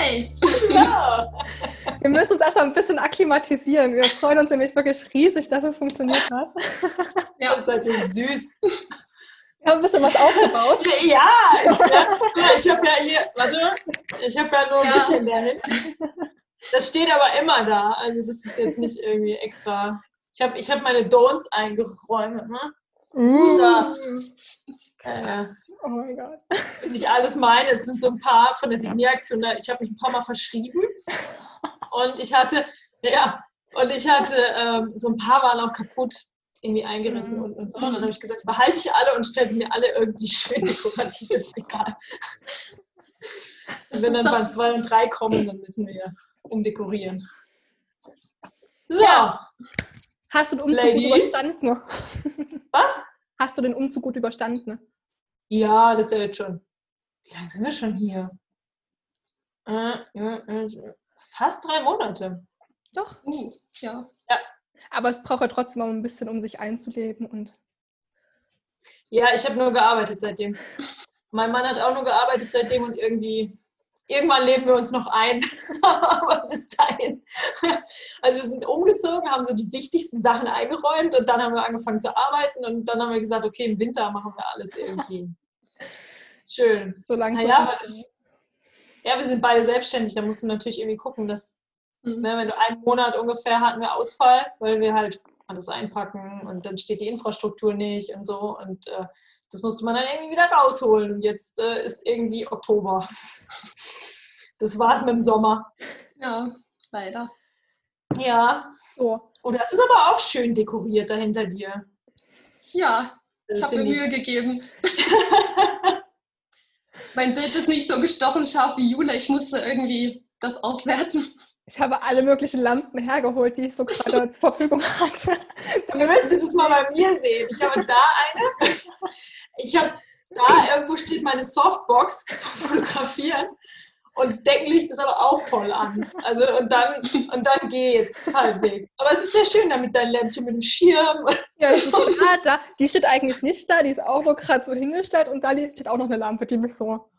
Hi! Ja. Wir müssen uns erstmal ein bisschen akklimatisieren. Wir freuen uns nämlich wirklich riesig, dass es funktioniert hat. Ja, Das ist halt süß. Wir haben ein bisschen was aufgebaut. Ja, ich, ich habe ja hier, warte, ich habe ja nur ein Ja. bisschen dahin. Das steht aber immer da. Also das ist jetzt nicht irgendwie extra. Ich habe ich hab meine Don'ts eingeräumt. Ne? Ja. Äh, Oh mein Gott. das sind nicht alles meine, es sind so ein paar von der Signieraktion. da- Ich habe mich ein paar Mal verschrieben. Und ich hatte, ja, und ich hatte, ähm, so ein paar waren auch kaputt, irgendwie eingerissen Mhm. und, und so. Und dann habe ich gesagt, behalte ich alle und stelle sie mir alle irgendwie schön dekorativ ins Regal. Und wenn dann Band 2 und 3 kommen, dann müssen wir umdekorieren. So, Ja. Hast du den Umzug Ladies? gut überstanden? was? Hast du den Umzug gut überstanden? Ja, das ist ja jetzt schon. Wie lange sind wir schon hier? Äh, äh, äh, fast drei Monate. Doch. uh, ja. Aber es braucht ja trotzdem auch ein bisschen, um sich einzuleben und Ja, ich habe nur gearbeitet seitdem. Mein Mann hat auch nur gearbeitet seitdem und irgendwie, irgendwann leben wir uns noch ein. Aber bis dahin. Also wir sind umgezogen, haben so die wichtigsten Sachen eingeräumt und dann haben wir angefangen zu arbeiten und dann haben wir gesagt, okay, im Winter machen wir alles irgendwie. Schön. so langsam. Naja, ja, wir sind beide selbstständig, da musst du natürlich irgendwie gucken, dass Mhm. Ne, wenn du einen Monat ungefähr hatten wir Ausfall, weil wir halt alles einpacken und dann steht die Infrastruktur nicht und so und äh, das musste man dann irgendwie wieder rausholen und jetzt äh, ist irgendwie Oktober. Das war's mit dem Sommer. Ja, leider. Ja, So. und das ist aber auch schön dekoriert da hinter dir. Ja, Das ich habe mir Mühe gegeben. mein Bild ist nicht so gestochen scharf wie Jule. Ich musste irgendwie das aufwerten. Ich habe alle möglichen Lampen hergeholt, die ich so gerade zur Verfügung hatte. Ihr müsstet es mal bei mir sehen. Ich habe da eine. Ich habe da irgendwo steht meine Softbox zum Fotografieren. Und das Deckenlicht ist aber auch voll an. Also und dann, und dann geht's halbwegs. Aber es ist sehr schön da mit deinem Lämpchen, mit dem Schirm. Ja, gerade da. Die steht eigentlich nicht da, die ist auch nur gerade so hingestellt und da steht auch noch eine Lampe, die mich so.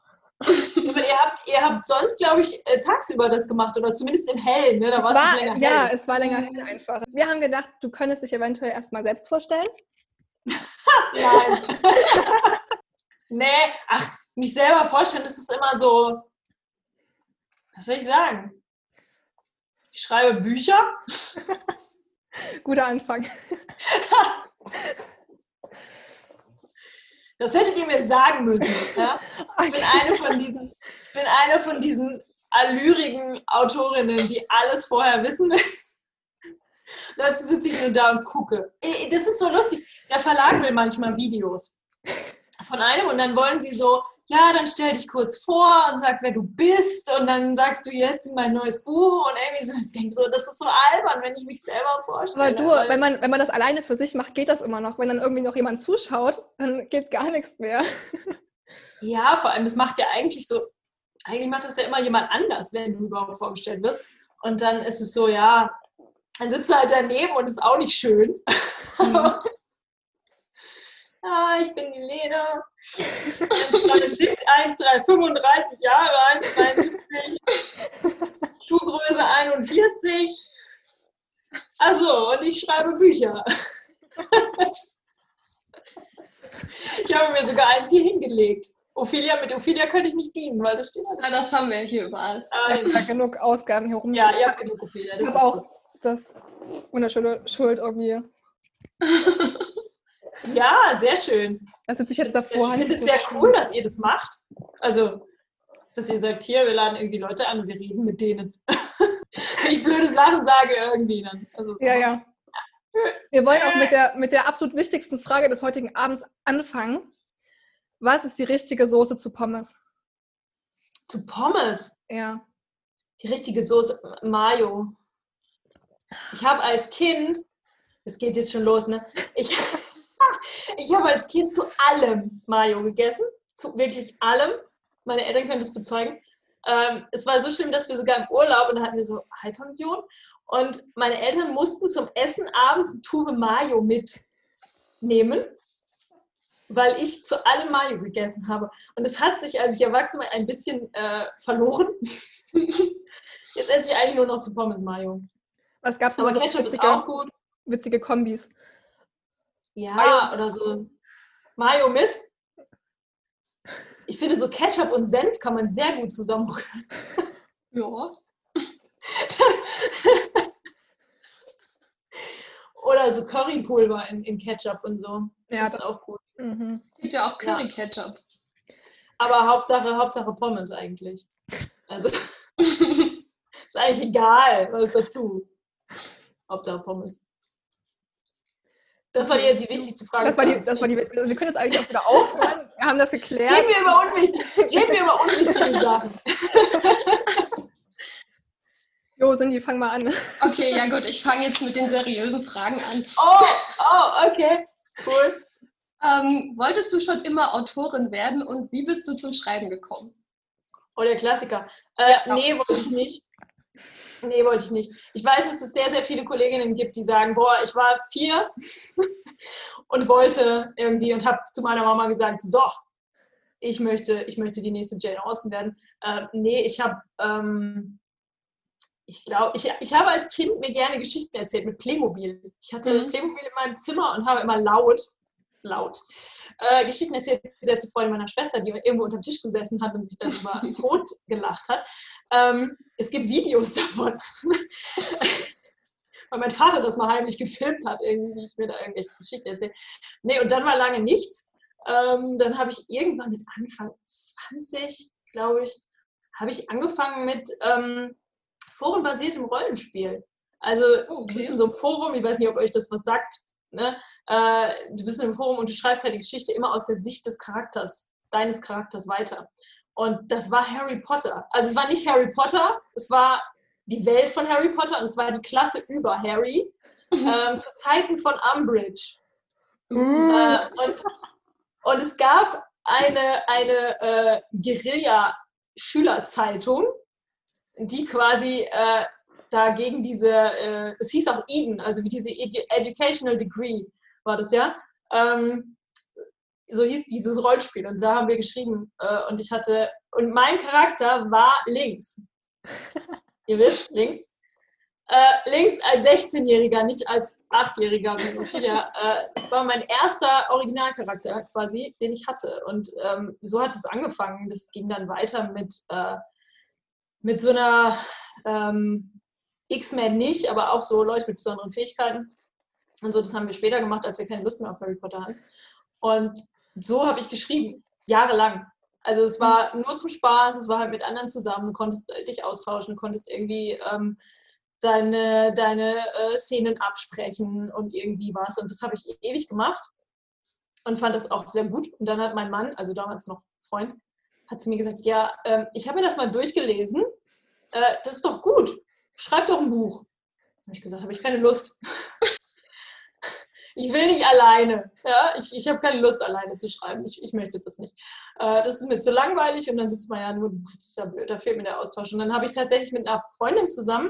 Aber ihr habt, ihr habt sonst, glaube ich, äh, tagsüber das gemacht oder zumindest im Hellen. Ne? Da war es länger ja, hell. es war länger hell einfach. Wir haben gedacht, du könntest dich eventuell erstmal selbst vorstellen. Nein. nee, ach, mich selber vorstellen, das ist immer so. Was soll ich sagen? Ich schreibe Bücher. Guter Anfang. Das hättet ihr mir sagen müssen. Ja? Ich bin eine von diesen, ich bin eine von diesen allürigen Autorinnen, die alles vorher wissen müssen. Dazu sitze ich nur da und gucke. Das ist so lustig. Der Verlag will manchmal Videos von einem und dann wollen sie so, ja, dann stell dich kurz vor und sag, wer du bist und dann sagst du jetzt mein neues Buch und irgendwie so, ich denke so, das ist so albern, wenn ich mich selber vorstelle. Aber du, wenn man, wenn man das alleine für sich macht, geht das immer noch. Wenn dann irgendwie noch jemand zuschaut, dann geht gar nichts mehr. Ja, vor allem, das macht ja eigentlich so, eigentlich macht das ja immer jemand anders, wenn du überhaupt vorgestellt wirst. Und dann ist es so, ja, dann sitzt du halt daneben und ist auch nicht schön. Mhm. ah, ich bin die Lena. 1, 3, 35 Jahre alt, 72, Schuhgröße 41. Also, und ich schreibe Bücher. ich habe mir sogar eins hier hingelegt. Ophelia, mit Ophelia könnte ich nicht dienen, weil das steht alles. Ja, das haben wir hier überall. Ah, Ich habe genug Ausgaben hier rum. ja, ihr habt genug Ophelia. ich Das habe ist auch gut. das wunderschöne Schuld irgendwie. Ja, sehr schön. Da sitze ich Ich jetzt finde davor. es nicht so sehr schön. cool, dass ihr das macht. Also, dass ihr sagt, hier, wir laden irgendwie Leute an und wir reden mit denen. Wenn ich blöde Sachen sage irgendwie dann. Also so. Ja, ja. Wir wollen auch mit der, mit der absolut wichtigsten Frage des heutigen Abends anfangen. Was ist die richtige Soße zu Pommes? Zu Pommes. Ja. Die richtige Soße Mayo. Ich habe als Kind, es geht jetzt schon los, ne? Ich, ich habe als Kind zu allem Mayo gegessen. Zu wirklich allem. Meine Eltern können das bezeugen. Ähm, es war so schlimm, dass wir sogar im Urlaub und da hatten wir so Halbpension. Und meine Eltern mussten zum Essen abends eine Tube Mayo mitnehmen, weil ich zu allem Mayo gegessen habe. Und es hat sich, als ich erwachsen war, ein bisschen äh, verloren. Jetzt esse ich eigentlich nur noch zu Pommes Mayo. Was gab es Aber so Ketchup ist auch gut. witzige Kombis? Ja, Mayo. oder so. Mayo mit? Ich finde, so Ketchup und Senf kann man sehr gut zusammenrühren. Ja. Oder so Currypulver in, in Ketchup und so. Ja, das ist das- auch gut. Mhm. Gibt ja auch Ja. Curry-Ketchup. Aber Hauptsache, Hauptsache Pommes eigentlich. Also ist eigentlich egal, was dazu. Hauptsache Pommes. Das war die jetzt die wichtigste Frage. Das war die, das war die, Anziehen. wir können jetzt eigentlich auch wieder aufhören. Wir haben das geklärt. Reden wir über unwichtige, reden wir über unwichtige Sachen. Jo, Cindy, fang mal an. Okay, ja gut, ich fange jetzt mit den seriösen Fragen an. Oh, oh, okay. Cool. Ähm, wolltest du schon immer Autorin werden und wie bist du zum Schreiben gekommen? Oh, der Klassiker. Äh, Ja. nee, wollte ich nicht. Nee, wollte ich nicht. Ich weiß, dass es sehr, sehr viele Kolleginnen gibt, die sagen, boah, ich war vier und wollte irgendwie und habe zu meiner Mama gesagt, so, ich möchte, ich möchte die nächste Jane Austen werden. Äh, nee, ich habe, ähm, ich glaube, ich, ich habe als Kind mir gerne Geschichten erzählt mit Playmobil. Ich hatte Mhm. Playmobil in meinem Zimmer und habe immer laut, laut, äh, Geschichten erzählt, sehr zu Freude meiner Schwester, die irgendwo unter dem Tisch gesessen hat und sich dann über Tod gelacht hat. Ähm, es gibt Videos davon. Weil mein Vater das mal heimlich gefilmt hat, irgendwie, wie ich mir da irgendwelche Geschichten erzähle. Nee, und dann war lange nichts. Ähm, dann habe ich irgendwann mit Anfang 20, glaube ich, habe ich angefangen mit ähm, forenbasiertem Rollenspiel. Also okay. in so einem Forum, ich weiß nicht, ob euch das was sagt. Ne? Äh, du bist in einem Forum und du schreibst halt die Geschichte immer aus der Sicht des Charakters, deines Charakters weiter. Und das war Harry Potter. Also es war nicht Harry Potter, es war die Welt von Harry Potter und es war die Klasse über Harry ähm, zu Zeiten von Umbridge. Äh, und, und es gab eine, eine äh, Guerilla-Schülerzeitung, die quasi äh, da gegen diese, äh, es hieß auch Eden, also wie diese Edu Educational Degree war das ja. Ähm, so hieß dieses Rollenspiel und da haben wir geschrieben äh, und ich hatte, und mein Charakter war links. Ihr wisst, links. Äh, links als 16-Jähriger, nicht als 8-Jähriger wie Ophelia. Äh, es war mein erster Originalcharakter quasi, den ich hatte. Und ähm, so hat es angefangen. Das ging dann weiter mit, äh, mit so einer ähm, X-Men nicht, aber auch so Leute mit besonderen Fähigkeiten. Und so, das haben wir später gemacht, als wir keine Lust mehr auf Harry Potter hatten. Und so habe ich geschrieben, jahrelang. Also es war nur zum Spaß, es war halt mit anderen zusammen, du konntest dich austauschen, konntest irgendwie ähm, deine, deine äh, Szenen absprechen und irgendwie was. Und das habe ich ewig gemacht und fand das auch sehr gut. Und dann hat mein Mann, also damals noch Freund, hat zu mir gesagt, ja, ähm, ich habe mir das mal durchgelesen, äh, das ist doch gut, schreib doch ein Buch. habe ich gesagt, habe ich keine Lust. ich will nicht alleine. Ja? Ich, ich habe keine Lust, alleine zu schreiben. Ich, ich möchte das nicht. Äh, das ist mir zu langweilig und dann sitzt man ja nur, das ist ja blöd, da fehlt mir der Austausch. Und dann habe ich tatsächlich mit einer Freundin zusammen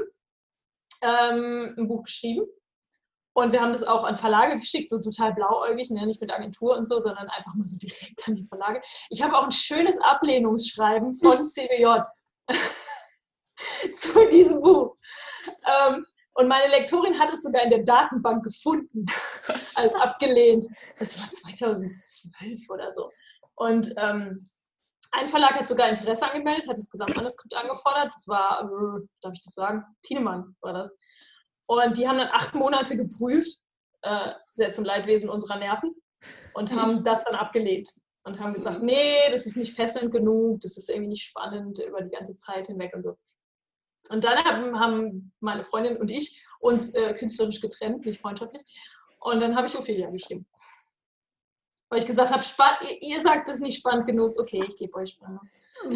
ähm, ein Buch geschrieben. Und wir haben das auch an Verlage geschickt, so total blauäugig, ne? nicht mit Agentur und so, sondern einfach mal so direkt an die Verlage. Ich habe auch ein schönes Ablehnungsschreiben von CBJ zu diesem Buch. Ähm, und meine Lektorin hat es sogar in der Datenbank gefunden, als abgelehnt. Das war 2012 oder so. Und ähm, ein Verlag hat sogar Interesse angemeldet, hat das Gesamtmanuskript angefordert. Das war, äh, darf ich das sagen? Tienemann war das. Und die haben dann acht Monate geprüft, äh, sehr zum Leidwesen unserer Nerven, und haben das dann abgelehnt. Und haben gesagt, nee, das ist nicht fesselnd genug, das ist irgendwie nicht spannend über die ganze Zeit hinweg und so. Und dann haben, haben meine Freundin und ich uns äh, künstlerisch getrennt, nicht freundschaftlich. Und dann habe ich Ophelia geschrieben. Weil ich gesagt habe, ihr, ihr sagt, es nicht spannend genug. Okay, ich gebe euch Spannung.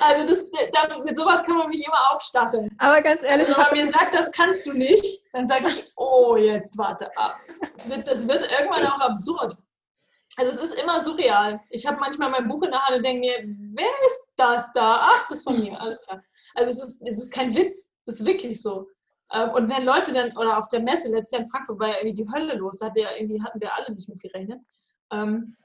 also das, damit, mit sowas kann man mich immer aufstacheln. Aber ganz ehrlich, Also, wenn man mir sagt, das kannst du nicht, dann sage ich, oh, jetzt warte ab. Das wird, das wird irgendwann auch absurd. Also es ist immer surreal. Ich habe manchmal mein Buch in der Hand und denke mir, wer ist das da? Ach, das ist von mir, alles klar. Also es ist, es ist kein Witz, das ist wirklich so. Ähm, Und wenn Leute dann, oder auf der Messe, letztes Jahr in Frankfurt war ja irgendwie die Hölle los, da hat ja irgendwie, hatten wir alle nicht mit gerechnet. Ähm,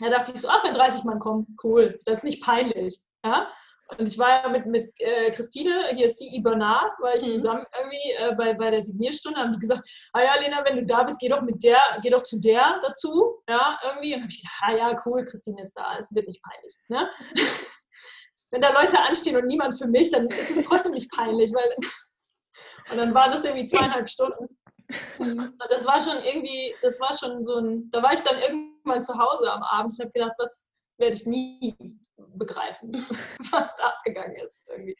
Da dachte ich so, ach, wenn 30 Mann kommen, cool, das ist nicht peinlich. Ja? Und ich war ja mit, mit äh, Christine, hier C.I. Bernard, war ich Mhm. zusammen irgendwie äh, bei, bei der Signierstunde, haben die gesagt, ah ja, Lena, wenn du da bist, geh doch mit der, geh doch zu der dazu, ja, irgendwie. Und habe ich gedacht, ah ja, cool, Christine ist da, es wird nicht peinlich, ne? wenn da Leute anstehen und niemand für mich, dann ist es trotzdem nicht peinlich, weil und dann waren das irgendwie zweieinhalb Stunden. Mhm. Und das war schon irgendwie, das war schon so ein, da war ich dann irgendwann zu Hause am Abend. Ich habe gedacht, das werde ich nie begreifen, was da abgegangen ist irgendwie.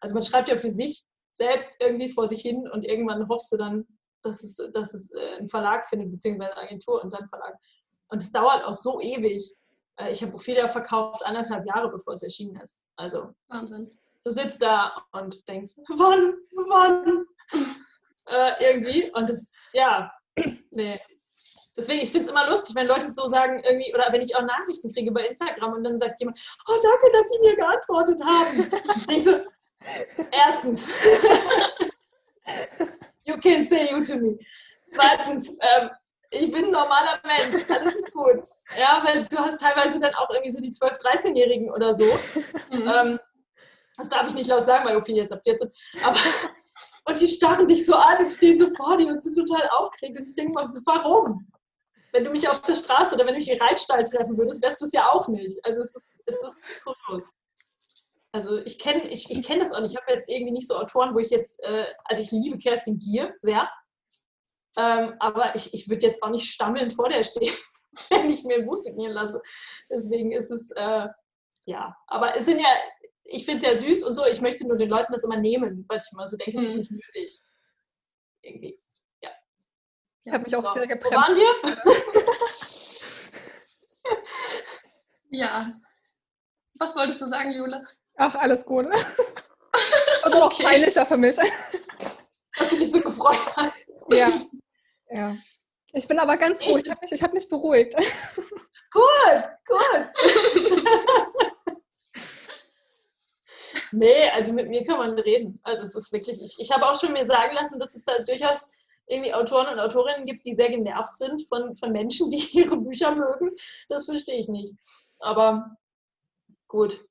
Also man schreibt ja für sich selbst irgendwie vor sich hin und irgendwann hoffst du dann, dass es, dass es äh, einen Verlag findet, beziehungsweise eine Agentur und dann Verlag. Und es dauert auch so ewig. Äh, Ich habe Ophelia verkauft anderthalb Jahre, bevor es erschienen ist. Also Wahnsinn. du sitzt da und denkst, wann, wann? äh, irgendwie. Und das, ja, nee. Deswegen, ich finde es immer lustig, wenn Leute so sagen, irgendwie, oder wenn ich auch Nachrichten kriege bei Instagram und dann sagt jemand, oh, danke, dass Sie mir geantwortet haben. Ich denke so, erstens, you can say you to me. Zweitens, ähm, ich bin ein normaler Mensch, alles ist gut. Ja, weil du hast teilweise dann auch irgendwie so die 12-, 13-Jährigen oder so, Mhm. ähm, das darf ich nicht laut sagen, weil Ophelia ist ab 14. Aber, und die starren dich so an und stehen so vor dir und sind total aufgeregt. Und ich denke mal so, warum? Wenn du mich auf der Straße oder wenn du mich im Reitstall treffen würdest, wärst du es ja auch nicht. Also es ist, es ist kurios. Also ich kenne ich, ich kenn das auch nicht. Ich habe jetzt irgendwie nicht so Autoren, wo ich jetzt, äh, also ich liebe Kerstin Gier sehr, ähm, aber ich, ich würde jetzt auch nicht stammelnd vor der stehen, wenn ich mir ein Buch signieren lasse. Deswegen ist es, äh, ja, aber es sind ja, ich finde es ja süß und so, ich möchte nur den Leuten das immer nehmen, weil ich immer so denke, es ist Mhm. nicht nötig. Irgendwie. Ich habe mich auch So, sehr Wo gebremst. waren wir? Ja. Was wolltest du sagen, Jule? Ach, alles gut. Also noch Okay. peinlicher für mich. Dass du dich so gefreut hast. Ja. ja. Ich bin aber ganz ruhig. Ich habe mich, ich hab mich beruhigt. Gut, gut. nee, also mit mir kann man reden. Also es ist wirklich, ich, ich habe auch schon mir sagen lassen, dass es da durchaus irgendwie Autoren und Autorinnen gibt, die sehr genervt sind von, von Menschen, die ihre Bücher mögen. Das verstehe ich nicht. Aber gut.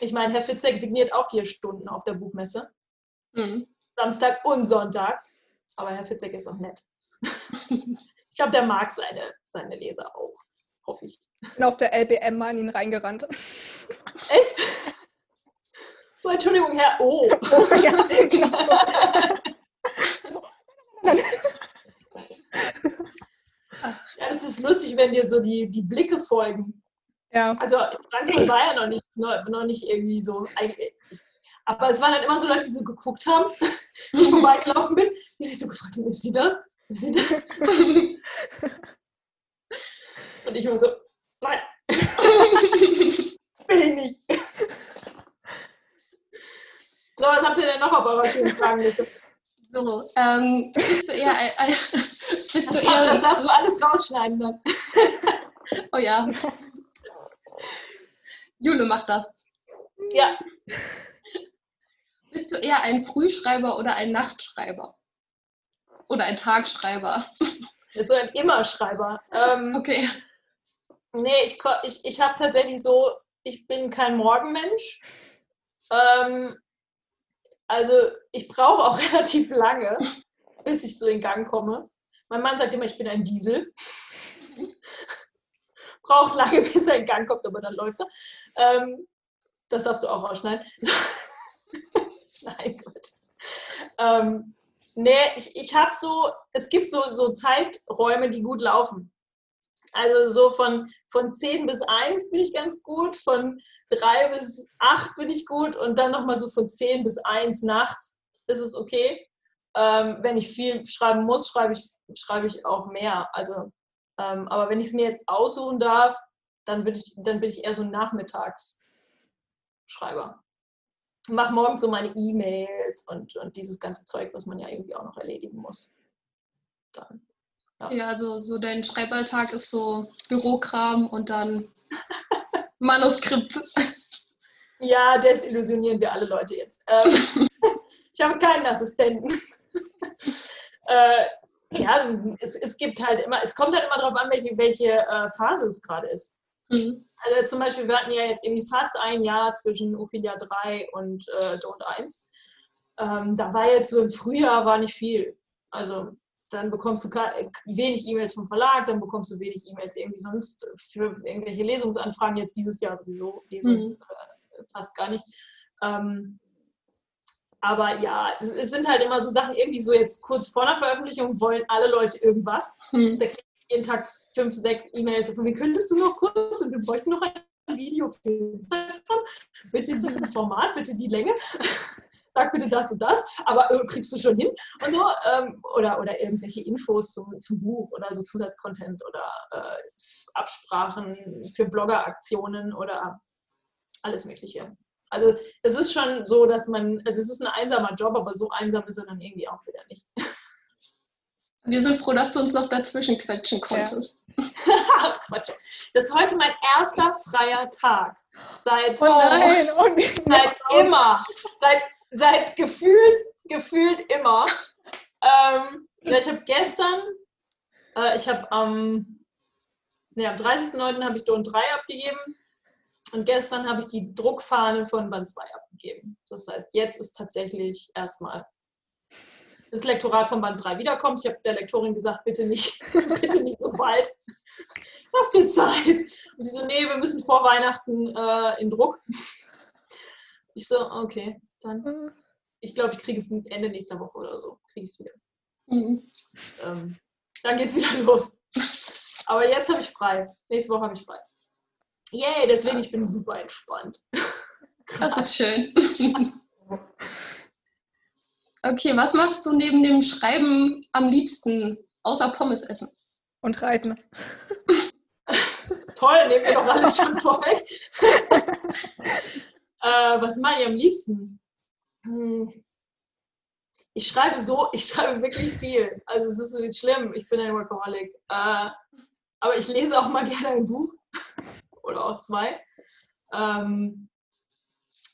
Ich meine, Herr Fitzek signiert auch vier Stunden auf der Buchmesse. Mhm. Samstag und Sonntag. Aber Herr Fitzek ist auch nett. Ich glaube, der mag seine, seine Leser auch. Hoffe ich. bin auf der LBM mal in ihn reingerannt. Echt? So, Entschuldigung, Herr O. Oh, ja, genau so. Ja, das ist lustig, wenn dir so die, die Blicke folgen. ja. Also Frankfurt war ja noch nicht, noch, noch nicht irgendwie so. Aber es waren dann immer so Leute, die so geguckt haben, wie ich vorbeigelaufen bin, die sich so gefragt haben, ist sie das? Ist sie das? Und ich war so, nein, bin ich nicht. So, was habt ihr denn noch auf eurer schönen Fragenliste? So, ähm, bist du eher ein, ein bist du Das, das eher darfst du alles rausschneiden dann. Oh ja. Jule macht das. Ja, Bist du eher ein Frühschreiber oder ein Nachtschreiber? Oder ein Tagschreiber? so ein Immerschreiber. Ähm, Okay. Nee, ich, ich, ich habe tatsächlich so, ich bin kein Morgenmensch. Ähm, also ich brauche auch relativ lange, bis ich so in Gang komme. Mein Mann sagt immer, ich bin ein Diesel. Braucht lange, bis er in Gang kommt, aber dann läuft er. Ähm, das darfst du auch rausschneiden. Nein, Gott. Ähm, nee, ich, ich habe so, es gibt so, so Zeiträume, die gut laufen. Also so von, von 10 bis 1 bin ich ganz gut, von 3 bis 8 bin ich gut und dann nochmal so von 10 bis 1 nachts ist es okay. Ähm, wenn ich viel schreiben muss, schreibe ich, schreibe ich auch mehr. Also, ähm, aber wenn ich es mir jetzt aussuchen darf, dann bin ich, dann bin ich eher so ein Nachmittagsschreiber. Mach morgens so meine E-Mails und, und dieses ganze Zeug, was man ja irgendwie auch noch erledigen muss. Dann. Ja, also so dein Schreiballtag ist so Bürokram und dann Manuskript. Ja, desillusionieren wir alle Leute jetzt. Ähm, ich habe keinen Assistenten. äh, ja, es, es gibt halt immer, es kommt halt immer darauf an, welche, welche äh, Phase es gerade ist. Mhm. Also zum Beispiel, wir hatten ja jetzt irgendwie fast ein Jahr zwischen Ophelia 3 und äh, Don't 1. Ähm, da war jetzt so im Frühjahr war nicht viel. Also dann bekommst du wenig E-Mails vom Verlag, dann bekommst du wenig E-Mails irgendwie sonst für irgendwelche Lesungsanfragen. Jetzt dieses Jahr sowieso Lesung mhm. äh, fast gar nicht. Ähm, aber ja, es, es, sind halt immer so Sachen, irgendwie so jetzt kurz vor der Veröffentlichung wollen alle Leute irgendwas. Mhm. Da kriege ich jeden Tag fünf, sechs E-Mails. So von mir könntest du noch kurz und wir bräuchten noch ein Video für Instagram. Bitte in diesem Format, bitte die Länge. Sag bitte das und das, aber äh, kriegst du schon hin und so. Ähm, oder, oder irgendwelche Infos zum, zum Buch oder so Zusatzcontent oder äh, Absprachen für Bloggeraktionen oder alles Mögliche. Also es ist schon so, dass man, also es ist ein einsamer Job, aber so einsam ist er dann irgendwie auch wieder nicht. Wir sind froh, dass du uns noch dazwischen quetschen konntest. Ja. Quatsch. Das ist heute mein erster freier Tag. Seit, oh nein, oh seit immer. Seit, seit gefühlt, gefühlt immer. Ähm, ja, ich habe gestern, äh, ich habe am, nee, am 30.09. habe ich Don 3 abgegeben und gestern habe ich die Druckfahne von Band 2 abgegeben. Das heißt, jetzt ist tatsächlich erstmal das Lektorat von Band 3 wiederkommt. Ich habe der Lektorin gesagt, bitte nicht, bitte nicht so bald. Lass dir Zeit. Und sie so, nee, wir müssen vor Weihnachten äh, in Druck. Ich so, okay, dann. Mhm. Ich glaube, ich kriege es Ende nächster Woche oder so. Kriege ich es wieder. Mhm. Ähm, dann es wieder los. Aber jetzt habe ich frei. Nächste Woche habe ich frei. Yay, deswegen ich bin super entspannt. das ist schön. okay, was machst du neben dem Schreiben am liebsten, außer Pommes essen? Und reiten. Toll, nehmen wir doch alles schon vorweg. äh, was mache ich am liebsten? Hm. Ich schreibe so, ich schreibe wirklich viel. Also es ist nicht schlimm, ich bin ein Workaholic. Äh, aber ich lese auch mal gerne ein Buch oder auch zwei. Ähm,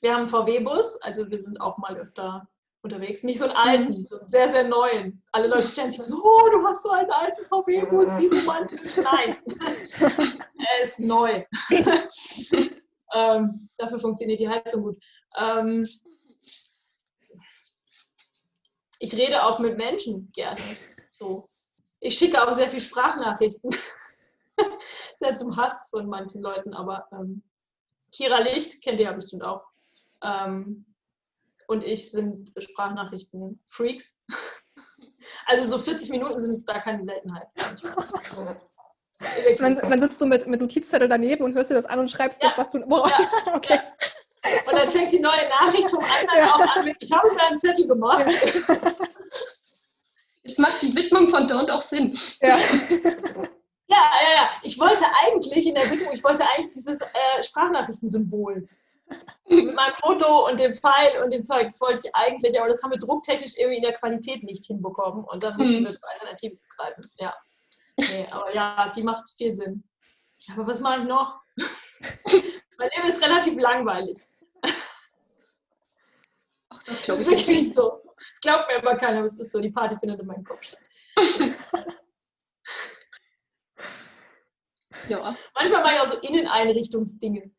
wir haben einen VW-Bus, also wir sind auch mal öfter unterwegs. Nicht so einen alten, so einen sehr, sehr neuen. Alle Leute stellen sich immer so, oh, du hast so einen alten VW-Bus, wie romantisch. Nein, er ist neu. ähm, dafür funktioniert die Heizung gut. Ähm, ich rede auch mit Menschen gerne. So. Ich schicke auch sehr viel Sprachnachrichten. sehr zum Hass von manchen Leuten, aber ähm, Kira Licht kennt ihr ja bestimmt auch. Ähm, und ich sind Sprachnachrichten-Freaks. Also so 40 Minuten sind da keine Seltenheit. Dann, dann, sitzt du mit, mit Notizzettel daneben und hörst dir das an und schreibst ja. was du. Boah. Ja. okay. Ja. Und dann fängt die neue Nachricht vom anderen ja. auch an mit, ich habe mir einen Zettel gemacht. Jetzt macht die Widmung von Don't auch Sinn. Ja. Ja, ja, ja. Ich wollte eigentlich in der Widmung, ich wollte eigentlich dieses äh, Sprachnachrichtensymbol mit meinem Foto und dem Pfeil und dem Zeug, das wollte ich eigentlich, aber das haben wir drucktechnisch irgendwie in der Qualität nicht hinbekommen und dann müssen mhm. wir zur Alternative greifen. Ja. Nee, aber ja, die macht viel Sinn. Aber was mache ich noch? mein Leben ist relativ langweilig. Das glaube ich wirklich nicht so. Das glaubt mir aber keiner, aber es ist so, die Party findet in meinem Kopf statt. Ja. Manchmal mache ich auch so Inneneinrichtungsdinge.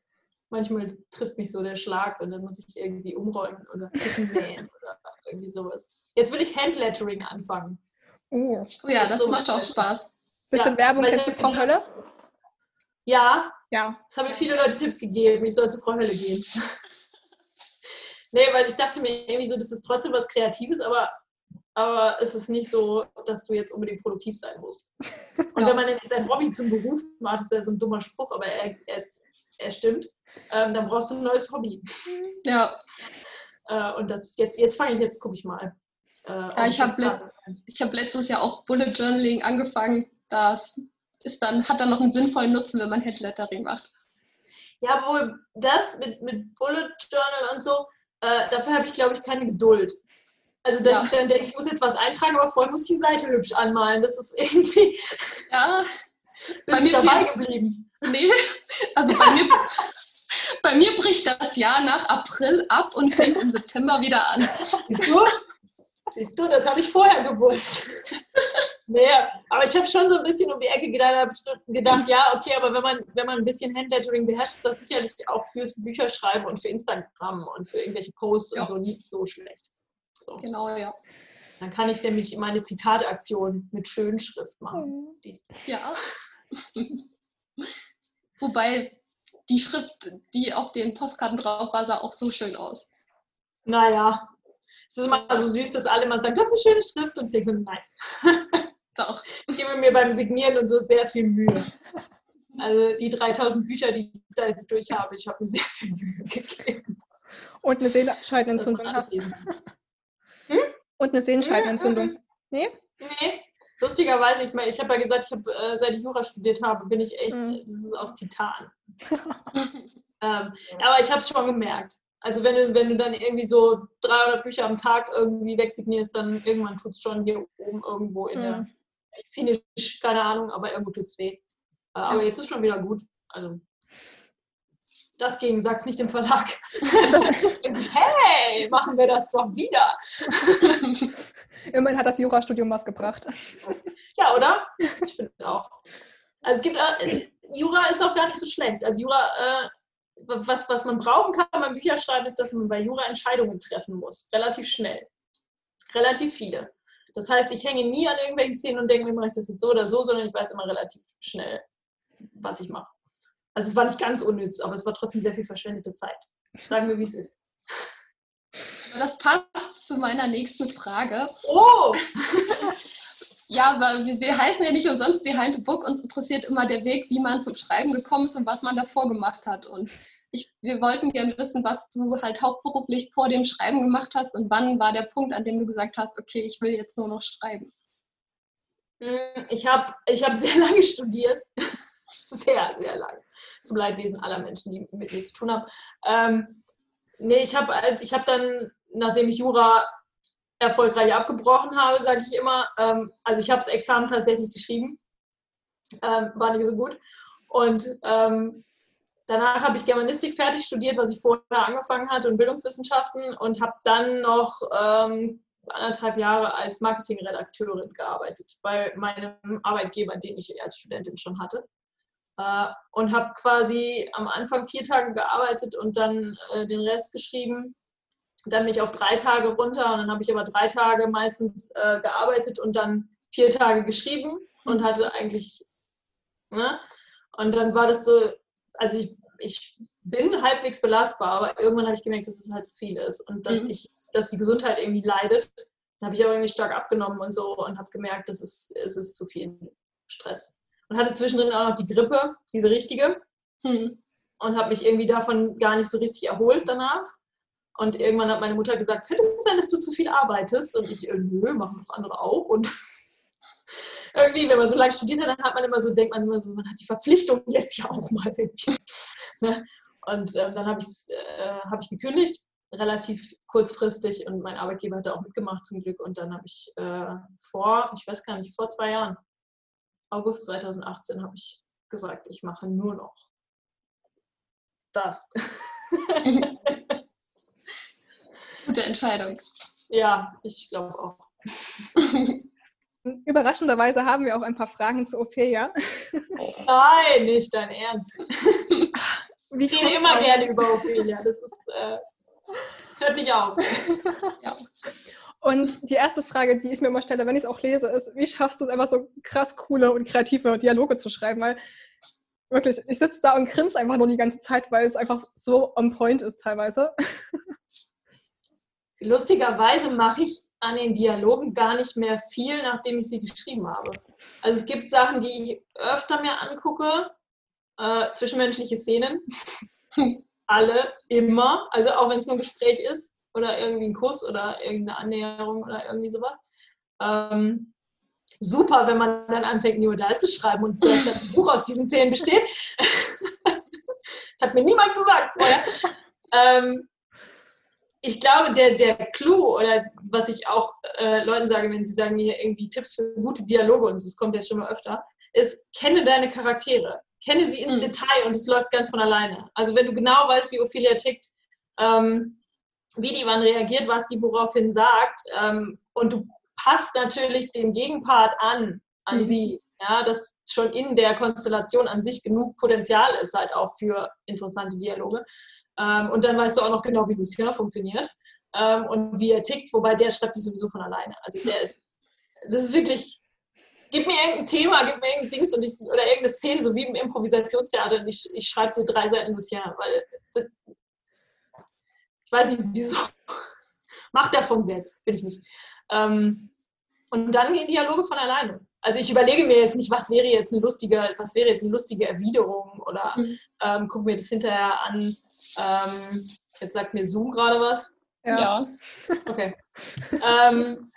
Manchmal trifft mich so der Schlag und dann muss ich irgendwie umräumen oder Kissen nähen oder irgendwie sowas. Jetzt will ich Handlettering anfangen. Oh, oh ja, das, das so macht auch Spaß. Bisschen ja, Werbung, kennst du Frau Hölle? Ja. Ja. Das haben mir viele Leute Tipps gegeben. Ich soll zu Frau Hölle gehen. Nee, weil ich dachte mir irgendwie so, das ist trotzdem was Kreatives, aber aber es ist nicht so, dass du jetzt unbedingt produktiv sein musst. Und ja. wenn man nämlich sein Hobby zum Beruf macht, ist ja so ein dummer Spruch, aber er, er, er stimmt, ähm, dann brauchst du ein neues Hobby. Ja. Äh, und das jetzt, jetzt fange ich, jetzt gucke ich mal. Äh, ja, ich habe le hab letztes Jahr auch Bullet Journaling angefangen. Das ist dann, hat dann noch einen sinnvollen Nutzen, wenn man Headlettering macht. Ja, wohl das mit, mit Bullet Journal und so, äh, dafür habe ich, glaube ich, keine Geduld. Also, dass ja. ich dann denke, ich muss jetzt was eintragen, aber vorher muss ich die Seite hübsch anmalen. Das ist irgendwie. Ja. Bist bei mir dabei blieben? Nee, also bei mir, bei mir bricht das Jahr nach April ab und fängt im September wieder an. Siehst du? Siehst du, das habe ich vorher gewusst. Nee, aber ich habe schon so ein bisschen um die Ecke gedacht, gedacht, ja, okay, aber wenn man, wenn man ein bisschen Handlettering beherrscht, ist das sicherlich auch fürs Bücherschreiben und für Instagram und für irgendwelche Posts ja. und so nicht so schlecht. So. Genau, ja. Dann kann ich nämlich meine Zitataktion mit schönen Schrift machen. Mhm. Ja. Wobei die Schrift, die auf den Postkarten drauf war, sah auch so schön aus. Naja, es ist immer so süß, dass alle mal sagen, das ist eine schöne Schrift. Und ich denke so, nein. Doch. Ich gebe mir beim Signieren und so sehr viel Mühe. Also die 3000 Bücher, die ich da jetzt durch habe, ich habe mir sehr viel Mühe gegeben. Und eine Sehenscheidenentzündung hast. Hm? Und eine Sehenscheidenentzündung. Nee? Nee. Lustigerweise, ich meine, ich habe ja gesagt, ich habe, äh, seit ich Jura studiert habe, bin ich echt, mhm. das ist aus Titan. ähm, aber ich habe es schon gemerkt. Also wenn du, wenn du dann irgendwie so 300 Bücher am Tag irgendwie wegsignierst, dann irgendwann tut es schon hier oben irgendwo in mhm. der medizinisch, keine Ahnung, aber irgendwo tut es weh. Äh, aber jetzt ist schon wieder gut. Also das ging, sag's nicht dem Verlag. hey, machen wir das doch wieder. Immerhin hat das Jurastudium was gebracht. Ja, oder? Ich finde auch. Also es gibt, äh, Jura ist auch gar nicht so schlecht. Also Jura, äh, was, was man brauchen kann beim Bücherschreiben, ist, dass man bei Jura Entscheidungen treffen muss. Relativ schnell. Relativ viele. Das heißt, ich hänge nie an irgendwelchen Szenen und denke mir, mache ich das jetzt so oder so, sondern ich weiß immer relativ schnell, was ich mache. Also es war nicht ganz unnütz, aber es war trotzdem sehr viel verschwendete Zeit. Sagen wir, wie es ist. Das passt zu meiner nächsten Frage. Oh! ja, aber wir, wir, heißen ja nicht umsonst Behind the Book. Uns interessiert immer der Weg, wie man zum Schreiben gekommen ist und was man davor gemacht hat. Und ich, wir wollten gerne wissen, was du halt hauptberuflich vor dem Schreiben gemacht hast und wann war der Punkt, an dem du gesagt hast, okay, ich will jetzt nur noch schreiben. Hm, ich habe ich hab sehr lange studiert. sehr, sehr lange. Zum Leidwesen aller Menschen, die mit mir zu tun haben. Ähm, nee, ich habe ich hab dann, nachdem ich Jura erfolgreich abgebrochen habe, sage ich immer, ähm, also ich habe das Examen tatsächlich geschrieben, ähm, war nicht so gut. Und ähm, danach habe ich Germanistik fertig studiert, was ich vorher angefangen hatte und Bildungswissenschaften und habe dann noch ähm, anderthalb Jahre als Marketingredakteurin gearbeitet bei meinem Arbeitgeber, den ich als Studentin schon hatte. Äh, und habe quasi am Anfang vier Tage gearbeitet und dann äh, den Rest geschrieben. Dann bin ich auf drei Tage runter und dann habe ich aber drei Tage meistens äh, gearbeitet und dann vier Tage geschrieben und hatte eigentlich, ne? Und dann war das so, also ich, ich bin halbwegs belastbar, aber irgendwann habe ich gemerkt, dass es halt zu viel ist und dass mhm. ich, dass die Gesundheit irgendwie leidet. Dann habe ich aber irgendwie stark abgenommen und so und habe gemerkt, dass es, es ist zu viel Stress und hatte zwischendrin auch noch die Grippe, diese richtige. Hm. Und habe mich irgendwie davon gar nicht so richtig erholt danach. Und irgendwann hat meine Mutter gesagt, könnte es sein, dass du zu viel arbeitest? Und ich, äh, nö, machen noch andere auch. Und irgendwie, wenn man so lange studiert hat, dann hat man immer so, denkt man immer so, man hat die Verpflichtung jetzt ja auch mal. Ne? Und äh, dann habe äh, hab ich gekündigt, relativ kurzfristig. Und mein Arbeitgeber hat da auch mitgemacht zum Glück. Und dann habe ich äh, vor, ich weiß gar nicht, vor zwei Jahren August 2018 habe ich gesagt, ich mache nur noch das. Gute Entscheidung. Ja, ich glaube auch. Überraschenderweise haben wir auch ein paar Fragen zu Ophelia. Nein, nicht dein Ernst. Wie ich rede immer gerne über Ophelia. Das ist, äh, das hört nicht auf. Ja. Und die erste Frage, die ich mir immer stelle, wenn ich es auch lese, ist, wie schaffst du es einfach so krass coole und kreative Dialoge zu schreiben? Weil wirklich, ich sitze da und grinse einfach nur die ganze Zeit, weil es einfach so on point ist teilweise. Lustigerweise mache ich an den Dialogen gar nicht mehr viel, nachdem ich sie geschrieben habe. Also es gibt Sachen, die ich öfter mir angucke, äh, zwischenmenschliche Szenen. Alle, immer. Also auch wenn es nur ein Gespräch ist oder irgendwie ein Kuss oder irgendeine Annäherung oder irgendwie sowas. Ähm, super, wenn man dann anfängt, Neodal zu schreiben und das Buch aus diesen Szenen besteht. das hat mir niemand gesagt vorher. Ähm, ich glaube, der, der Clou oder was ich auch äh, Leuten sage, wenn sie sagen mir irgendwie Tipps für gute Dialoge und das kommt ja schon mal öfter, ist, kenne deine Charaktere. Kenne sie ins mhm. Detail und es läuft ganz von alleine. Also wenn du genau weißt, wie Ophelia tickt, ähm, wie die wann reagiert, was die woraufhin sagt. Ähm, und du passt natürlich den Gegenpart an, an mhm. sie. Ja, dass schon in der Konstellation an sich genug Potenzial ist, halt auch für interessante Dialoge. Ähm, und dann weißt du auch noch genau, wie Lucien funktioniert ähm, und wie er tickt, wobei der schreibt sich sowieso von alleine. Also der ist, das ist wirklich, gib mir irgendein Thema, gib mir irgendein Dings und ich, oder irgendeine Szene, so wie im Improvisationstheater und ich, ich schreibe dir drei Seiten Lucien, weil das, ich weiß nicht, wieso. Macht er von selbst, bin ich nicht. Ähm, und dann gehen Dialoge von alleine. Also ich überlege mir jetzt nicht, was wäre jetzt eine lustige, was wäre jetzt eine lustige Erwiderung oder mhm. ähm, gucke mir das hinterher an. Ähm, jetzt sagt mir Zoom gerade was. Ja. Okay. ähm,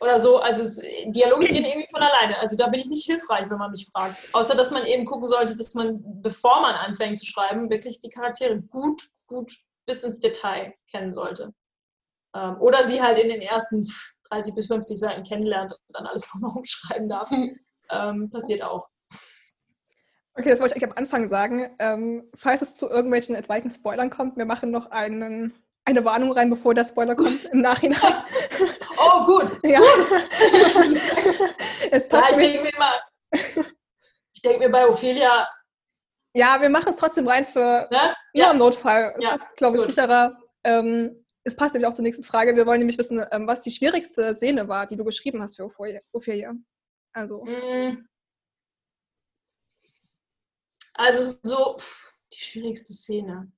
oder so, also Dialoge gehen irgendwie von alleine. Also da bin ich nicht hilfreich, wenn man mich fragt. Außer dass man eben gucken sollte, dass man, bevor man anfängt zu schreiben, wirklich die Charaktere gut, gut bis ins Detail kennen sollte. Ähm, oder sie halt in den ersten 30 bis 50 Seiten kennenlernt und dann alles nochmal umschreiben darf. ähm, passiert auch. Okay, das wollte ich eigentlich am Anfang sagen. Ähm, falls es zu irgendwelchen etwaigen Spoilern kommt, wir machen noch einen, eine Warnung rein, bevor der Spoiler kommt im Nachhinein. oh, gut. ja. es passt ja, ich denke mir immer, ich denke mir bei Ophelia. Ja, wir machen es trotzdem rein für ne? ja. im Notfall. Es ja, ist, glaube ich, gut. sicherer. Ähm, es passt nämlich auch zur nächsten Frage. Wir wollen nämlich wissen, ähm, was die schwierigste Szene war, die du geschrieben hast für Ophelia. Also. Mm. Also so die schwierigste Szene.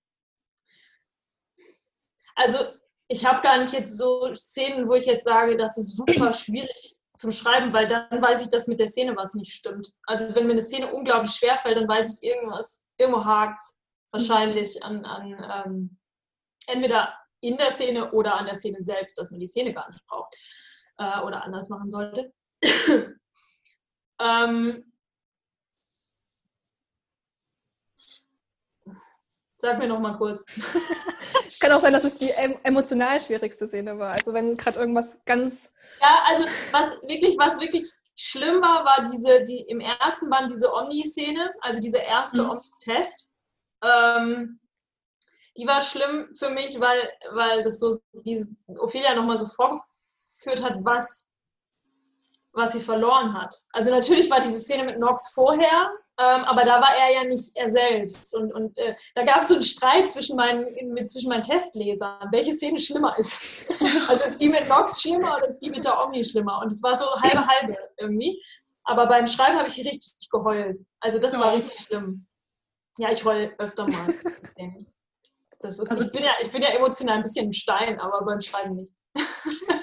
Also ich habe gar nicht jetzt so Szenen, wo ich jetzt sage, das ist super schwierig zum Schreiben, weil dann weiß ich, dass mit der Szene was nicht stimmt. Also wenn mir eine Szene unglaublich schwer fällt, dann weiß ich irgendwas, irgendwo hakt wahrscheinlich an, an ähm, entweder in der Szene oder an der Szene selbst, dass man die Szene gar nicht braucht äh, oder anders machen sollte. ähm, Sag mir noch mal kurz. Kann auch sein, dass es die emotional schwierigste Szene war. Also wenn gerade irgendwas ganz. Ja, also was wirklich, was wirklich schlimm war, war diese, die im ersten Band diese Omni-Szene, also dieser erste mhm. Omni-Test. Ähm, die war schlimm für mich, weil, weil das so diese Ophelia nochmal so vorgeführt hat, was, was sie verloren hat. Also natürlich war diese Szene mit Nox vorher, ähm, aber da war er ja nicht er selbst. Und, und äh, da gab es so einen Streit zwischen meinen, mit, zwischen meinen Testlesern, welche Szene schlimmer ist. also ist die mit Nox schlimmer oder ist die mit der Omni schlimmer? Und es war so halbe halbe irgendwie. Aber beim Schreiben habe ich richtig geheult. Also das war richtig schlimm. Ja, ich heule öfter mal. Das ist, also, ich, bin ja, ich bin ja emotional ein bisschen ein Stein, aber beim Schreiben nicht.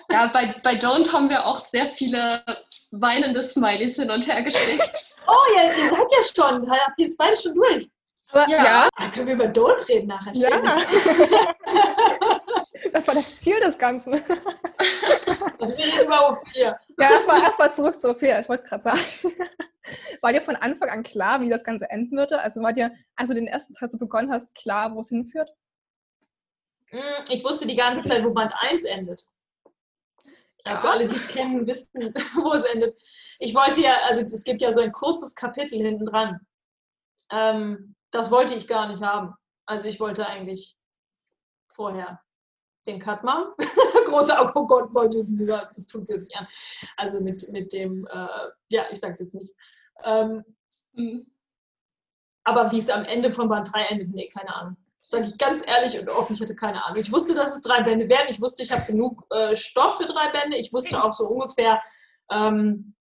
Ja, bei, bei Don't haben wir auch sehr viele weinende Smileys hin und her geschickt. Oh, ja, ihr seid ja schon, habt ihr jetzt beide schon durch? Aber, ja. ja. Dann können wir über Don't reden nachher. Ja. das war das Ziel des Ganzen. Also wir reden über Ophelia. Ja, erstmal erst mal zurück zu Ophelia, ich wollte es gerade sagen. War dir von Anfang an klar, wie das Ganze enden würde? Also war dir, als du den ersten Teil so begonnen hast, klar, wo es hinführt? Hm, ich wusste die ganze Zeit, wo Band 1 endet. Ja, für alle, die es kennen, wissen, wo es endet. Ich wollte ja, also es gibt ja so ein kurzes Kapitel hinten dran. Ähm, das wollte ich gar nicht haben. Also ich wollte eigentlich vorher den Cut machen. Großer, oh Gott, wollte das tut sie jetzt nicht an. Also mit, mit dem, äh, ja, ich sage es jetzt nicht. Ähm, mhm. Aber wie es am Ende von Band 3 endet, nee, keine Ahnung sage ich ganz ehrlich und offen, ich hatte keine Ahnung. Ich wusste, dass es drei Bände werden. Ich wusste, ich habe genug äh, Stoff für drei Bände. Ich wusste auch so ungefähr, ähm,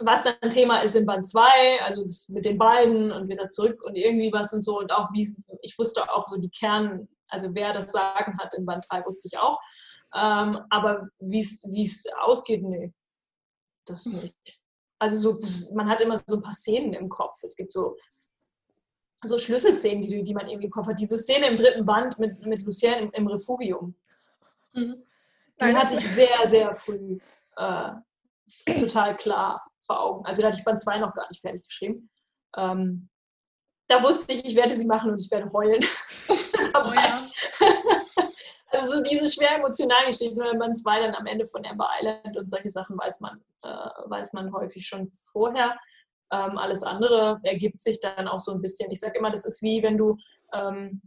was dann Thema ist in Band 2, also mit den beiden und wieder zurück und irgendwie was und so. Und auch, wie ich wusste auch so die Kern, also wer das Sagen hat in Band 3, wusste ich auch. Ähm, aber wie es ausgeht, nee, das nicht. Also so, man hat immer so ein paar Szenen im Kopf. Es gibt so so Schlüsselszenen, die, die man irgendwie im Kopf hat. Diese Szene im dritten Band mit, mit Lucien im, im Refugium, mhm. die hatte ich sehr, sehr früh äh, total klar vor Augen. Also da hatte ich Band 2 noch gar nicht fertig geschrieben. Ähm, da wusste ich, ich werde sie machen und ich werde heulen. oh, ja. also so diese schwer emotionalen Geschichten, wenn Band 2 dann am Ende von Amber Island und solche Sachen weiß man, äh, weiß man häufig schon vorher. Ähm, alles andere ergibt sich dann auch so ein bisschen. Ich sage immer, das ist wie wenn du, ähm,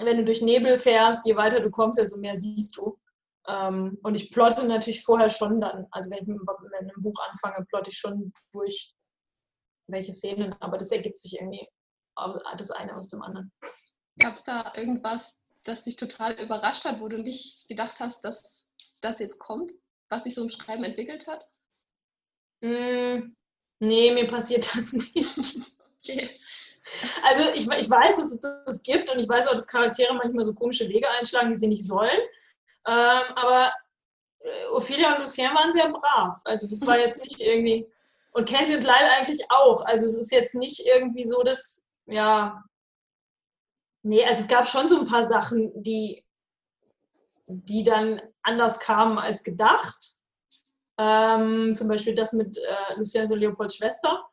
wenn du durch Nebel fährst, je weiter du kommst, desto mehr siehst du. Ähm, und ich plotte natürlich vorher schon dann, also wenn ich mit, mit einem Buch anfange, plotte ich schon durch, welche Szenen, aber das ergibt sich irgendwie das eine aus dem anderen. Gab es da irgendwas, das dich total überrascht hat, wo du nicht gedacht hast, dass das jetzt kommt, was sich so im Schreiben entwickelt hat? Mm, nee, mir passiert das nicht. Okay. Also ich, ich weiß, dass es das gibt und ich weiß auch, dass Charaktere manchmal so komische Wege einschlagen, die sie nicht sollen. Ähm, aber äh, Ophelia und Lucien waren sehr brav. Also das war jetzt nicht irgendwie. Und Kenzie und Lyle eigentlich auch. Also es ist jetzt nicht irgendwie so, dass, ja. Nee, also es gab schon so ein paar Sachen, die, die dann anders kamen als gedacht. Ähm, zum Beispiel das mit äh, Lucien und Leopolds Schwester.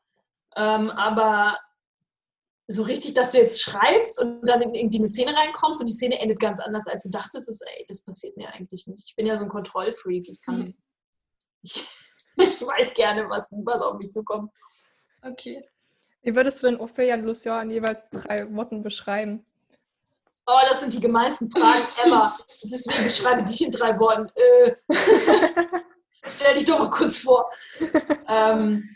Ähm, aber so richtig, dass du jetzt schreibst und dann in irgendwie eine Szene reinkommst und die Szene endet ganz anders, als du dachtest, ist, ey, das passiert mir eigentlich nicht. Ich bin ja so ein Kontrollfreak. Ich kann, mhm. ich, ich, weiß gerne, was, was auf mich zukommt. Okay. Wie würdest du denn Ophelia und Lucien in jeweils drei Worten beschreiben? Oh, das sind die gemeinsten Fragen ever. Das ist wie, beschreibe dich in drei Worten. Äh. Stell dich doch mal kurz vor. ähm,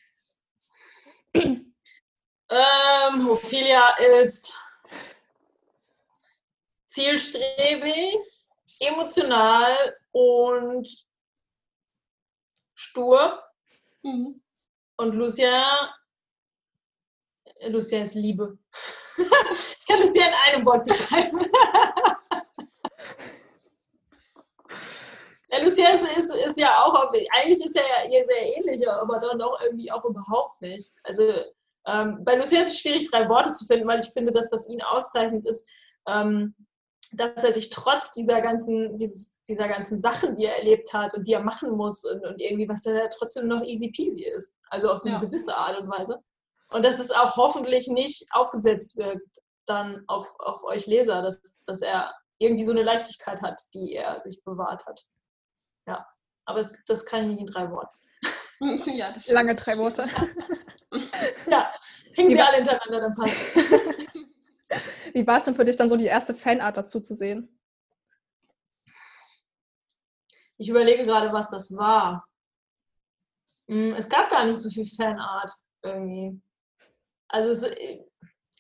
ähm, Ophelia ist zielstrebig, emotional und stur. Mhm. Und Lucien, Lucien ist Liebe. ich kann Lucien in einem Wort beschreiben. ja, Lucien ist, ist, ist, ja auch, eigentlich ist er ja sehr ähnlich, aber dann auch irgendwie auch überhaupt nicht. Also ähm, bei Lucien ist es schwierig, drei Worte zu finden, weil ich finde, das, was ihn auszeichnet, ist, ähm, dass er sich trotz dieser ganzen, dieses, dieser ganzen Sachen, die er erlebt hat und die er machen muss und, und irgendwie, was er trotzdem noch easy peasy ist. Also auf so eine ja. gewisse Art und Weise. Und dass es auch hoffentlich nicht aufgesetzt wirkt dann auf, auf euch Leser, dass, dass er irgendwie so eine Leichtigkeit hat, die er sich bewahrt hat. Ja, aber es, das kann ich nicht in drei Worten. ja, Lange drei Worte. ja, hängen sie alle hintereinander, dann passt Wie war es denn für dich dann so die erste Fanart dazu zu sehen? Ich überlege gerade, was das war. Hm, es gab gar nicht so viel Fanart irgendwie. Also es, äh,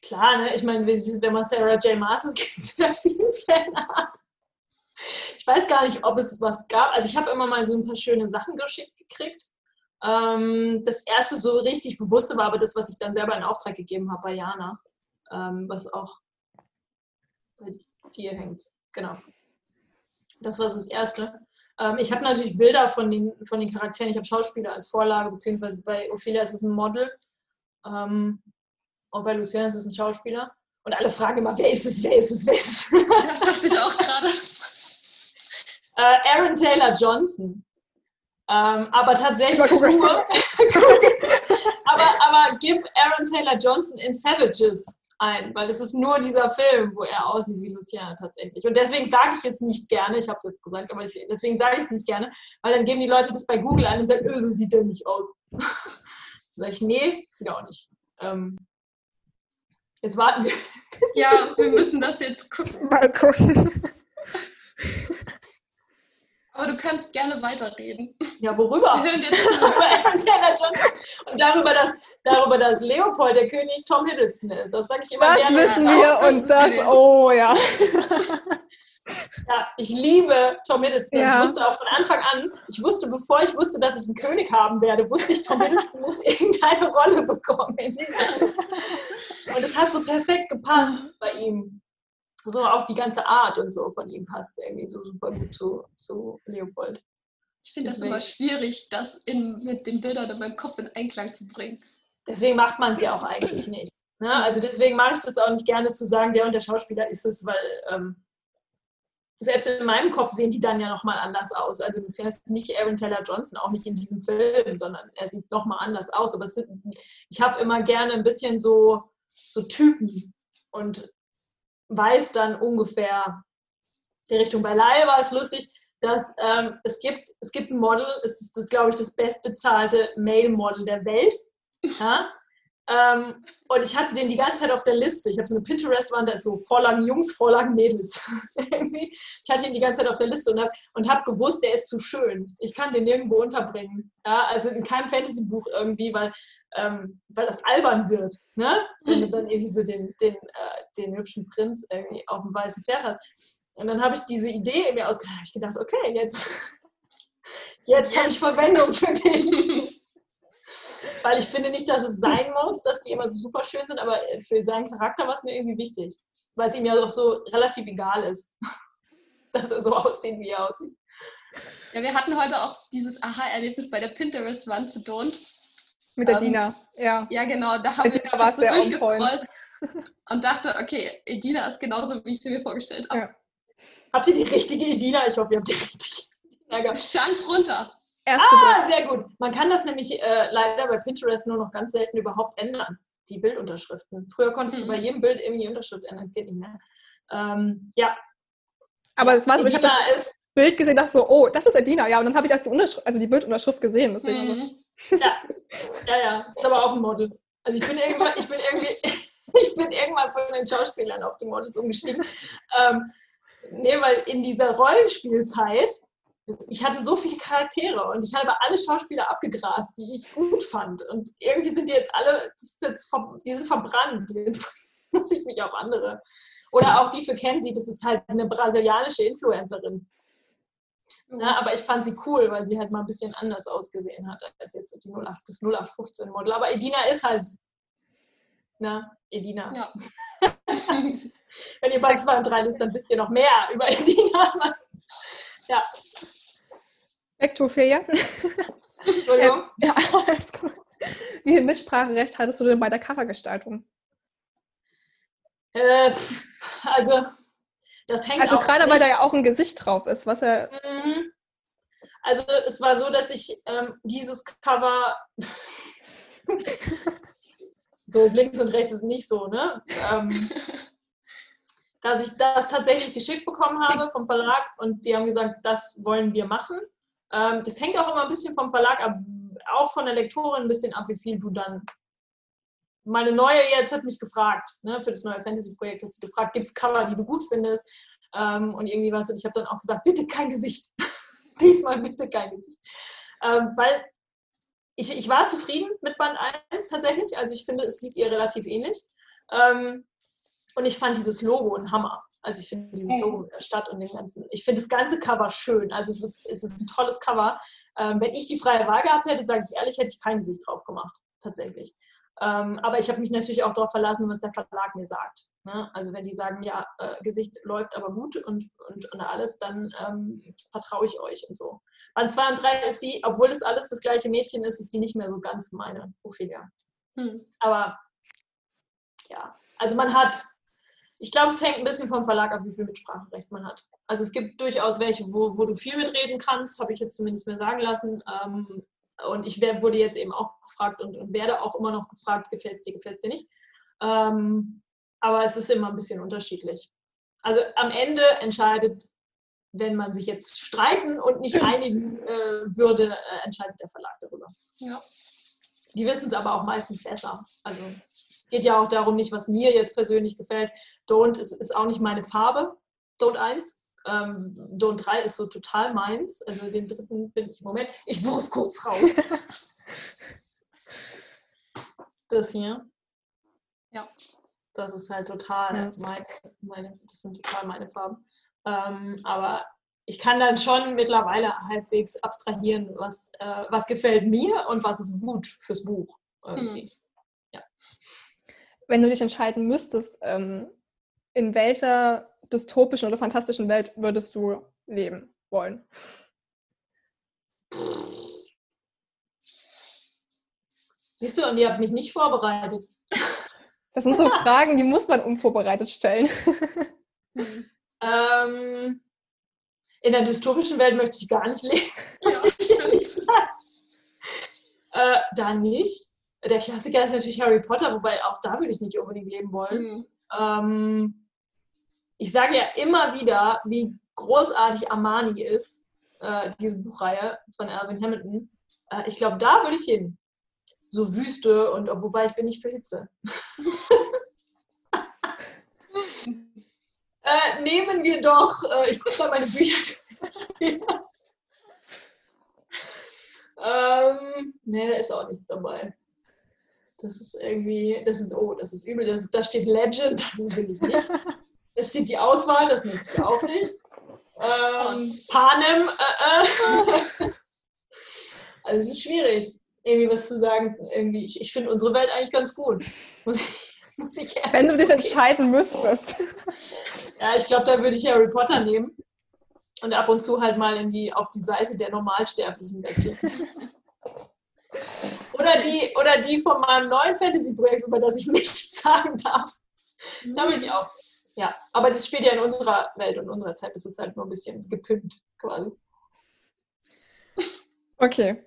klar, ne? ich meine, wenn man Sarah J. Maas ist, gibt es sehr viel Fanart. Ich weiß gar nicht, ob es was gab. Also ich habe immer mal so ein paar schöne Sachen geschickt gekriegt. Ähm, das erste so richtig bewusste war aber das, was ich dann selber in Auftrag gegeben habe bei Jana, ähm, was auch bei dir hängt. Genau. Das war so das Erste. Ähm, ich habe natürlich Bilder von den, von den Charakteren. Ich habe Schauspieler als Vorlage, beziehungsweise bei Ophelia ist es ein Model. Und bei Lucien ist es ein Schauspieler. Und alle fragen immer, wer ist es, wer ist es, wer ist es? Das dachte ich auch gerade. Äh, Aaron Taylor Johnson. Ähm, aber tatsächlich nur, aber, aber gib Aaron Taylor Johnson in Savages ein, weil es ist nur dieser Film, wo er aussieht wie Lucien tatsächlich. Und deswegen sage ich es nicht gerne, ich habe es jetzt gesagt, aber ich, deswegen sage ich es nicht gerne, weil dann geben die Leute das bei Google ein und sagen, öh, so sieht der nicht aus. dann sage ich, nee, sieht er auch nicht. Ähm, jetzt warten wir. Ja, wir müssen das jetzt gucken. Mal gucken. Aber du kannst gerne weiterreden. Ja, worüber? Über Indiana und darüber, dass, darüber, dass Leopold der König Tom Hiddleston ist. Das sage ich immer das gerne. Das wissen wir und das, oh ja. Ja, ich liebe Tom Hiddleston. Ja. Ich wusste auch von Anfang an, ich wusste, bevor ich wusste, dass ich einen König haben werde, wusste ich, Tom Hiddleston muss irgendeine Rolle bekommen. Und es hat so perfekt gepasst bei ihm so auch die ganze Art und so von ihm passt irgendwie so super gut zu, zu Leopold. Ich finde das immer schwierig, das in, mit den Bildern in meinem Kopf in Einklang zu bringen. Deswegen macht man es ja auch eigentlich nicht. Ne? Also deswegen mache ich das auch nicht gerne zu sagen, der und der Schauspieler ist es, weil ähm, selbst in meinem Kopf sehen die dann ja nochmal anders aus. Also bisher ist nicht Aaron Taylor Johnson, auch nicht in diesem Film, sondern er sieht nochmal anders aus. Aber sind, ich habe immer gerne ein bisschen so, so Typen. Und weiß dann ungefähr die Richtung. Bei Laie war es lustig, dass ähm, es, gibt, es gibt ein Model, es ist, glaube ich, das bestbezahlte Male-Model der Welt. Ja? Ähm, und ich hatte den die ganze Zeit auf der Liste. Ich habe so eine Pinterest-Wand, da ist so Vorlagen Jungs, Vorlagen Mädels. ich hatte ihn die ganze Zeit auf der Liste und habe und hab gewusst, der ist zu schön. Ich kann den nirgendwo unterbringen. Ja, also in keinem Fantasy-Buch irgendwie, weil, ähm, weil das albern wird. Ne? Wenn du dann irgendwie so den, den, äh, den hübschen Prinz irgendwie auf dem weißen Pferd hast. Und dann habe ich diese Idee in mir ausgedacht. ich gedacht, okay, jetzt, jetzt habe ich Verwendung für dich. Weil ich finde nicht, dass es sein muss, dass die immer so super schön sind, aber für seinen Charakter war es mir irgendwie wichtig. Weil es ihm ja doch so relativ egal ist, dass er so aussieht, wie er aussieht. Ja, wir hatten heute auch dieses Aha-Erlebnis bei der Pinterest-Wand zu Don't. Mit der ähm, Dina, ja. Ja, genau, da haben wir so durchgescrollt und dachte, okay, Edina ist genauso, wie ich sie mir vorgestellt habe. Ja. Habt ihr die richtige Edina? Ich hoffe, ihr habt die richtige Edina gehabt. Stand runter. Erste ah, sehr gut. Man kann das nämlich äh, leider bei Pinterest nur noch ganz selten überhaupt ändern, die Bildunterschriften. Früher konntest mhm. du bei jedem Bild irgendwie die Unterschrift ändern, geht nicht mehr. Ähm, ja. Aber es war so, ich habe das Bild gesehen, dachte so, oh, das ist Edina, ja. Und dann habe ich erst die, Unterschrift, also die Bildunterschrift gesehen. Deswegen mhm. so. Ja, ja, ja. Das ist aber auch ein Model. Also ich bin irgendwann, ich bin irgendwie, ich bin irgendwann von den Schauspielern auf die Models umgestiegen. ähm, nee, weil in dieser Rollenspielzeit ich hatte so viele Charaktere und ich habe alle Schauspieler abgegrast, die ich gut fand. Und irgendwie sind die jetzt alle, jetzt, die sind verbrannt. Jetzt muss ich mich auf andere. Oder auch die für Kenzie, das ist halt eine brasilianische Influencerin. Ja, aber ich fand sie cool, weil sie halt mal ein bisschen anders ausgesehen hat als jetzt die 08, das 0815 Model. Aber Edina ist halt, na, Edina. Ja. Wenn ihr bei zwei und drei ist, dann wisst ihr noch mehr über Edina. Was, ja, Vektorferien. Entschuldigung. ja, alles gut. Wie viel Mitspracherecht hattest du denn bei der Covergestaltung? Äh, also, das hängt Also gerade weil da ja auch ein Gesicht drauf ist, was er. Mhm. Also es war so, dass ich ähm, dieses Cover so links und rechts ist nicht so, ne? Ähm, dass ich das tatsächlich geschickt bekommen habe vom Verlag und die haben gesagt, das wollen wir machen. Ähm, das hängt auch immer ein bisschen vom Verlag ab, auch von der Lektorin ein bisschen ab, wie viel du dann. Meine neue jetzt hat mich gefragt, ne, für das neue Fantasy-Projekt hat sie gefragt, gibt es Cover, die du gut findest? Ähm, und irgendwie was. Und ich habe dann auch gesagt, bitte kein Gesicht. Diesmal bitte kein Gesicht. Ähm, weil ich, ich war zufrieden mit Band 1 tatsächlich. Also ich finde, es sieht ihr relativ ähnlich. Ähm, und ich fand dieses Logo ein Hammer. Also ich finde dieses Logo der Stadt und dem ganzen, ich finde das ganze Cover schön. Also es ist, es ist ein tolles Cover. Ähm, wenn ich die freie Wahl gehabt hätte, sage ich ehrlich, hätte ich kein Gesicht drauf gemacht, tatsächlich. Ähm, aber ich habe mich natürlich auch darauf verlassen, was der Verlag mir sagt. Ne? Also wenn die sagen, ja, äh, Gesicht läuft aber gut und, und, und alles, dann ähm, vertraue ich euch und so. Band 2 und 3 ist sie, obwohl es alles das gleiche Mädchen ist, ist sie nicht mehr so ganz meine Ophelia. Hm. Aber ja, also man hat ich glaube, es hängt ein bisschen vom Verlag ab, wie viel Mitspracherecht man hat. Also es gibt durchaus welche, wo, wo du viel mitreden kannst, habe ich jetzt zumindest mir sagen lassen. Ähm, und ich wurde jetzt eben auch gefragt und, und werde auch immer noch gefragt, gefällt es dir, gefällt es dir nicht. Ähm, aber es ist immer ein bisschen unterschiedlich. Also am Ende entscheidet, wenn man sich jetzt streiten und nicht einigen äh, würde, äh, entscheidet der Verlag darüber. Ja. Die wissen es aber auch meistens besser. Also geht ja auch darum, nicht was mir jetzt persönlich gefällt. Don't ist, ist auch nicht meine Farbe, Don't 1. Ähm, Don't 3 ist so total meins. Also den dritten bin ich im Moment. Ich suche es kurz raus. das hier. Ja. Das ist halt total ja. meine, meine, das sind total meine Farben. Ähm, aber ich kann dann schon mittlerweile halbwegs abstrahieren, was, äh, was gefällt mir und was ist gut fürs Buch. Irgendwie. Wenn du dich entscheiden müsstest, ähm, in welcher dystopischen oder fantastischen Welt würdest du leben wollen? Siehst du, und ihr habt mich nicht vorbereitet. Das sind so Fragen, die muss man unvorbereitet stellen. ähm, in der dystopischen Welt möchte ich gar nicht leben. Ja, äh, da nicht der Klassiker ist natürlich Harry Potter, wobei auch da würde ich nicht unbedingt leben wollen. Mhm. Ähm, ich sage ja immer wieder, wie großartig Armani ist, äh, diese Buchreihe von Alvin Hamilton. Äh, ich glaube, da würde ich hin. so Wüste und wobei ich bin nicht für Hitze. äh, nehmen wir doch, äh, ich gucke mal meine Bücher. ähm, nee, da ist auch nichts dabei. Das ist irgendwie, das ist, oh, das ist übel. Das, da steht Legend, das will ich nicht. Da steht die Auswahl, das möchte ich auch nicht. Ähm, Panem, äh, äh. Also es ist schwierig, irgendwie was zu sagen. Irgendwie, ich, ich finde unsere Welt eigentlich ganz gut. Muss ich, muss ich Wenn du dich okay. entscheiden müsstest. Ja, ich glaube, da würde ich Harry Potter nehmen und ab und zu halt mal in die, auf die Seite der Normalsterblichen wechseln. Oder die, oder die von meinem neuen Fantasy-Projekt, über das ich nichts sagen darf. Da bin ich auch. Ja, aber das spielt ja in unserer Welt und unserer Zeit. Das ist halt nur ein bisschen gepimpt quasi. Okay.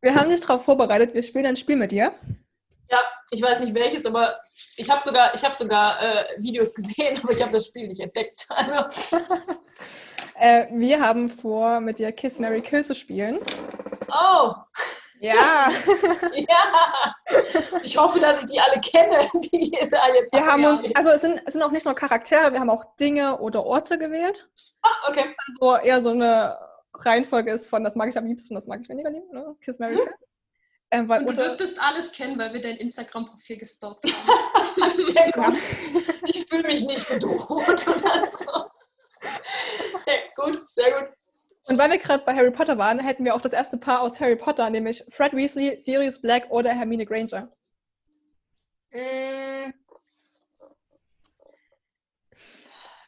Wir haben dich darauf vorbereitet. Wir spielen ein Spiel mit dir. Ja, ich weiß nicht welches, aber ich habe sogar, ich hab sogar äh, Videos gesehen, aber ich habe das Spiel nicht entdeckt. Also. äh, wir haben vor, mit dir Kiss Mary Kill zu spielen. Oh! Ja. ja. Ich hoffe, dass ich die alle kenne, die da jetzt. Wir haben uns, also es sind, es sind auch nicht nur Charaktere, wir haben auch Dinge oder Orte gewählt. Ah, okay. Also eher so eine Reihenfolge ist von das mag ich am liebsten, das mag ich weniger lieben, ne? Kiss Mary hm. Ähm, weil du dürftest alles kennen, weil wir dein Instagram-Profil gestalkt haben. Sehr gut. Ich fühle mich nicht bedroht oder so. Okay, gut, sehr gut. Und weil wir gerade bei Harry Potter waren, hätten wir auch das erste Paar aus Harry Potter, nämlich Fred Weasley, Sirius Black oder Hermine Granger. Mm.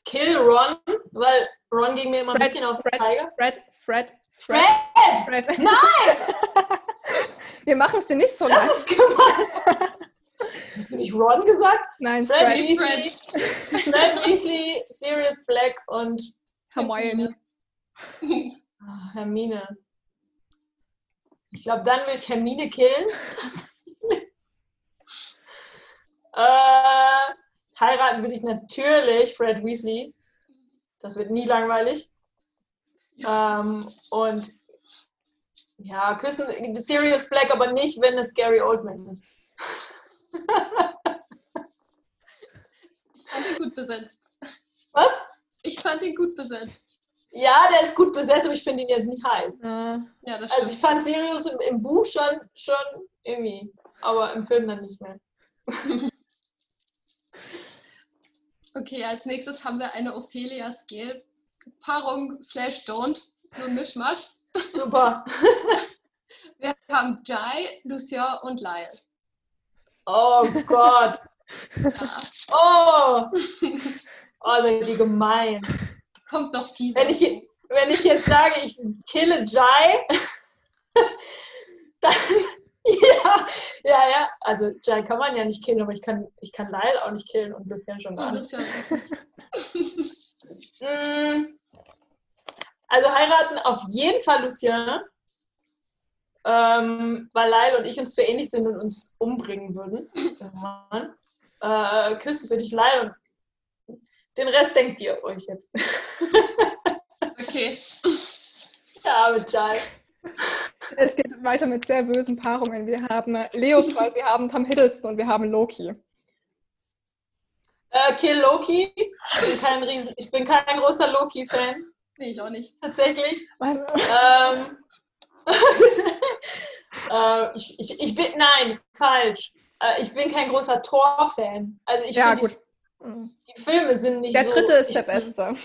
Kill Ron, weil Ron ging mir immer Fred, ein bisschen auf den Tiger. Fred, Fred, Fred. Fred! Fred. Nein! wir machen es dir nicht so Das ist gemein. Hast du nicht Ron gesagt? Nein, Fred, Fred. Weasley, Fred Weasley, Sirius Black und Hermione. Oh, Hermine. Ich glaube, dann will ich Hermine killen. äh, heiraten will ich natürlich Fred Weasley. Das wird nie langweilig. Ähm, und ja, küssen Sirius Black, aber nicht, wenn es Gary Oldman ist. ich fand ihn gut besetzt. Was? Ich fand ihn gut besetzt. Ja, der ist gut besetzt, aber ich finde ihn jetzt nicht heiß. Ja, also ich fand Sirius im, im, Buch schon, schon irgendwie, aber im Film dann nicht mehr. okay, als nächstes haben wir eine Ophelia Scale Paarung slash Don't, so ein Mischmasch. Super. wir haben Jai, Lucia und Lyle. Oh Gott. Ja. Oh. Oh, die gemein kommt noch viel. Wenn ich, wenn ich jetzt sage, ich kille Jai, dann ja, ja, ja. Also Jai kann man ja nicht killen, aber ich kann, ich kann Lyle auch nicht killen und Lucian schon gar nicht. Mm. also heiraten auf jeden Fall Lucian, ähm, weil Lyle und ich uns zu ähnlich sind und uns umbringen würden. Äh, küssen würde ich Lyle und den Rest denkt ihr euch jetzt. Okay. Ja, mit Charlie. Es geht weiter mit sehr bösen Paarungen. Wir haben Leopold, wir haben Tom Hiddleston und wir haben Loki. Äh, Kill Loki. Ich bin kein, Riesen, ich bin kein großer Loki-Fan. Nee, ich auch nicht. Tatsächlich. Ähm, äh, ich, ich, ich bin, nein, falsch. Äh, ich bin kein großer Thor-Fan. Also ich ja, gut. Die, die, Filme sind nicht der so. Der dritte ist der beste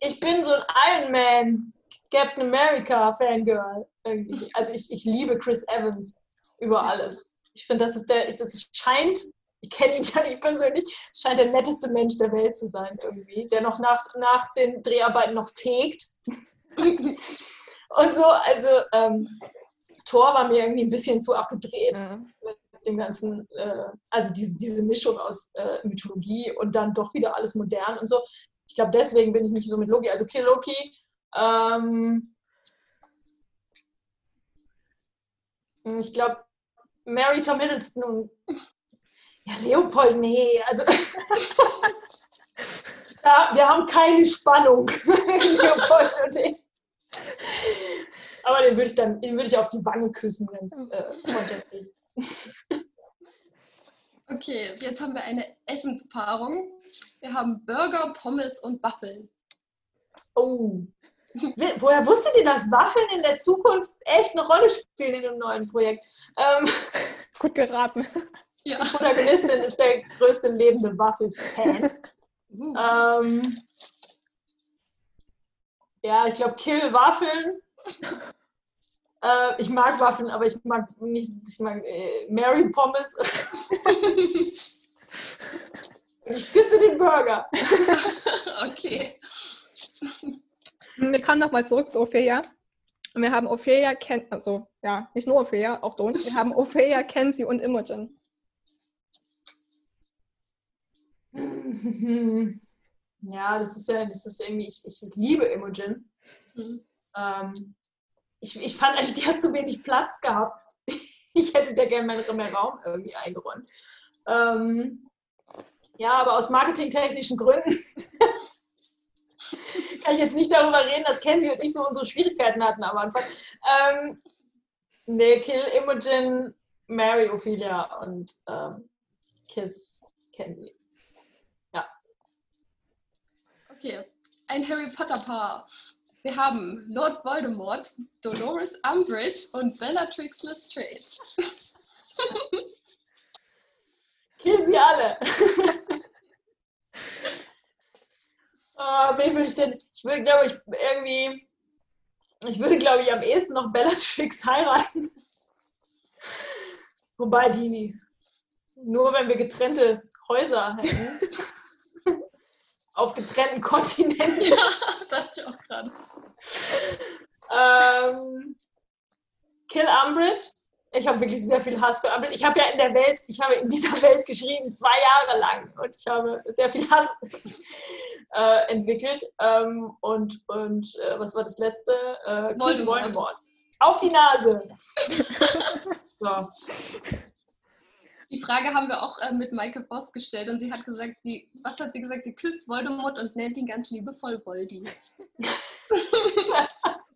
ich bin so ein Iron Man, Captain America Fangirl irgendwie. Also ich, ich liebe Chris Evans über alles. Ich finde, das ist der, das scheint, ich kenne ihn ja nicht persönlich, scheint der netteste Mensch der Welt zu sein irgendwie, der noch nach, nach den Dreharbeiten noch fegt. Und so, also ähm, Thor war mir irgendwie ein bisschen zu abgedreht. Ja. Dem ganzen, äh, also diese, diese Mischung aus äh, Mythologie und dann doch wieder alles modern und so ich glaube, deswegen bin ich nicht so mit Loki. Also Kill Loki. Ähm, ich glaube, Mary Tom Hiddleston und ja, Leopold, nee, also ja, wir haben keine Spannung, Leopold und ich. Aber den würde ich dann, den würde ich auf die Wange küssen, wenn es äh, Okay, jetzt haben wir eine Essenspaarung. Wir haben Burger, Pommes und Waffeln. Oh. Woher wusstet ihr, dass Waffeln in der Zukunft echt eine Rolle spielen in dem neuen Projekt? Ähm, Gut geraten. Ja. Die Protagonistin ist der größte lebende Waffelfan. Uh. Ähm, ja, ich glaube, Kill Waffeln. Äh, ich mag Waffeln, aber ich mag nicht, ich mag äh, Mary Pommes. Und ich küsse den Burger. okay. Wir kommen nochmal zurück zu Ophelia. Und wir haben Ophelia, Ken also ja, nicht nur Ophelia, auch Don. Wir haben Ophelia, Kenzie und Imogen. Ja, das ist ja, das ist irgendwie, ich, ich liebe Imogen. Mhm. Ähm, ich, ich fand eigentlich, die hat zu wenig Platz gehabt. Ich hätte da gerne mehr, mehr Raum irgendwie eingeräumt. Ähm, ja, aber aus marketingtechnischen Gründen kann ich jetzt nicht darüber reden, dass Kenzie und ich so unsere Schwierigkeiten hatten am Anfang. Ähm, nee, Kill Imogen, Mary Ophelia und ähm, Kiss Kenzie. Okay. Ein Harry Potter Paar. Wir haben Lord Voldemort, Dolores Umbridge und Bellatrix Lestrange. Kill sie alle. oh, wen würde ich denn? Ich würde, glaube ich, irgendwie. Ich würde, glaube ich, am ehesten noch Bellatrix heiraten. Wobei die. Nur wenn wir getrennte Häuser hätten. Auf getrennten Kontinenten. ja, dachte ich auch gerade. Ähm, Kill Umbridge. Ich habe wirklich sehr viel Hass für Umbridge. Ich habe ja in der Welt, ich habe in dieser Welt geschrieben, zwei Jahre lang. Und ich habe sehr viel Hass äh, entwickelt. Ähm, und und äh, was war das letzte? Äh, Voldemort. Voldemort. Auf die Nase. so. Die Frage haben wir auch äh, mit Maike Voss gestellt und sie hat gesagt, sie, was hat sie gesagt? Sie küsst Voldemort und nennt ihn ganz liebevoll Voldi.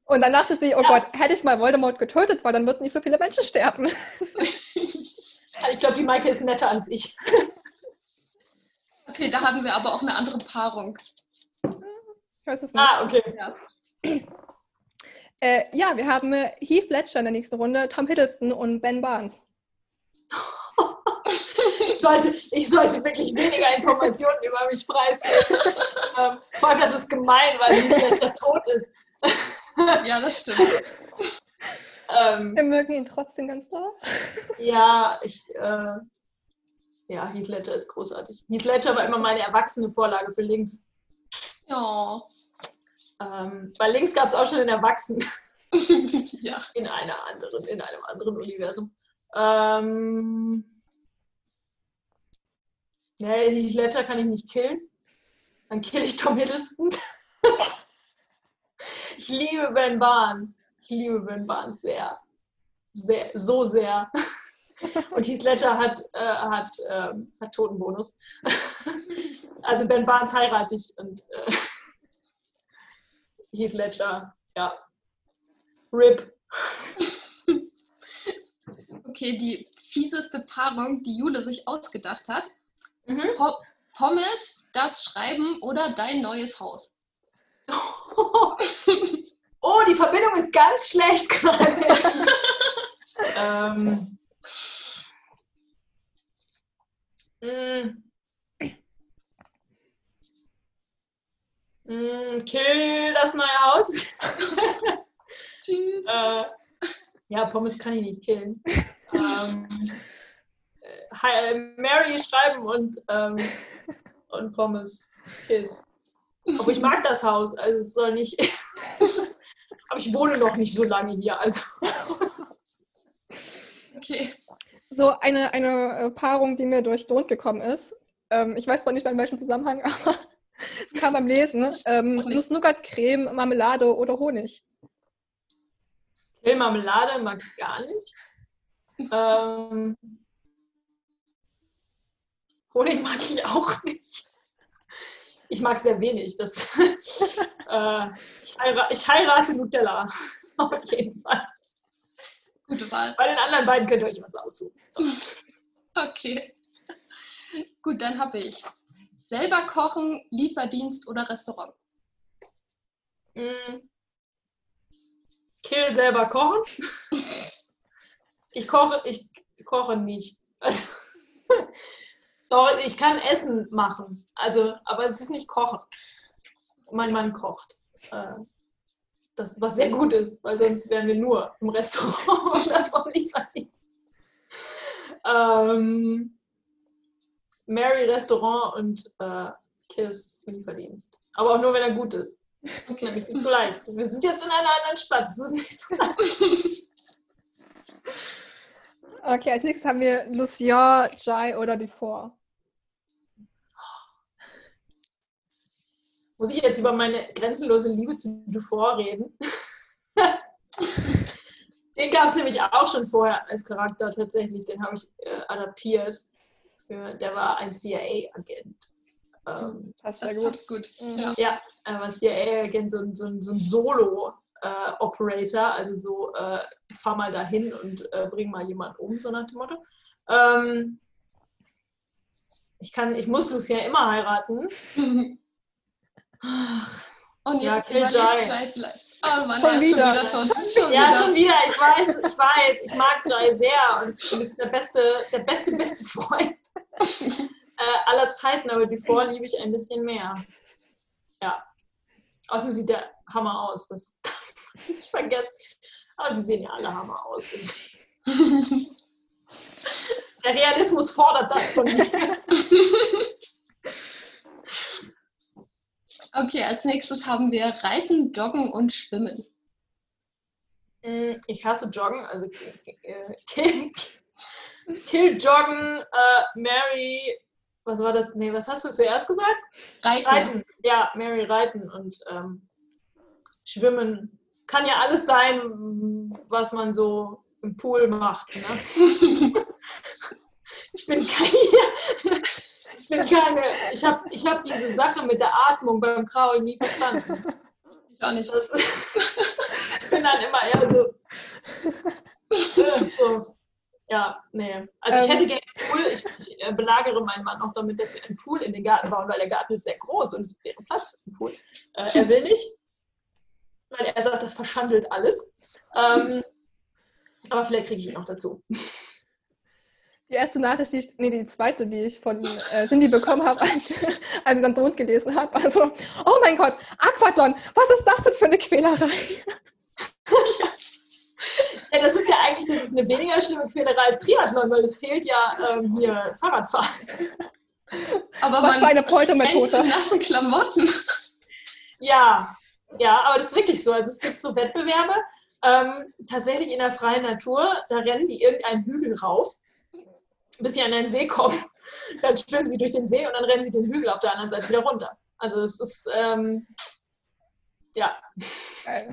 Und dann dachte sie, oh Ja. Gott, hätte ich mal Voldemort getötet, weil dann würden nicht so viele Menschen sterben. Ich glaube, die Maike ist netter als ich. Okay, da haben wir aber auch eine andere Paarung. Ich weiß es nicht. Ah, okay. Ja. Äh, ja, wir haben äh, Heath Ledger in der nächsten Runde, Tom Hiddleston und Ben Barnes. Ich sollte, ich sollte wirklich weniger Informationen über mich preisgeben. ähm, vor allem, das ist gemein, weil Heath Ledger tot ist. ja, das stimmt. ähm, Wir mögen ihn trotzdem ganz doll. ja, ich. Äh, ja, Heath Ledger ist großartig. Heath Ledger war immer meine erwachsene Vorlage für Links. Ja. Ähm, bei Links gab es auch schon einen Erwachsenen ja. in einer anderen, in einem anderen Universum. Ähm, nee, Heath Ledger kann ich nicht killen. Dann kill ich Tom Hiddleston. ich liebe Ben Barnes. Ich liebe Ben Barnes sehr. Sehr, so sehr. Und Heath Ledger hat, äh, hat, ähm, hat Totenbonus. also Ben Barnes heirate ich und äh, Heath Ledger, ja. RIP. Okay, die fieseste Paarung, die Jule sich ausgedacht hat. Mhm. Po Pommes, das Schreiben oder dein neues Haus. Oh, die Verbindung ist ganz schlecht gerade. ähm. Mm. Mm, Kill das neue Haus. Tschüss. äh, ja, Pommes kann ich nicht killen. ähm, äh, äh, Mary schreiben und, ähm, und Pommes kiss. Aber ich mag das Haus, also es soll nicht. Aber ich wohne noch nicht so lange hier, also. Okay. So eine, eine äh, Paarung, die mir durch Don't gekommen ist. Ähm, ich weiß zwar nicht mehr in welchem Zusammenhang, aber es kam beim Lesen. Ähm. Nuss-Nougat-Creme, Marmelade oder Honig. Kill Marmelade mag ich gar nicht. Ähm, Honig mag ich auch nicht. Ich mag sehr wenig. Das, äh, ich, heira ich heirate Nutella. Auf jeden Fall. Gute Wahl. Bei den anderen beiden könnt ihr euch was aussuchen. So. Okay. Gut, dann habe ich selber kochen, Lieferdienst oder Restaurant. Mm. Kill selber kochen. Ich koche, ich koche nicht. Also, doch, ich kann Essen machen. Also, aber es ist nicht kochen. Mein Mann kocht. Äh, das, was sehr gut ist, weil sonst wären wir nur im Restaurant oder vom Lieferdienst. Ähm, Mary Restaurant und äh, Kiss Lieferdienst. Aber auch nur, wenn er gut ist. Das ist nämlich nicht so leicht. Wir sind jetzt in einer anderen Stadt. Das ist nicht so leicht. Okay, als nächstes haben wir Lucien, Jai oder Dufour. Muss ich jetzt über meine grenzenlose Liebe zu Dufour reden? Den gab es nämlich auch schon vorher als Charakter tatsächlich. Den habe ich äh, adaptiert. Für, der war ein CIA-Agent. Ähm, Passt Das sehr gut. gut. Mhm. Ja. ja, er war CIA-Agent, so, ein- so, ein- so ein Solo-Operator. also so, äh, fahr mal dahin und äh, bring mal jemanden um, so nach dem Motto. Ähm, ich, kann, ich muss Lucien immer heiraten. Ach, Und Ja, jetzt Kill überlebt Jai. Jai vielleicht. Oh Mann, Schon er ist schon wieder. wieder tot. Schon Ja, wieder. schon wieder. Ich weiß, ich weiß. Ich mag Jai sehr und du bist der beste, der beste, beste Freund äh, aller Zeiten, aber bevor liebe ich ein bisschen mehr. Ja. Außerdem sieht der Hammer aus. Das ich vergesse. Aber sie sehen ja alle Hammer aus. Der Realismus fordert das von mir. Okay, als nächstes haben wir Reiten, Joggen und Schwimmen. Mm, Ich hasse Joggen, also äh, Kill, Kill Joggen, äh, Mary, was war das? Nee, was hast du zuerst gesagt? Reiten. Reiten, ja, Mary reiten und ähm, schwimmen. Kann ja alles sein, was man so im Pool macht. Ne? Ich bin keine, ich bin keine, ich habe ich hab diese Sache mit der Atmung beim Kraulen nie verstanden. Ich auch nicht. Das, ich bin dann immer eher so, äh, so ja, nee. Also ich Ähm. hätte gerne einen Pool, ich, ich äh, belagere meinen Mann auch damit, dass wir einen Pool in den Garten bauen, weil der Garten ist sehr groß und es wäre Platz für einen Pool. Äh, er will nicht, weil er sagt, das verschandelt alles. Ähm, aber vielleicht kriege ich ihn auch dazu. Die erste Nachricht, die ich, nee, die zweite, die ich von äh, Cindy bekommen habe, als, als ich dann Tod gelesen habe, also, oh mein Gott, Aquathlon, was ist das denn für eine Quälerei? Ja, das ist ja eigentlich, das ist eine weniger schlimme Quälerei als Triathlon, weil es fehlt ja ähm, hier Fahrradfahren. Aber Was für man eine rennt Foltermethode. in nassen Klamotten. Ja, ja, aber das ist wirklich so. Also es gibt so Wettbewerbe, ähm, tatsächlich in der freien Natur, da rennen die irgendeinen Hügel rauf, bis sie an einen See kommen. Dann schwimmen sie durch den See und dann rennen sie den Hügel auf der anderen Seite wieder runter. Also es ist, ähm, ja. Geil.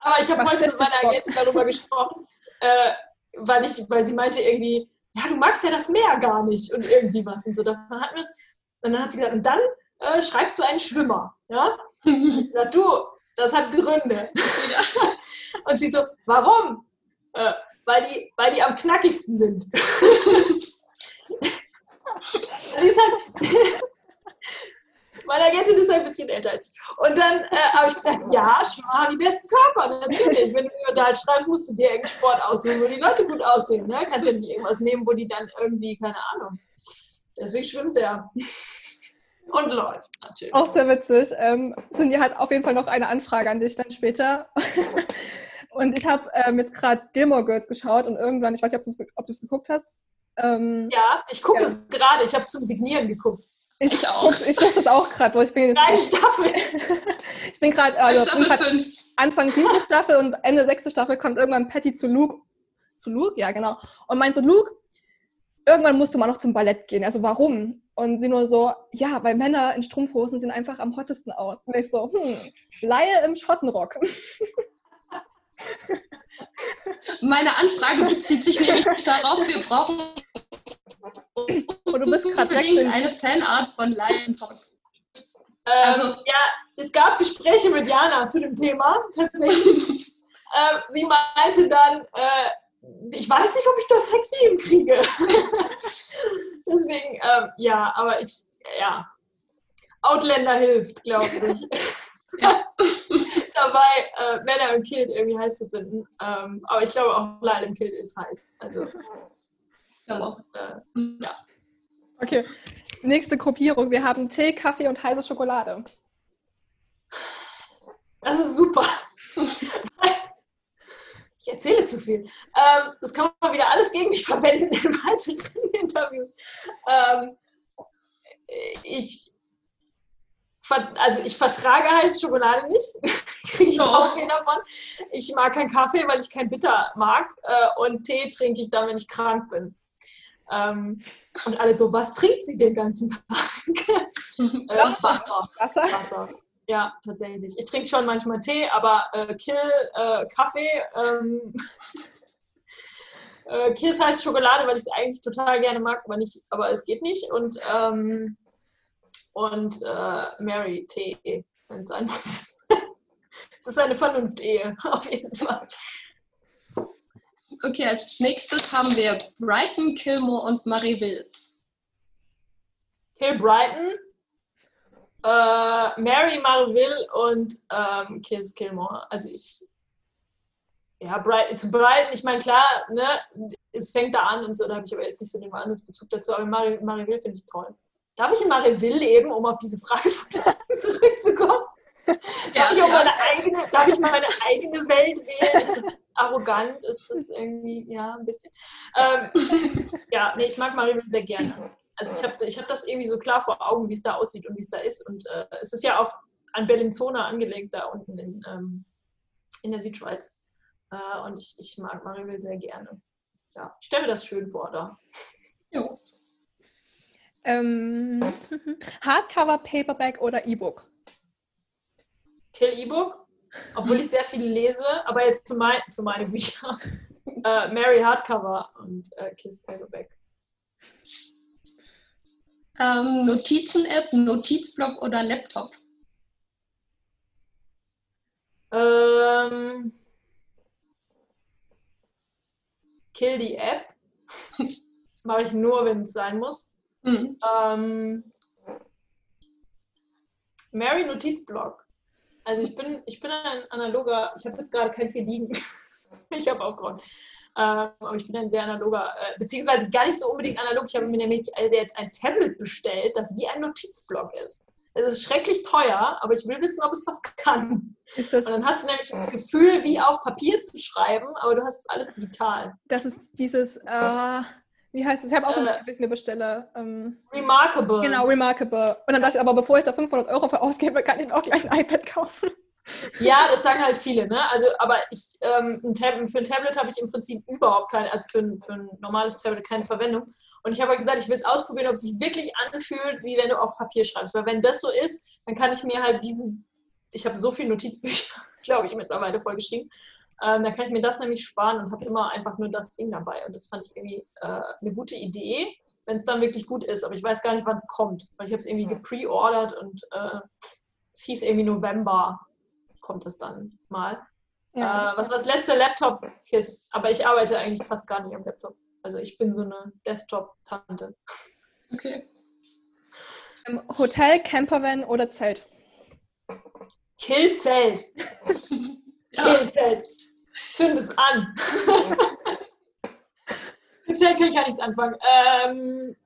Aber ich habe heute mit meiner. Agentin darüber gesprochen, äh, weil, ich, weil sie meinte irgendwie, ja, du magst ja das Meer gar nicht und irgendwie was und so. Dann hatten wir es, und dann hat sie gesagt, und dann äh, schreibst du einen Schwimmer. Ja? Ich sag, du, das hat Gründe. Und sie so, warum? Äh, weil, die, weil die am knackigsten sind. sie ist halt. Meine Agentin ist ein bisschen älter als ich. Und dann äh, habe ich gesagt, ja, Schwimmer haben die besten Körper, natürlich. Wenn du über da halt schreibst, musst du dir irgendeinen Sport aussuchen, wo die Leute gut aussehen. Ne? Kannst ja nicht irgendwas nehmen, wo die dann irgendwie, keine Ahnung. Deswegen schwimmt der. Und läuft, natürlich. Auch sehr witzig. Ähm, Cindy hat auf jeden Fall noch eine Anfrage an dich dann später. Und ich habe ähm, jetzt gerade Gilmore Girls geschaut und irgendwann, ich weiß nicht, ob du es geguckt hast. Ähm, Ja, ich gucke Ja. es gerade. Ich habe es zum Signieren geguckt. ich, Ich auch. guck- Ich suche das auch gerade, wo ich bin Drei jetzt, Staffeln. ich bin gerade also, ich bin Staffel grad 5. Anfang siebte Staffel und Ende sechste Staffel kommt irgendwann Patty zu Luke. Zu Luke? Ja, genau. Und meint so, Luke, irgendwann musst du mal noch zum Ballett gehen. Also warum? Und sie nur so, ja, weil Männer in Strumpfhosen sehen einfach am hottesten aus. Und ich so, hm, Laie im Schottenrock. Meine Anfrage bezieht sich nämlich darauf, wir brauchen Und du bist gerade unbedingt eine Fanart von Lion Talk. Ähm, Also- ja, es gab Gespräche mit Jana zu dem Thema, tatsächlich. äh, sie meinte dann, äh, ich weiß nicht, ob ich das sexy hinkriege. Deswegen, ähm, ja, aber ich, ja, Outlander hilft, glaube ich. Dabei äh, Männer im Kilt irgendwie heiß zu finden. Ähm, aber ich glaube auch Leid im Kilt ist heiß. Also, das, äh, ja. Okay, nächste Gruppierung. Wir haben Tee, Kaffee und heiße Schokolade. Das ist super. ich erzähle zu viel. Ähm, das kann man wieder alles gegen mich verwenden in weiteren Interviews. Ähm, ich, also ich vertrage heiße Schokolade nicht. Kriege ich auch oh. davon. Ich mag keinen Kaffee, weil ich kein Bitter mag. Äh, und Tee trinke ich dann, wenn ich krank bin. Ähm, und alle so, was trinkt sie den ganzen Tag? äh, Wasser. Wasser. Wasser. Ja, tatsächlich. Ich trinke schon manchmal Tee, aber äh, Kill, äh, Kaffee, ähm, äh, Kill heißt Schokolade, weil ich es eigentlich total gerne mag, aber, nicht, aber es geht nicht. Und, ähm, und äh, Mary Tee, wenn es sein muss. es ist eine Vernunft-Ehe, auf jeden Fall. Okay, als nächstes haben wir Brighton, Kilmore und Maryville. Kill Brighton, äh, Mary Marville und ähm, Kiss Kilmore. Also ich, ja, Bright, zu Brighton, ich meine, klar, ne, es fängt da an und so, da habe ich aber jetzt nicht so den Wahnsinnsbezug dazu, aber Mary, Mariville finde ich toll. Darf ich in Mariville leben, um auf diese Frage zurückzukommen? Ja, darf, ich meine eigene, darf ich meine eigene Welt wählen? Ist das arrogant? Ist das irgendwie, ja, ein bisschen? Ähm, ja, nee, ich mag Mariville sehr gerne. Also ich habe ich hab das irgendwie so klar vor Augen, wie es da aussieht und wie es da ist. Und äh, es ist ja auch an Bellinzona angelegt, da unten in, ähm, in der Südschweiz. Äh, und ich, ich mag Marienville sehr gerne. Ja, ich stelle mir das schön vor da. Jo. Ähm, Hardcover, Paperback oder E-Book? Kill E-Book, obwohl ich sehr viel lese, aber jetzt für, mein, für meine Bücher. Äh, Mary Hardcover und äh, Kiss Paperback. Ähm, Notizen-App, Notizblock oder Laptop? Ähm, kill die App. Das mache ich nur, wenn es sein muss. Mhm. Ähm, Mary Notizblock. Also ich bin, ich bin ein analoger, ich habe jetzt gerade keins hier liegen. ich habe aufgeräumt. Ähm, aber ich bin ein sehr analoger, äh, beziehungsweise gar nicht so unbedingt analog. Ich habe mir nämlich also jetzt ein Tablet bestellt, das wie ein Notizblock ist. Es ist schrecklich teuer, aber ich will wissen, ob es was kann. und dann hast du nämlich das Gefühl, wie auf Papier zu schreiben, aber du hast es alles digital. Das ist dieses, äh, wie heißt es? Ich habe auch äh, ein bisschen eine Bestelle. Ähm, remarkable. Genau, Remarkable. Und dann dachte ich, aber bevor ich da 500 Euro für ausgebe, kann ich mir auch gleich ein iPad kaufen. Ja, das sagen halt viele, ne? Also, aber ich, ähm, ein für ein Tablet habe ich im Prinzip überhaupt keine, also für ein, für ein normales Tablet keine Verwendung. Und ich habe halt gesagt, ich will es ausprobieren, ob es sich wirklich anfühlt, wie wenn du auf Papier schreibst. Weil wenn das so ist, dann kann ich mir halt diesen, ich habe so viele Notizbücher, glaube ich, mittlerweile vollgeschrieben. Ähm, dann kann ich mir das nämlich sparen und habe immer einfach nur das Ding dabei. Und das fand ich irgendwie äh, eine gute Idee, wenn es dann wirklich gut ist. Aber ich weiß gar nicht, wann es kommt, weil ich habe es irgendwie gepreordert und äh, es hieß irgendwie November kommt es dann mal. Ja. Äh, was war das letzte Laptop-Kiss? Aber ich arbeite eigentlich fast gar nicht am Laptop. Also ich bin so eine Desktop-Tante. Okay. Ähm, Hotel, Campervan oder Zelt? Kill Zelt. Zünd es an. Zelt kann ich ja nichts anfangen. Ähm,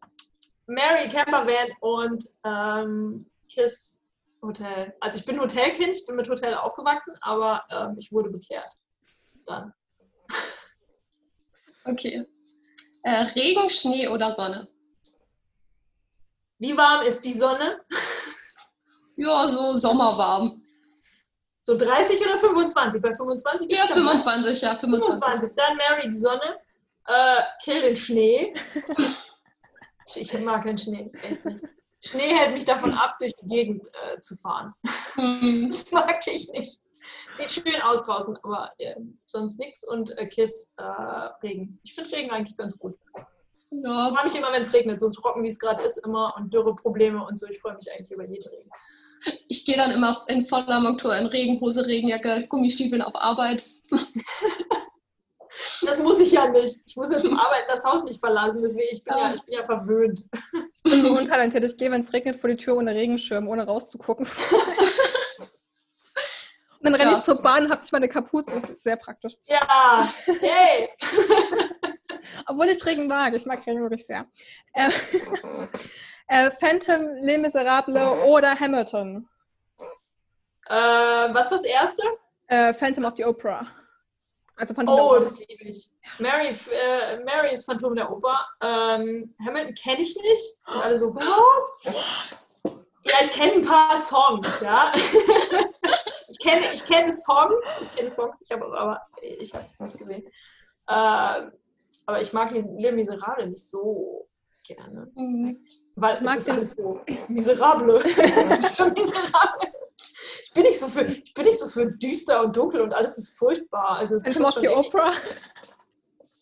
Mary Campervan und ähm, Kiss Hotel. Also ich bin Hotelkind, ich bin mit Hotel aufgewachsen, aber ähm, ich wurde bekehrt. Dann. Okay. Äh, Regen, Schnee oder Sonne? Wie warm ist die Sonne? Ja, so sommerwarm. So 30 oder 25? Bei 25 Ja, 25, ja, 25. 25. Dann Mary die Sonne. Äh, kill den Schnee. ich mag keinen Schnee, echt nicht. Schnee hält mich davon ab, durch die Gegend äh, zu fahren. Mhm. Das mag ich nicht. Sieht schön aus draußen, aber äh, sonst nichts. Und äh, Kiss äh, Regen. Ich finde Regen eigentlich ganz gut. Ja. Ich freue mich immer, wenn es regnet, so trocken wie es gerade ist, immer und Dürreprobleme und so. Ich freue mich eigentlich über jeden Regen. Ich gehe dann immer in voller Montur in Regenhose, Regenjacke, Gummistiefeln auf Arbeit. Das muss ich ja nicht. Ich muss ja zum Arbeiten das Haus nicht verlassen. Deswegen, ich bin ja, ich bin ja verwöhnt. Ich bin so untalentiert. Ich gehe, wenn es regnet, vor die Tür ohne Regenschirm, ohne rauszugucken. Und dann renne Ja. ich zur Bahn und habe nicht meine Kapuze. Das ist sehr praktisch. Ja, hey. Obwohl ich Regen mag. Ich mag Regen wirklich sehr. Äh, äh, Phantom, Les Miserables oder Hamilton? Äh, was war das erste? Äh, Phantom of the Opera. Also Phantom Oh, das liebe ich. Mary, äh, Mary ist Phantom der Oper. Ähm, Hamilton kenne ich nicht. Und alle so, was? Ja, ich kenne ein paar Songs, ja. ich kenne ich kenne Songs. Ich kenne Songs, ich habe aber ich habe es nicht gesehen. Ähm, aber ich mag Les Miserables nicht so gerne. Mhm. Weil Ich mag es ist alles so miserable. miserable. Ich bin, nicht so für, ich bin nicht so für düster und dunkel und alles ist furchtbar. Also das the schon irgendwie- Opera.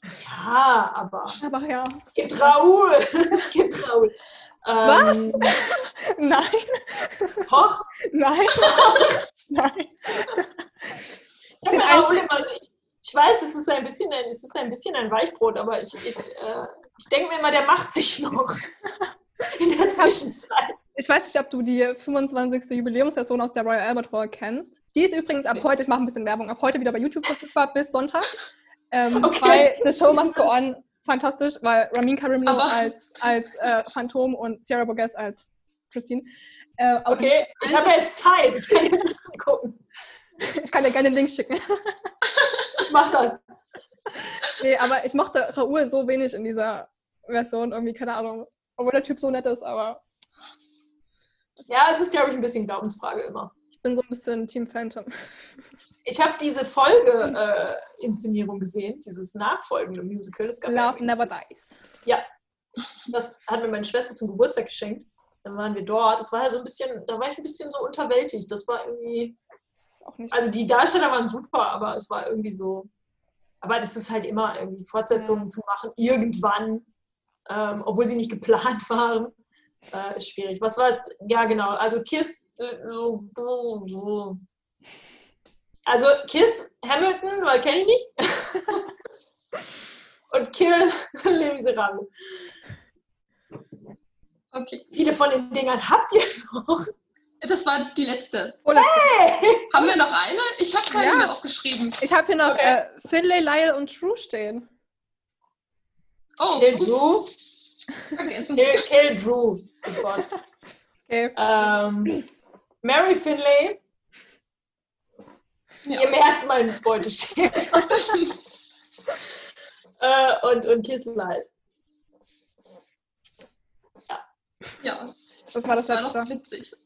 Ja, aber Aber ja. gibt Raoul. gibt Raoul. Ähm, Nein, Hoch. nein, nein. Ich Raoul immer, ich, ich weiß, es ist ein bisschen ein, es ist ein bisschen ein Weichbrot, aber ich, ich, äh, ich denke mir immer, der macht sich noch in der Zwischenzeit. Ich weiß nicht, ob du die 25. Jubiläumsversion aus der Royal Albert Hall kennst. Die ist übrigens ab heute, ich mache ein bisschen Werbung, ab heute wieder bei YouTube verfügbar bis Sonntag. Ähm, Okay. Bei The Show Must Go On fantastisch, weil Ramin Aber- als, als äh, Phantom und Sierra Bourges als Christine. Äh, Okay, ich habe ja jetzt Zeit, ich kann jetzt gucken. Ich kann dir gerne den Link schicken. Ich mach das. nee, aber ich mochte Raoul so wenig in dieser Version, irgendwie, keine Ahnung. Obwohl der Typ so nett ist, aber Ja, es ist, glaube ich, ein bisschen Glaubensfrage immer. ich bin so ein bisschen Team Phantom. Ich habe diese Folge-Inszenierung gesehen, dieses nachfolgende Musical. Das, gab ja Love never dies. das hat mir meine Schwester zum Geburtstag geschenkt. Dann waren wir dort. Das war ja so ein bisschen, da war ich ein bisschen so unterwältigt. Das war irgendwie, auch nicht. also die Darsteller waren super, aber es war irgendwie so. Aber das ist halt immer irgendwie Fortsetzungen Ja. zu machen, irgendwann, ähm, obwohl sie nicht geplant waren. Äh, ist schwierig. Was war es? Ja, genau. Also Kiss. Also Kiss Hamilton, weil kenne ich nicht. Und Kill Les Miserables. Okay, Viele von den Dingern habt ihr noch. das war die letzte. Oder Haben wir noch eine? Ich habe keine Ja. mehr aufgeschrieben. ich habe hier noch Okay. äh, Finlay, Lyle und True stehen. Oh, Kill Drew. vergessen. Kill, Kill Drew. Okay. Ähm, Mary Finlay. Ja. Ihr merkt meinen Beuteschäfer. äh, und, und Kiss Lyle. Ja, Das war das das war letzte. witzig.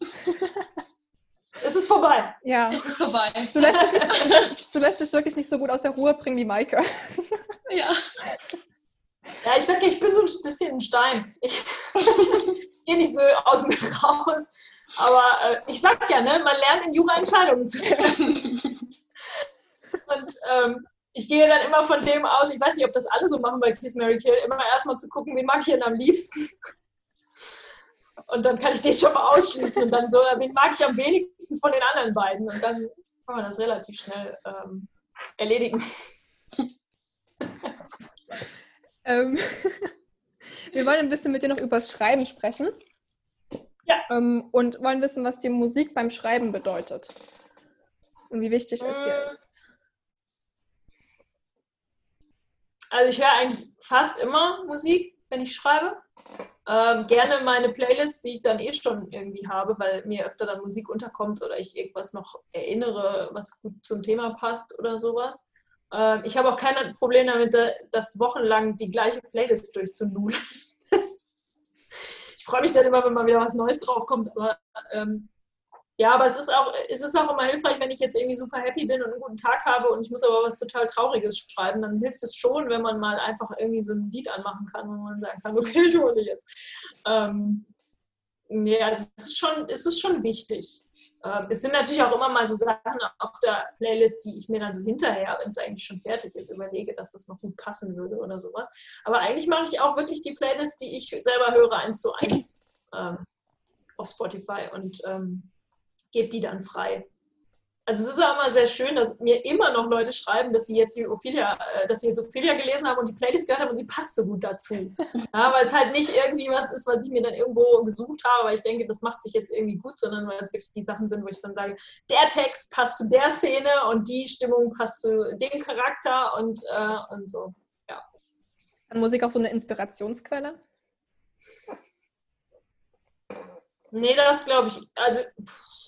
Es ist vorbei. Ja. Es ist vorbei. Du lässt, dich, du lässt dich wirklich nicht so gut aus der Ruhe bringen wie Maike. Ja. Ja, ich sag ja, ich bin so ein bisschen ein Stein. Ich gehe nicht so aus mir raus. Aber äh, ich sag ja, ne, man lernt in Jura Entscheidungen zu treffen. Und ähm, ich gehe dann immer von dem aus, ich weiß nicht, ob das alle so machen bei Kiss Mary Kill, immer erstmal zu gucken, wen mag ich denn am liebsten. Und dann kann ich den schon mal ausschließen und dann so, äh, wen mag ich am wenigsten von den anderen beiden. Und dann kann man das relativ schnell ähm, erledigen. Ähm, wir wollen ein bisschen mit dir noch übers Schreiben sprechen. Ja. Ähm, und wollen wissen, was dir Musik beim Schreiben bedeutet. Und wie wichtig es dir Mm. ist. Also ich höre eigentlich fast immer Musik, wenn ich schreibe. Ähm, gerne meine Playlist, die ich dann eh schon irgendwie habe, weil mir öfter dann Musik unterkommt oder ich irgendwas noch erinnere, was gut zum Thema passt oder sowas. Ähm, ich habe auch kein Problem damit, da- das wochenlang die gleiche Playlist durchzunudeln. ich freue mich dann immer, wenn mal wieder was Neues draufkommt, aber ähm, ja, aber es ist auch, es ist auch immer hilfreich, wenn ich jetzt irgendwie super happy bin und einen guten Tag habe und ich muss aber was total Trauriges schreiben, dann hilft es schon, wenn man mal einfach irgendwie so ein Lied anmachen kann, wo man sagen kann, okay, ich hole jetzt. Ähm, also es ist schon, es ist schon wichtig. Ähm, es sind natürlich auch immer mal so Sachen auf der Playlist, die ich mir dann so hinterher, wenn es eigentlich schon fertig ist, überlege, dass das noch gut passen würde oder sowas. Aber eigentlich mache ich auch wirklich die Playlist, die ich selber höre, eins zu eins ähm, auf Spotify und ähm, gebe die dann frei. Also es ist auch immer sehr schön, dass mir immer noch Leute schreiben, dass sie jetzt die Ophelia, äh, dass sie jetzt Ophelia gelesen haben und die Playlist gehört haben und sie passt so gut dazu. Ja, weil es halt nicht irgendwie was ist, was ich mir dann irgendwo gesucht habe, weil ich denke, das macht sich jetzt irgendwie gut, sondern weil es wirklich die Sachen sind, wo ich dann sage, der Text passt zu der Szene und die Stimmung passt zu dem Charakter und, äh, und so. Ja. Ist Musik auch so eine Inspirationsquelle? Nee, das glaube ich. Also. Pff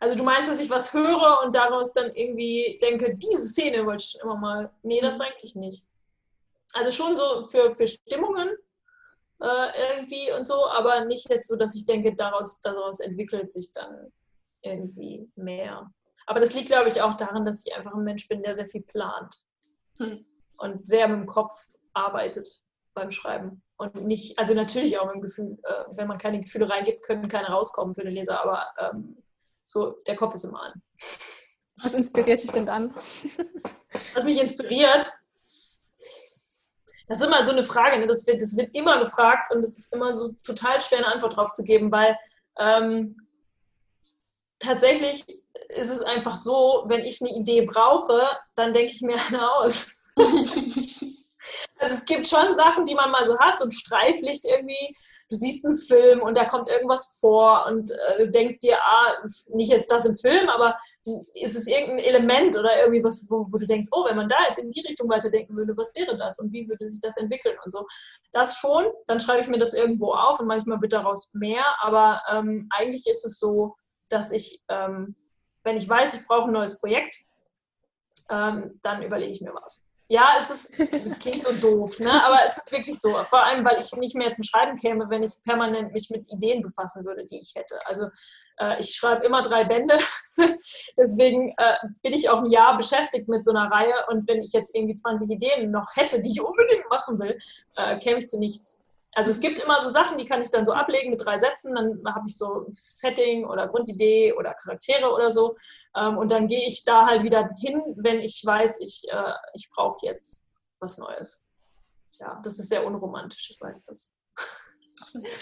also du meinst, dass ich was höre und daraus dann irgendwie denke, diese Szene wollte ich schon immer mal. Nee, das mhm. eigentlich nicht. Also schon so für, für Stimmungen äh, irgendwie und so, aber nicht jetzt so, dass ich denke, daraus, daraus entwickelt sich dann irgendwie mehr. Aber das liegt, glaube ich, auch daran, dass ich einfach ein Mensch bin, der sehr viel plant hm. und sehr mit dem Kopf arbeitet beim Schreiben. Und nicht, also natürlich auch mit dem Gefühl, äh, wenn man keine Gefühle reingibt, können keine rauskommen für den Leser, aber ähm, so, der Kopf ist immer an. Was inspiriert dich denn dann? Was mich inspiriert, das ist immer so eine Frage, ne? das, wird, das wird immer gefragt und es ist immer so total schwer, eine Antwort drauf zu geben, weil ähm, tatsächlich ist es einfach so, wenn ich eine Idee brauche, dann denke ich mir eine aus. Also es gibt schon Sachen, die man mal so hat, so ein Streiflicht irgendwie. Du siehst einen Film und da kommt irgendwas vor und äh, du denkst dir, ah, nicht jetzt das im Film, aber ist es irgendein Element oder irgendwie was, wo, wo, du denkst, oh, wenn man da jetzt in die Richtung weiterdenken würde, was wäre das und wie würde sich das entwickeln und so. Das schon, dann schreibe ich mir das irgendwo auf und manchmal wird daraus mehr, aber ähm, eigentlich ist es so, dass ich, ähm, wenn ich weiß, ich brauche ein neues Projekt, ähm, dann überlege ich mir was. Ja, es ist, das klingt so doof, ne? aber es ist wirklich so. Vor allem, weil ich nicht mehr zum Schreiben käme, wenn ich permanent mich mit Ideen befassen würde, die ich hätte. Also äh, ich schreibe immer drei Bände, deswegen äh, bin ich auch ein Jahr beschäftigt mit so einer Reihe und wenn ich jetzt irgendwie 20 Ideen noch hätte, die ich unbedingt machen will, äh, käme ich zu nichts. Also es gibt immer so Sachen, die kann ich dann so ablegen mit drei Sätzen, dann habe ich so Setting oder Grundidee oder Charaktere oder so ähm, und dann gehe ich da halt wieder hin, wenn ich weiß, ich, äh, ich brauche jetzt was Neues. Ja, das ist sehr unromantisch, ich weiß das.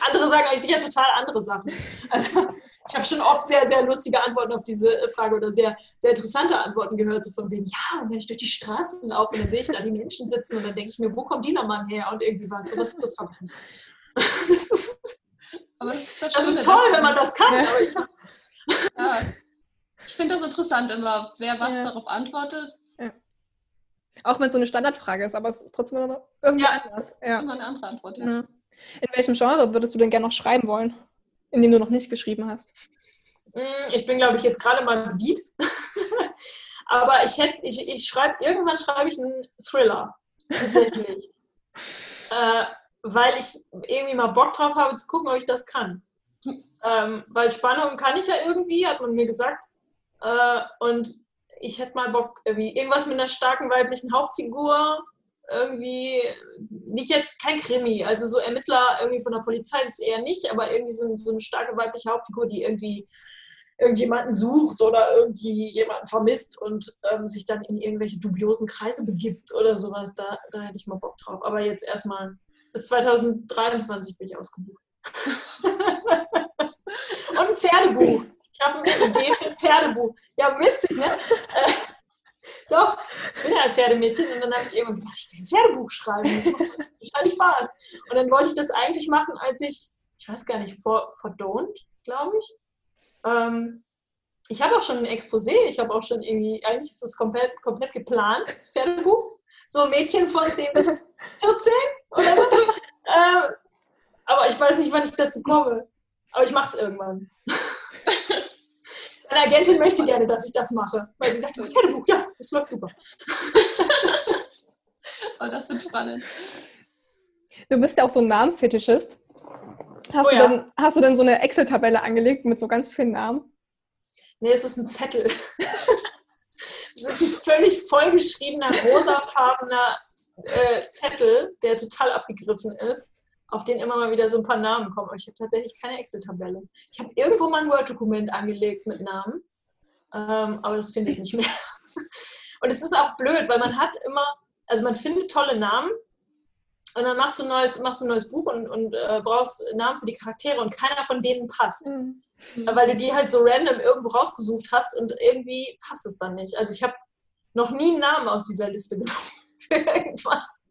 Andere sagen eigentlich sicher total andere Sachen. Also ich habe schon oft sehr, sehr lustige Antworten auf diese Frage oder sehr, sehr interessante Antworten gehört, so von wegen, ja, wenn ich durch die Straßen laufe und dann sehe ich da die Menschen sitzen und dann denke ich mir, wo kommt dieser Mann her und irgendwie was. So, das, das habe ich nicht. Das ist, aber das ist, das das ist toll, wenn man das kann, ja. aber ich habe... Ja. Ich finde das interessant immer, wer was ja. darauf antwortet. Ja. Auch wenn es so eine Standardfrage ist, aber es ist trotzdem irgendwie anders. Ja. Immer eine andere Antwort, ja. In welchem Genre würdest du denn gerne noch schreiben wollen, in dem du noch nicht geschrieben hast? Mm, ich bin, glaube ich, jetzt gerade mal bedient. Aber ich, hätte, ich, ich schreibe, irgendwann schreibe ich einen Thriller. Tatsächlich. äh, weil ich irgendwie mal Bock drauf habe, zu gucken, ob ich das kann. Ähm, weil Spannung kann ich ja irgendwie, hat man mir gesagt. Äh, und ich hätte mal Bock, irgendwie irgendwas mit einer starken weiblichen Hauptfigur, irgendwie nicht jetzt kein Krimi, also so Ermittler irgendwie von der Polizei ist eher nicht, aber irgendwie so, so eine starke weibliche Hauptfigur, die irgendwie irgendjemanden sucht oder irgendwie jemanden vermisst und ähm, sich dann in irgendwelche dubiosen Kreise begibt oder sowas. Da, da hätte ich mal Bock drauf. Aber jetzt erstmal bis 2023 bin ich ausgebucht. und ein Pferdebuch. Ich habe eine Idee für ein Pferdebuch. Ja, witzig, ne? Doch, ich bin ein Pferdemädchen und dann habe ich irgendwann gedacht, ich will ein Pferdebuch schreiben. Das macht total Spaß. Und dann wollte ich das eigentlich machen, als ich, ich weiß gar nicht, vor, glaube ich. Ähm, ich habe auch schon ein Exposé, ich habe auch schon irgendwie, eigentlich ist das komplett, komplett geplant, das Pferdebuch. So Mädchen von 10 bis 14 oder so. ähm, aber ich weiß nicht, wann ich dazu komme. Aber ich mache es irgendwann. Meine Agentin möchte gerne, dass ich das mache, weil sie sagt, Pferdebuch, ja, das läuft super. oh, das wird spannend. Du bist ja auch so ein Namenfetischist. Hast, oh, du ja. denn, hast du denn so eine Excel-Tabelle angelegt mit so ganz vielen Namen? Nee, es ist ein Zettel. es ist ein völlig vollgeschriebener, rosafarbener äh, Zettel, der total abgegriffen ist auf den immer mal wieder so ein paar Namen kommen. Aber ich habe tatsächlich keine Excel-Tabelle. Ich habe irgendwo mal ein Word-Dokument angelegt mit Namen, ähm, aber das finde ich nicht mehr. Und es ist auch blöd, weil man hat immer, also man findet tolle Namen und dann machst du ein neues, machst du neues Buch und, und äh, brauchst Namen für die Charaktere und keiner von denen passt. Mhm. Weil du die halt so random irgendwo rausgesucht hast und irgendwie passt es dann nicht. Also ich habe noch nie einen Namen aus dieser Liste genommen für irgendwas.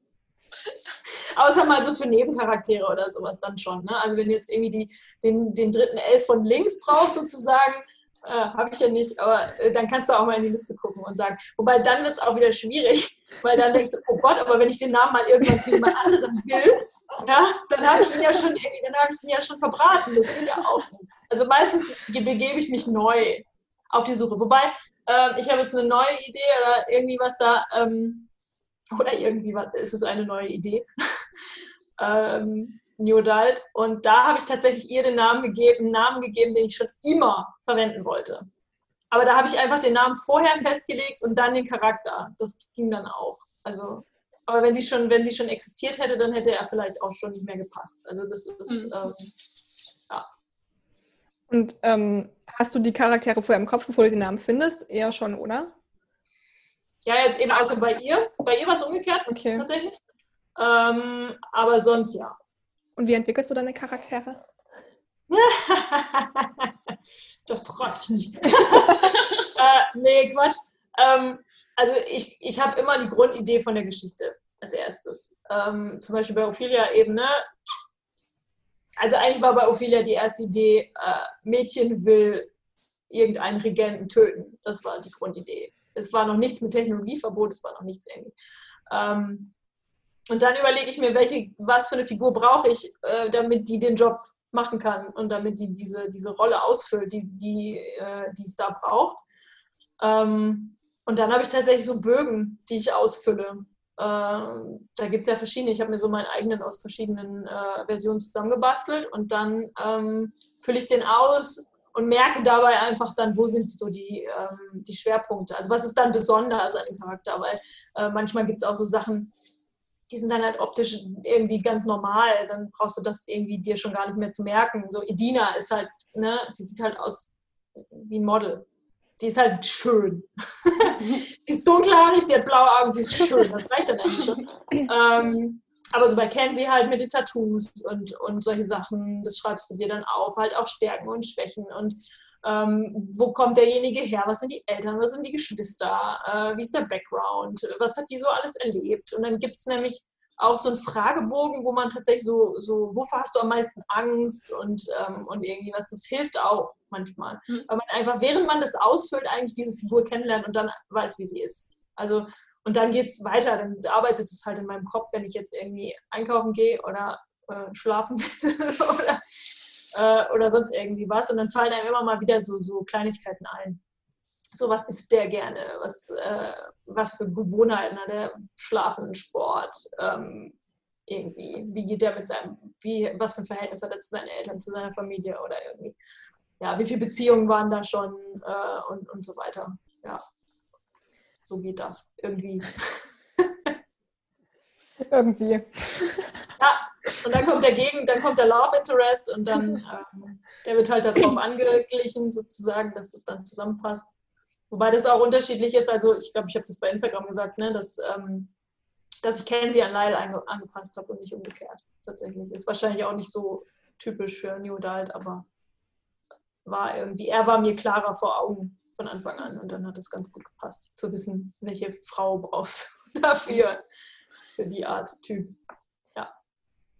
Außer mal so für Nebencharaktere oder sowas dann schon. Ne? Also wenn du jetzt irgendwie die, den, den dritten Elf von links brauchst sozusagen, äh, habe ich ja nicht, aber äh, dann kannst du auch mal in die Liste gucken und sagen. Wobei dann wird es auch wieder schwierig, weil dann denkst du, oh Gott, aber wenn ich den Namen mal irgendwann für jemand anderen will, ja, dann habe ich ihn ja schon dann habe ich ihn ja schon verbraten. Das geht ja auch nicht. Also meistens begebe ich mich neu auf die Suche. Wobei, äh, ich habe jetzt eine neue Idee oder irgendwie was da, ähm, oder irgendwie was, ist es eine neue Idee. ähm, New Adult. Und da habe ich tatsächlich ihr den Namen gegeben, einen Namen gegeben, den ich schon immer verwenden wollte. Aber da habe ich einfach den Namen vorher festgelegt und dann den Charakter. Das ging dann auch. Also, aber wenn sie schon, wenn sie schon existiert hätte, dann hätte er vielleicht auch schon nicht mehr gepasst. Also das ist mhm. ähm, ja. Und ähm, hast du die Charaktere vorher im Kopf, bevor du den Namen findest? Eher schon, oder? Ja, jetzt eben außer bei ihr. Bei ihr war es umgekehrt, okay. tatsächlich. Ähm, aber sonst ja. Und wie entwickelst du deine Charaktere? das frage ich nicht. äh, nee, Quatsch. Ähm, also ich, ich habe immer die Grundidee von der Geschichte als erstes. Ähm, zum Beispiel bei Ophelia eben, ne? Also eigentlich war bei Ophelia die erste Idee, äh, Mädchen will irgendeinen Regenten töten. Das war die Grundidee. Es war noch nichts mit Technologieverbot, es war noch nichts irgendwie. Ähm, und dann überlege ich mir, welche, was für eine Figur brauche ich, äh, damit die den Job machen kann und damit die diese, diese Rolle ausfüllt, die, die, äh, die es da braucht. Ähm, und dann habe ich tatsächlich so Bögen, die ich ausfülle. Ähm, da gibt es ja verschiedene. Ich habe mir so meinen eigenen aus verschiedenen äh, Versionen zusammengebastelt und dann ähm, fülle ich den aus und merke dabei einfach dann, wo sind so die, ähm, die Schwerpunkte. Also was ist dann besonders an dem Charakter, weil äh, manchmal gibt es auch so Sachen, die sind dann halt optisch irgendwie ganz normal. Dann brauchst du das irgendwie dir schon gar nicht mehr zu merken. So Edina ist halt, ne, sie sieht halt aus wie ein Model. Die ist halt schön. die ist dunkelhaarig, sie hat blaue Augen, sie ist schön. Das reicht dann eigentlich schon. Ähm, aber so bei Kenzie halt mit den Tattoos und, und solche Sachen, das schreibst du dir dann auf, halt auch Stärken und Schwächen und ähm, wo kommt derjenige her, was sind die Eltern, was sind die Geschwister, äh, wie ist der Background, was hat die so alles erlebt. Und dann gibt es nämlich auch so einen Fragebogen, wo man tatsächlich so, so wovor hast du am meisten Angst und, ähm, und irgendwie was, das hilft auch manchmal. Mhm. Weil man einfach, während man das ausfüllt, eigentlich diese Figur kennenlernt und dann weiß, wie sie ist. Also, und dann geht es weiter, dann arbeitet es halt in meinem Kopf, wenn ich jetzt irgendwie einkaufen gehe oder äh, schlafen will oder äh, oder sonst irgendwie was. Und dann fallen einem immer mal wieder so, so Kleinigkeiten ein. So, was isst der gerne? Was, äh, was für Gewohnheiten hat er? Schlafen, Sport, ähm, irgendwie. Wie geht der mit seinem, wie, was für ein Verhältnis hat er zu seinen Eltern, zu seiner Familie oder irgendwie. Ja, wie viele Beziehungen waren da schon äh, und, und so weiter. Ja, so geht das irgendwie. irgendwie. Ja, und dann kommt der Gegen, dann kommt der Love Interest und dann ähm, der wird halt darauf angeglichen, sozusagen, dass es dann zusammenpasst. Wobei das auch unterschiedlich ist. Also ich glaube, ich habe das bei Instagram gesagt, ne, dass, ähm, dass ich Kenzie an Lyle ange angepasst habe und nicht umgekehrt. Tatsächlich. Ist wahrscheinlich auch nicht so typisch für New Adult, aber war irgendwie, er war mir klarer vor Augen von Anfang an und dann hat es ganz gut gepasst, zu wissen, welche Frau brauchst du dafür, für die Art Typ.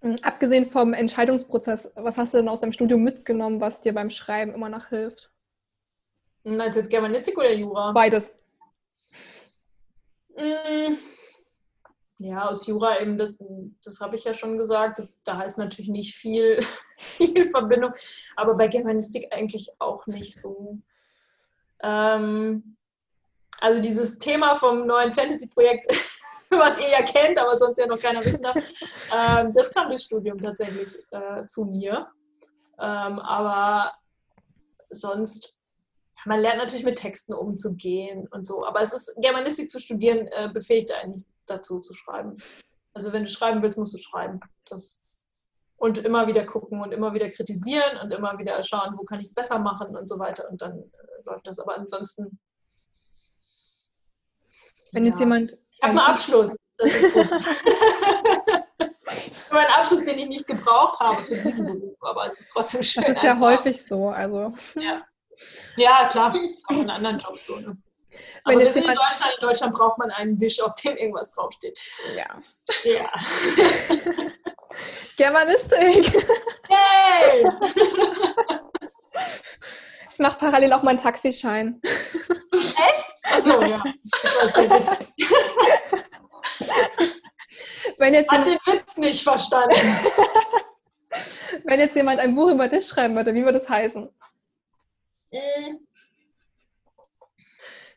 Mhm. Abgesehen vom Entscheidungsprozess, was hast du denn aus deinem Studium mitgenommen, was dir beim Schreiben immer noch hilft? Meinst du jetzt Germanistik oder Jura? Beides. Mm. Ja, aus Jura eben, das, das habe ich ja schon gesagt, das, da ist natürlich nicht viel, viel Verbindung, aber bei Germanistik eigentlich auch nicht so. Ähm, also dieses Thema vom neuen Fantasy-Projekt was ihr ja kennt, aber sonst ja noch keiner wissen darf. Ähm, das kam durchs Studium tatsächlich äh, zu mir. Ähm, aber sonst, man lernt natürlich mit Texten umzugehen und so. Aber es ist, Germanistik zu studieren, äh, befähigt einen nicht dazu zu schreiben. Also wenn du schreiben willst, musst du schreiben. Das, und immer wieder gucken und immer wieder kritisieren und immer wieder schauen, wo kann ich es besser machen und so weiter. Und dann äh, läuft das. Aber ansonsten. Wenn ja. jetzt jemand ich habe einen Abschluss. Das ist gut. mein Abschluss, den ich nicht gebraucht habe für diesen Beruf, aber es ist trotzdem schön. Das ist ja häufig so. Also. Ja. ja, klar, das ist auch in anderen Jobs so. Ne? Aber wir sind in Deutschland, in Deutschland braucht man einen Wisch, auf dem irgendwas draufsteht. Ja. Ja. Germanistik. Hey! Ich mache parallel auch meinen Taxischein. Echt? Achso, ja. Wenn jetzt Hat den Witz nicht verstanden. Wenn jetzt jemand ein Buch über dich schreiben würde, wie würde es heißen? Mhm.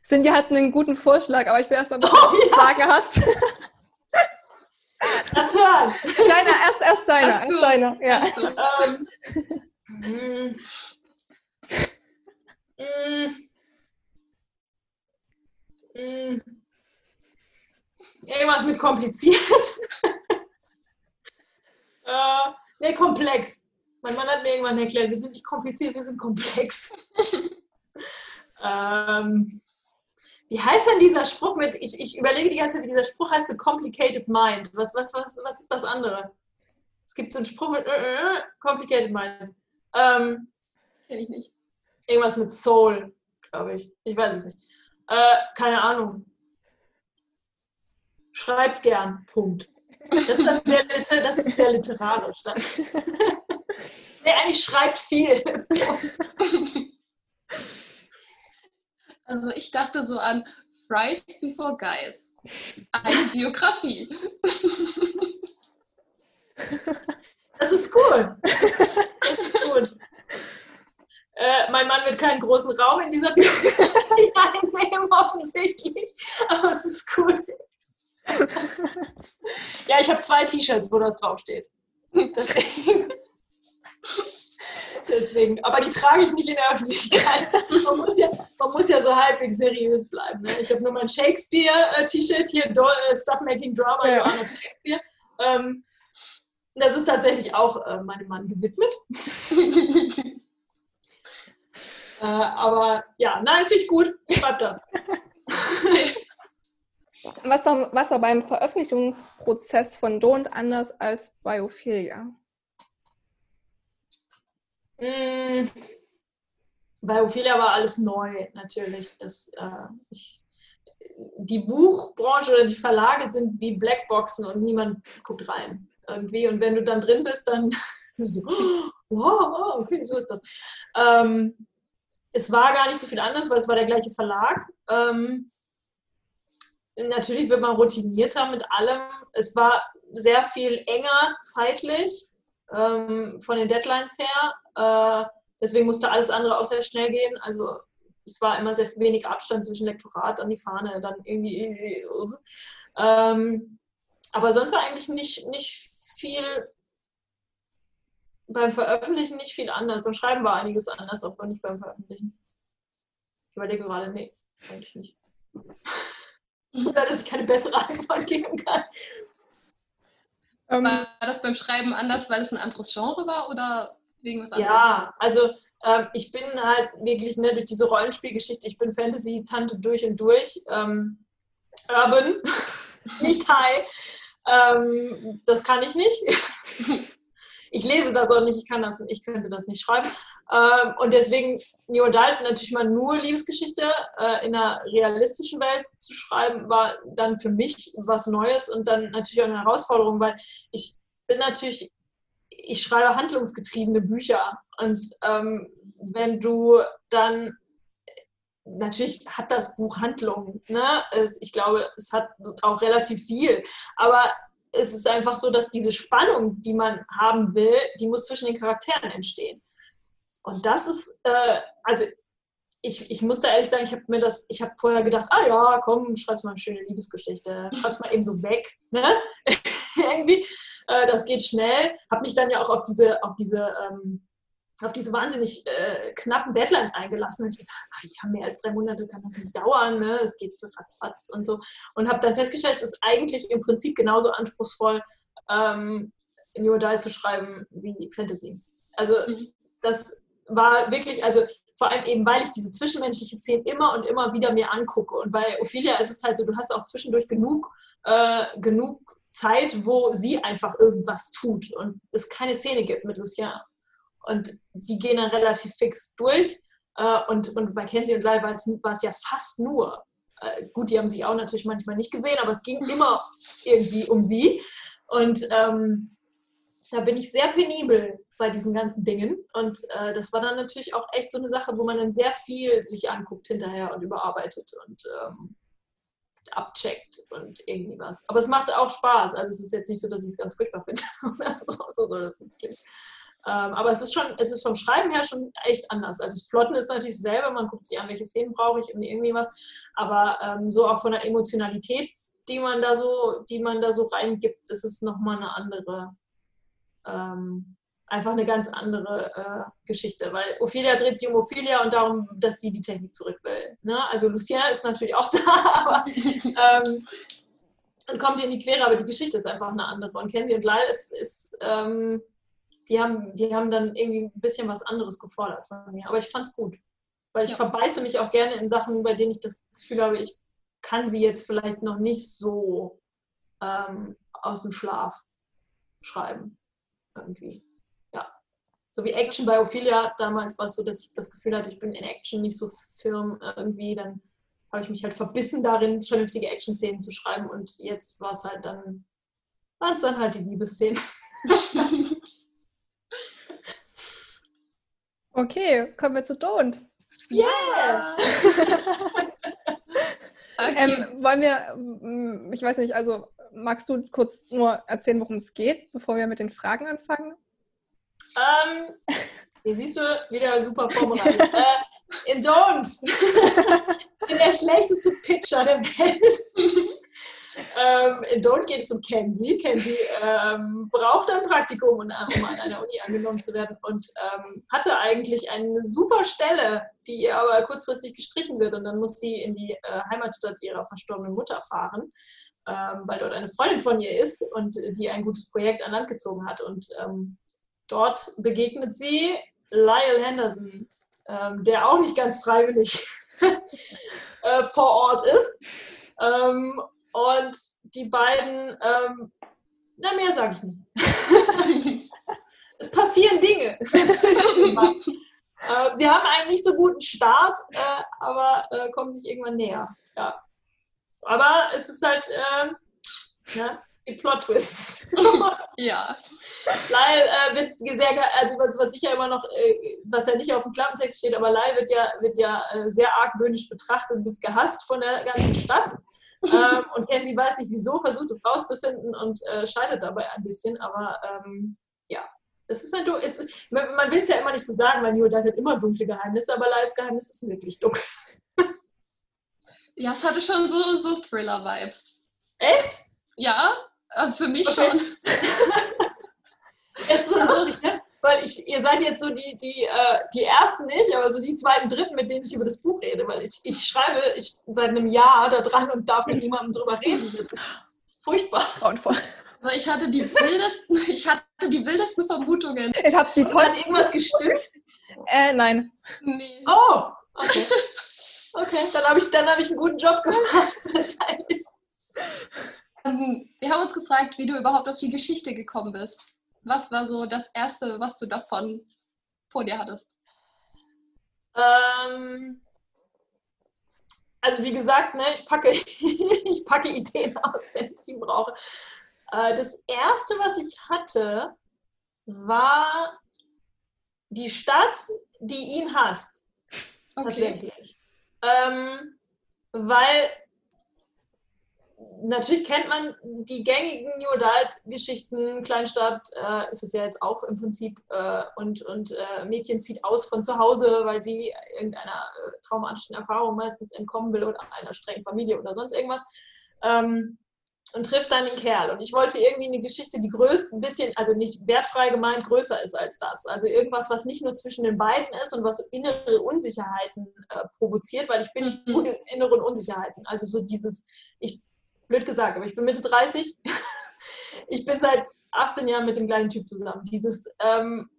Cindy hat einen guten Vorschlag, aber ich will erst mal, was du oh, ja. sagen hast. Das hören. Deiner, erst, erst deiner. Erst deiner. Ja. Ähm, mm, mm, mm, irgendwas mit kompliziert. äh, ne, komplex. Mein Mann hat mir irgendwann erklärt, wir sind nicht kompliziert, wir sind komplex. ähm, wie heißt denn dieser Spruch mit, ich, ich überlege die ganze Zeit, wie dieser Spruch heißt mit Complicated Mind. Was, was, was, was ist das andere? Es gibt so einen Spruch mit äh, äh, Complicated Mind. Ähm, Kenn ich nicht. Irgendwas mit Soul, glaube ich. Ich weiß es nicht. Äh, keine Ahnung. Schreibt gern. Punkt. Das ist, sehr, das ist sehr literarisch. Nee, eigentlich schreibt viel. Also ich dachte so an Fries Before Guys. Eine Biografie. Das ist gut. Das ist gut. Äh, mein Mann wird keinen großen Raum in dieser Biografie einnehmen, offensichtlich. Aber es ist gut. ja, ich habe zwei T-Shirts, wo das draufsteht. Deswegen. Deswegen, aber die trage ich nicht in der Öffentlichkeit. Man muss ja, man muss ja so halbwegs seriös bleiben. Ne? Ich habe nur mein Shakespeare-T-Shirt hier, äh, Stop Making Drama, ja. Joanna Shakespeare. Ähm, das ist tatsächlich auch äh, meinem Mann gewidmet. äh, aber ja, nein, finde ich gut. Schreib das. was, war, was war beim Veröffentlichungsprozess von Don't anders als bei Ophelia? Mmh, bei Ophelia war alles neu, natürlich. Das, äh, ich, die Buchbranche oder die Verlage sind wie Blackboxen und niemand guckt rein. Irgendwie. Und wenn du dann drin bist, dann so, wow, okay, so ist das. Ähm, es war gar nicht so viel anders, weil es war der gleiche Verlag. Ähm, natürlich wird man routinierter mit allem. Es war sehr viel enger zeitlich ähm, von den Deadlines her. Äh, deswegen musste alles andere auch sehr schnell gehen. Also es war immer sehr wenig Abstand zwischen Lektorat und die Fahne, dann irgendwie. Ähm, aber sonst war eigentlich nicht, nicht viel beim Veröffentlichen nicht viel anders. Beim Schreiben war einiges anders, aber nicht beim Veröffentlichen. Ich überlege gerade, nee, eigentlich nicht. dass ich keine bessere Antwort geben kann. Ähm, war das beim Schreiben anders, weil es ein anderes Genre war oder wegen was anderes? Ja, also ähm, ich bin halt wirklich ne, durch diese Rollenspielgeschichte, ich bin Fantasy-Tante durch und durch. Ähm, Urban, nicht High. Ähm, das kann ich nicht. ich lese das auch nicht, ich kann das, ich könnte das nicht schreiben. Ähm, und deswegen New Adult natürlich mal nur Liebesgeschichte äh, in einer realistischen Welt zu schreiben, war dann für mich was Neues und dann natürlich auch eine Herausforderung, weil ich bin natürlich, ich schreibe handlungsgetriebene Bücher und ähm, wenn du dann natürlich hat das Buch Handlung. Ne? ich glaube, es hat auch relativ viel. Aber es ist einfach so, dass diese Spannung, die man haben will, die muss zwischen den Charakteren entstehen. Und das ist, äh, also ich, ich muss da ehrlich sagen, ich habe mir das, ich habe vorher gedacht, ah ja, komm, schreib's mal eine schöne Liebesgeschichte, schreib's mal eben so weg, ne? Irgendwie, äh, das geht schnell. Habe mich dann ja auch auf diese, auf diese ähm, auf diese wahnsinnig äh, knappen Deadlines eingelassen. Und ich gedacht, ach, ja, mehr als drei Monate kann das nicht dauern, ne? es geht so ratzfatz und so. Und habe dann festgestellt, es ist eigentlich im Prinzip genauso anspruchsvoll, ähm, New Adult zu schreiben wie Fantasy. Also mhm. das war wirklich, also vor allem eben, weil ich diese zwischenmenschliche Szene immer und immer wieder mir angucke. Und bei Ophelia ist es halt so, du hast auch zwischendurch genug, äh, genug Zeit, wo sie einfach irgendwas tut und es keine Szene gibt mit Lucien. Und die gehen dann relativ fix durch. Äh, und, und bei Kenzie und Lyle war es, war es ja fast nur. Äh, gut, die haben sich auch natürlich manchmal nicht gesehen, aber es ging immer irgendwie um sie. Und ähm, da bin ich sehr penibel bei diesen ganzen Dingen. Und äh, das war dann natürlich auch echt so eine Sache, wo man dann sehr viel sich anguckt hinterher und überarbeitet und ähm, abcheckt und irgendwie was. Aber es macht auch Spaß. Also es ist jetzt nicht so, dass ich es ganz furchtbar finde. so, so soll das nicht klingen. Ähm, aber es ist schon, es ist vom Schreiben her schon echt anders. Also das Plotten ist natürlich selber, man guckt sich an, welche Szenen brauche ich und irgendwie was. Aber ähm, so auch von der Emotionalität, die man da so, die man da so reingibt, ist es nochmal eine andere, ähm, einfach eine ganz andere äh, Geschichte. Weil Ophelia dreht sich um Ophelia und darum, dass sie die Technik zurück will. Ne? Also Lucien ist natürlich auch da, aber ähm, und kommt ihr in die Quere, aber die Geschichte ist einfach eine andere. Und Kenzie und Lyle ist, ist ähm, die haben, die haben dann irgendwie ein bisschen was anderes gefordert von mir. Aber ich fand es gut. Weil ich ja. verbeiße mich auch gerne in Sachen, bei denen ich das Gefühl habe, ich kann sie jetzt vielleicht noch nicht so ähm, aus dem Schlaf schreiben. Irgendwie. So wie Action bei Ophelia, damals war es so, dass ich das Gefühl hatte, ich bin in Action nicht so firm irgendwie. Dann habe ich mich halt verbissen darin, vernünftige Action-Szenen zu schreiben. Und jetzt war es halt dann, waren es dann halt die Liebesszenen. Okay, kommen wir zu Don't. Yeah! okay. ähm, wollen wir, mm, ich weiß nicht, also magst du kurz nur erzählen, worum es geht, bevor wir mit den Fragen anfangen? Ähm, hier siehst du wieder super vorbereitet. äh, in Don't. ich bin der schlechteste Pitcher der Welt. Ähm, in Don't geht es um Kenzie. Kenzie ähm, braucht ein Praktikum, um an einer Uni angenommen zu werden und ähm, hatte eigentlich eine super Stelle, die ihr aber kurzfristig gestrichen wird und dann muss sie in die äh, Heimatstadt ihrer verstorbenen Mutter fahren, ähm, weil dort eine Freundin von ihr ist und die ein gutes Projekt an Land gezogen hat und ähm, dort begegnet sie Lyle Henderson, ähm, der auch nicht ganz freiwillig äh, vor Ort ist. Ähm, und die beiden, ähm, na mehr sage ich nicht. es passieren Dinge. äh, sie haben einen nicht so guten Start, äh, aber äh, kommen sich irgendwann näher. Ja. Aber es ist halt, ähm, ja, gibt Plot-Twists. ja. Lyle äh, wird sehr, also was, was sicher immer noch, äh, was ja nicht auf dem Klappentext steht, aber Lyle wird ja, wird ja äh, sehr argwöhnisch betrachtet und bis gehasst von der ganzen Stadt ähm, und Kenzie weiß nicht wieso, versucht es rauszufinden und äh, scheitert dabei ein bisschen. Aber ähm, ja, es ist ein es ist, man, man will es ja immer nicht so sagen, weil New hat immer dunkle Geheimnisse, aber Lyles Geheimnis ist wirklich dunkel. ja, es hatte schon so, so Thriller-Vibes. Echt? Ja, also für mich okay. schon. es ist so also, lustig, ne? weil ich, ihr seid jetzt so die, die, äh, die ersten nicht, aber so die zweiten, dritten, mit denen ich über das Buch rede, weil ich, ich schreibe ich, seit einem Jahr da dran und darf mit niemandem drüber reden. Das ist furchtbar. Also ich hatte die wildesten, ich hatte die wildesten Vermutungen. Ich habe die toll. Hat irgendwas gestimmt? Äh, nein. Nee. Oh, okay. Okay, dann habe ich, hab ich einen guten Job gemacht, wahrscheinlich. Ähm, wir haben uns gefragt, wie du überhaupt auf die Geschichte gekommen bist. Was war so das Erste, was du davon vor dir hattest? Ähm, also wie gesagt, ne, ich, packe, ich packe Ideen aus, wenn ich sie brauche. Äh, das Erste, was ich hatte, war die Stadt, die ihn hasst. Okay. Tatsächlich. Ähm, weil natürlich kennt man die gängigen New Adult-Geschichten. Kleinstadt äh, ist es ja jetzt auch im Prinzip. Äh, und und äh, Mädchen zieht aus von zu Hause, weil sie irgendeiner äh, traumatischen Erfahrung meistens entkommen will oder einer strengen Familie oder sonst irgendwas. Ähm, und trifft dann den Kerl. Und ich wollte irgendwie eine Geschichte, die größt ein bisschen, also nicht wertfrei gemeint, größer ist als das. Also irgendwas, was nicht nur zwischen den beiden ist und was innere Unsicherheiten äh, provoziert, weil ich bin nicht mhm. gut in inneren Unsicherheiten. Also so dieses, ich blöd gesagt, aber ich bin Mitte 30. ich bin seit 18 Jahren mit dem gleichen Typ zusammen. Dieses, ähm,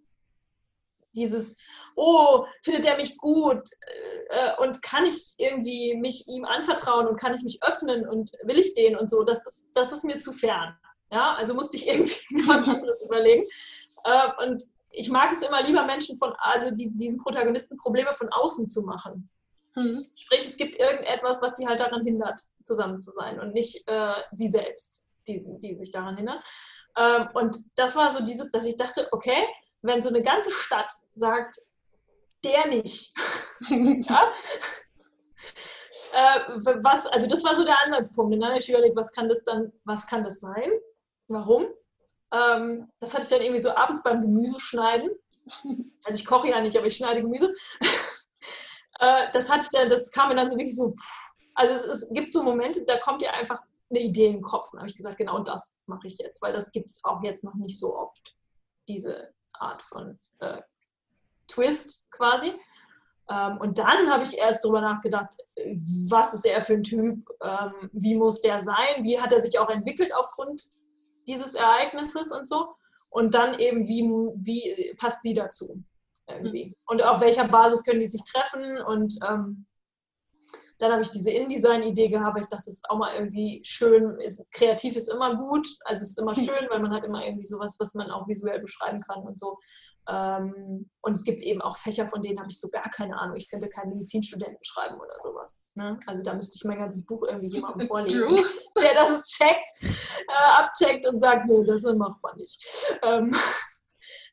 dieses, oh, findet er mich gut äh, und kann ich irgendwie mich ihm anvertrauen und kann ich mich öffnen und will ich den und so, das ist, das ist mir zu fern. Ja, also musste ich irgendwie was anderes überlegen. Äh, und ich mag es immer lieber, Menschen von, also die, diesen Protagonisten Probleme von außen zu machen. Mhm. Sprich, es gibt irgendetwas, was sie halt daran hindert, zusammen zu sein und nicht äh, sie selbst, die, die sich daran hindern. Ähm, und das war so dieses, dass ich dachte, okay, wenn so eine ganze Stadt sagt, der nicht, ja? äh, was, also das war so der Ansatzpunkt. Und dann habe ich überlegt, was kann das dann, was kann das sein? Warum? Ähm, das hatte ich dann irgendwie so abends beim Gemüseschneiden. Also ich koche ja nicht, aber ich schneide Gemüse. Äh, das hatte dann, das kam mir dann so wirklich so, also es, es gibt so Momente, da kommt dir einfach eine Idee in den Kopf. Und habe ich gesagt, genau das mache ich jetzt, weil das gibt es auch jetzt noch nicht so oft, diese Art von äh, Twist quasi. Ähm, und dann habe ich erst darüber nachgedacht, was ist er für ein Typ, ähm, wie muss der sein, wie hat er sich auch entwickelt aufgrund dieses Ereignisses und so. Und dann eben, wie, wie passt sie dazu irgendwie. Mhm. Und auf welcher Basis können die sich treffen und ähm, dann habe ich diese InDesign-Idee gehabt, ich dachte, das ist auch mal irgendwie schön, ist, kreativ ist immer gut, also es ist immer schön, weil man hat immer irgendwie sowas, was man auch visuell beschreiben kann und so. Ähm, und es gibt eben auch Fächer, von denen habe ich so gar keine Ahnung. Ich könnte keinen Medizinstudenten schreiben oder sowas. Ne? Also da müsste ich mein ganzes Buch irgendwie jemandem vorlegen, der das checkt, äh, abcheckt und sagt, nee, das macht man nicht. Ähm,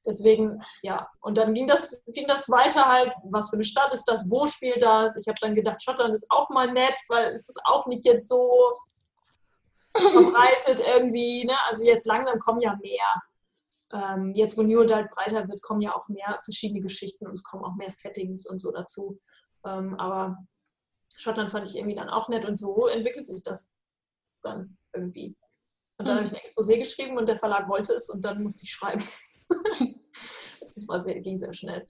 deswegen, ja. Und dann ging das, ging das weiter halt, was für eine Stadt ist das, wo spielt das? Ich habe dann gedacht, Schottland ist auch mal nett, weil es ist auch nicht jetzt so verbreitet irgendwie. Ne? Also jetzt langsam kommen ja mehr ähm, jetzt, wo New Adult breiter wird, kommen ja auch mehr verschiedene Geschichten und es kommen auch mehr Settings und so dazu. Ähm, aber Schottland fand ich irgendwie dann auch nett und so entwickelt sich das dann irgendwie. Und dann mhm. habe ich ein Exposé geschrieben und der Verlag wollte es und dann musste ich schreiben. das war sehr, ging sehr schnell.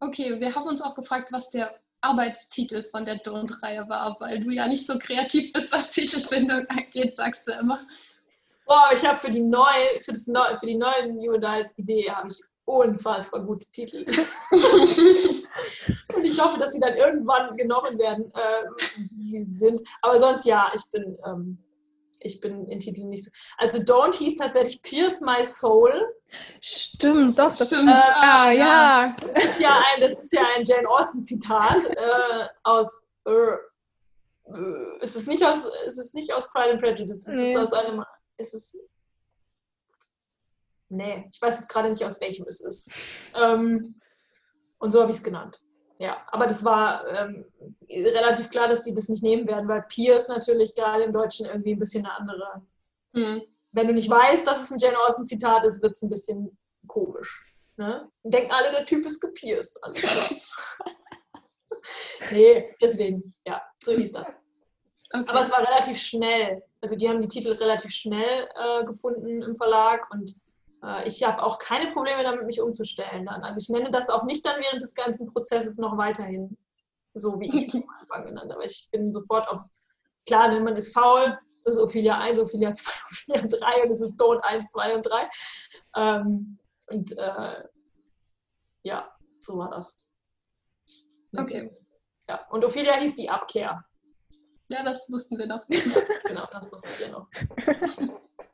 Okay, wir haben uns auch gefragt, was der Arbeitstitel von der Don't-Reihe war, weil du ja nicht so kreativ bist, was Titelfindung angeht, sagst du immer. Boah, ich habe für die neue, für das neue, für die neue New Adult Idee habe ich unfassbar gute Titel. und ich hoffe, dass sie dann irgendwann genommen werden, äh, wie sie sind. Aber sonst ja, ich bin, ähm, ich bin in Titeln nicht so. Also Don't hieß tatsächlich Pierce My Soul. Stimmt, doch, das stimmt. Äh, ah, ja. Das ist ja ein, das ist ja ein Jane Austen Zitat äh, aus. Äh, es ist nicht aus, es ist nicht aus Pride and Prejudice, es nee. ist aus einem ist es. Nee, ich weiß jetzt gerade nicht, aus welchem es ist. Ähm, und so habe ich es genannt. Ja, aber das war ähm, relativ klar, dass die das nicht nehmen werden, weil Pierce natürlich gerade im Deutschen irgendwie ein bisschen eine andere. Mhm. Wenn du nicht weißt, dass es ein Jane Austen-Zitat ist, wird es ein bisschen komisch. Ne? Denken alle, der Typ ist gepierst. nee, deswegen, ja, so hieß das. Okay. Aber es war relativ schnell. Also die haben die Titel relativ schnell äh, gefunden im Verlag und ich habe auch keine Probleme damit, mich umzustellen dann. Also ich nenne das auch nicht dann während des ganzen Prozesses noch weiterhin so, wie ich es am Anfang genannt habe. Ich bin sofort auf, klar, ne, man ist faul, es ist Ophelia 1, Ophelia 2, Ophelia 3 und es ist Don't 1, 2 und 3. Ähm, und äh, ja, so war das. Okay. Ja, und Ophelia hieß die Abkehr. Ja, das wussten wir noch. genau, das wussten wir noch.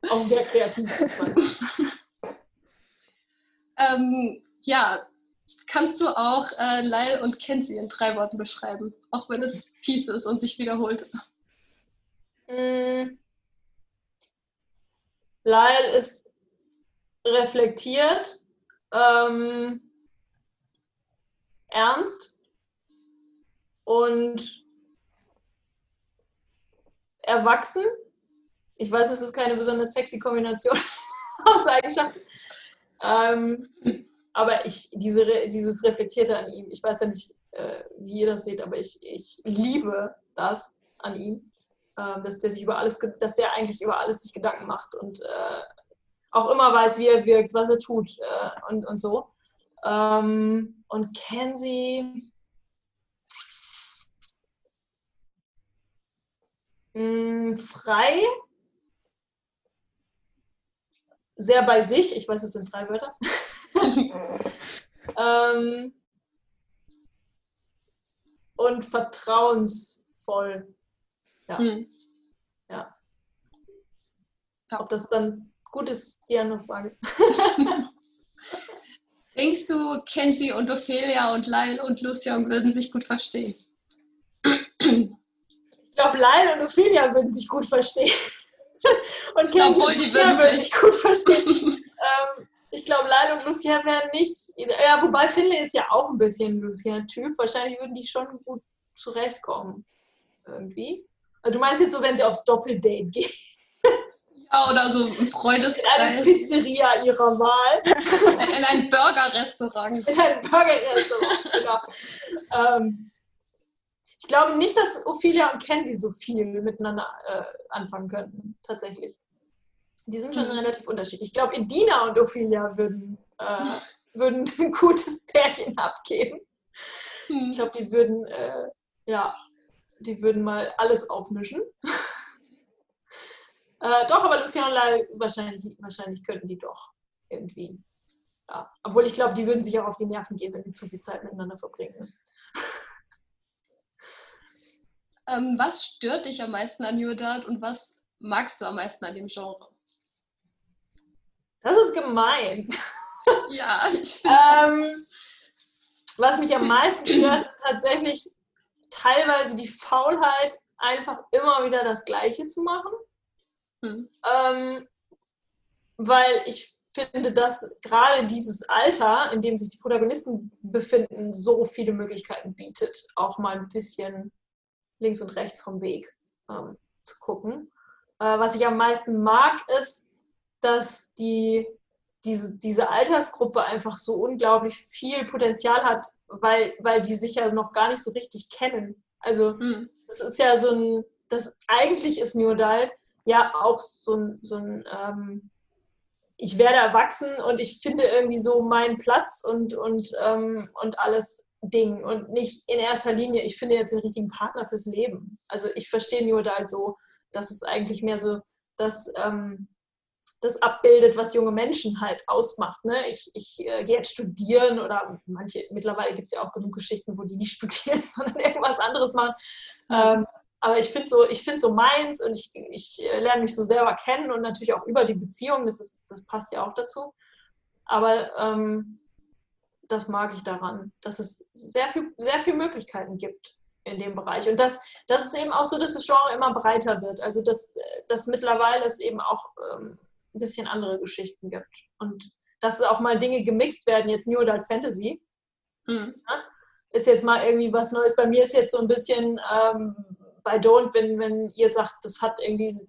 Auch sehr kreativ. Ähm, ja, kannst du auch äh, Lyle und Kenzie in drei Worten beschreiben, auch wenn es fies ist und sich wiederholt? Mm. Lyle ist reflektiert, ähm, ernst und erwachsen. Ich weiß, es ist keine besonders sexy Kombination aus Eigenschaften. Ähm, aber ich, diese, dieses Reflektierte an ihm, ich weiß ja nicht, äh, wie ihr das seht, aber ich, ich liebe das an ihm, äh, dass der sich über alles, dass der eigentlich über alles sich Gedanken macht und äh, auch immer weiß, wie er wirkt, was er tut äh, und, und so. Ähm, und Kenzie, mm, frei, sehr bei sich, ich weiß, es sind drei Wörter. ähm, und vertrauensvoll. Ja. Hm. ja. Ob das dann gut ist, ist die andere Frage. Denkst du, Kenzie und Ophelia und Lyle und Lucian würden sich gut verstehen? Ich glaube, Lyle und Ophelia würden sich gut verstehen. Und Kenzie und Lucian würden sich gut verstehen. ähm, ich glaube, Lyle und Lucian wären nicht. Ja, wobei Finlay ist ja auch ein bisschen Lucian-Typ. Wahrscheinlich würden die schon gut zurechtkommen. Irgendwie. Also du meinst jetzt so, wenn sie aufs Doppeldate gehen? Ja, oder so ein Freundeskreis. In eine Pizzeria ihrer Wahl. In ein Burgerrestaurant. In ein Burgerrestaurant, genau. ähm, ich glaube nicht, dass Ophelia und Kenzie so viel miteinander äh, anfangen könnten, tatsächlich. Die sind schon mhm. relativ unterschiedlich. Ich glaube, Edina und Ophelia würden, äh, würden ein gutes Pärchen abgeben. Mhm. Ich glaube, die würden, äh, ja, die würden mal alles aufmischen. Äh, doch, aber Lucian und Lyle, wahrscheinlich, wahrscheinlich könnten die doch irgendwie. Ja. Obwohl ich glaube, die würden sich auch auf die Nerven gehen, wenn sie zu viel Zeit miteinander verbringen müssen. Ähm, was stört dich am meisten an New Adult und was magst du am meisten an dem Genre? Das ist gemein. Ja, ich ähm, Was mich am meisten stört, ist tatsächlich teilweise die Faulheit, einfach immer wieder das Gleiche zu machen. Hm. Ähm, weil ich finde, dass gerade dieses Alter, in dem sich die Protagonisten befinden, so viele Möglichkeiten bietet, auch mal ein bisschen links und rechts vom Weg ähm, zu gucken. Äh, was ich am meisten mag, ist, dass die, diese, diese Altersgruppe einfach so unglaublich viel Potenzial hat, weil, weil die sich ja noch gar nicht so richtig kennen. Also, mhm. das ist ja so ein, das eigentlich ist New Adult ja auch so ein, so ein ähm, ich werde erwachsen und ich finde irgendwie so meinen Platz und, und, ähm, und alles Ding und nicht in erster Linie, ich finde jetzt den richtigen Partner fürs Leben. Also ich verstehe New Adult so, dass es eigentlich mehr so das, ähm, das abbildet, was junge Menschen halt ausmacht. Ne? Ich, ich äh, gehe jetzt studieren oder manche, mittlerweile gibt es ja auch genug Geschichten, wo die nicht studieren, sondern irgendwas anderes machen. Ähm, aber ich finde so, ich finde so meins und ich, ich äh, lerne mich so selber kennen und natürlich auch über die Beziehung, das, ist, das passt ja auch dazu. Aber ähm, das mag ich daran, dass es sehr viel, sehr viele Möglichkeiten gibt in dem Bereich. Und das, das ist eben auch so, dass das Genre immer breiter wird. Also dass, dass mittlerweile es eben auch ähm, ein bisschen andere Geschichten gibt. Und dass auch mal Dinge gemixt werden, jetzt New Adult Fantasy. Mhm. Ja, ist jetzt mal irgendwie was Neues. Bei mir ist jetzt so ein bisschen ähm, bei Don't, wenn, wenn ihr sagt, das hat irgendwie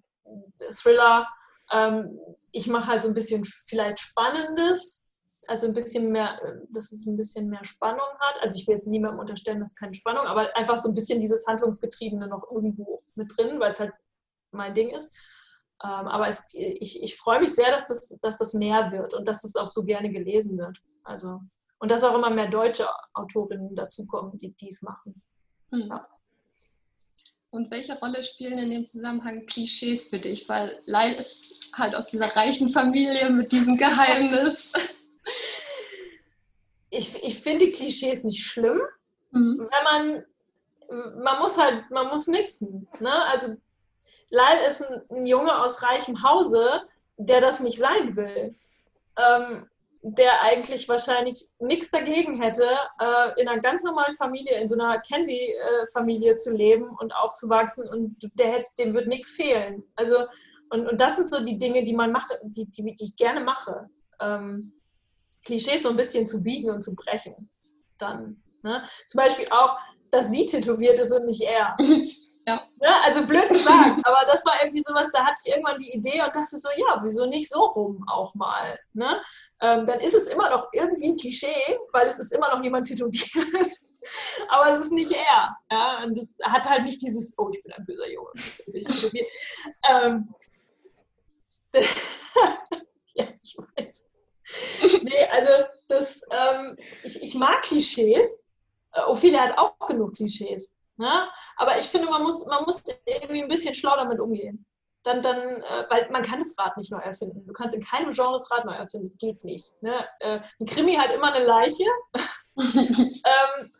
Thriller, ähm, ich mache halt so ein bisschen vielleicht Spannendes, also ein bisschen mehr, dass es ein bisschen mehr Spannung hat. Also ich will jetzt niemandem unterstellen, dass keine Spannung, aber einfach so ein bisschen dieses Handlungsgetriebene noch irgendwo mit drin, weil es halt mein Ding ist. Ähm, aber es, ich, ich freue mich sehr, dass das, dass das mehr wird und dass es auch so gerne gelesen wird. Also, und dass auch immer mehr deutsche Autorinnen dazukommen, die dies machen. Mhm. Ja. Und welche Rolle spielen in dem Zusammenhang Klischees für dich? Weil Lyle ist halt aus dieser reichen Familie mit diesem Geheimnis. Ich, ich finde Klischees nicht schlimm, mhm. wenn man, man muss halt, man muss mixen. Ne? Also Lyle ist ein, ein Junge aus reichem Hause, der das nicht sein will. Ähm, der eigentlich wahrscheinlich nichts dagegen hätte, äh, in einer ganz normalen Familie, in so einer Kenzie-Familie zu leben und aufzuwachsen und der hätte, dem wird nichts fehlen. Also, und, und das sind so die Dinge, die man mache, die, die, die ich gerne mache. Ähm, Klischees so ein bisschen zu biegen und zu brechen. Dann. Ne? Zum Beispiel auch, dass sie tätowiert ist und nicht er. Ja. ja. Also blöd gesagt, aber das war irgendwie sowas, da hatte ich irgendwann die Idee und dachte so, ja, wieso nicht so rum auch mal? Ne? Ähm, dann ist es immer noch irgendwie ein Klischee, weil es ist immer noch jemand tätowiert. aber es ist nicht er. Ja? Und das hat halt nicht dieses, oh, ich bin ein böser Junge. ähm, ja, ich weiß. Nee, also das, ähm, ich, ich mag Klischees. Äh, Ophelia hat auch genug Klischees. Ne? Aber ich finde, man muss, man muss irgendwie ein bisschen schlau damit umgehen. Dann, dann, äh, weil man kann das Rad nicht neu erfinden. Du kannst in keinem Genre das Rad neu erfinden. Das geht nicht. Ne? Äh, ein Krimi hat immer eine Leiche. ähm,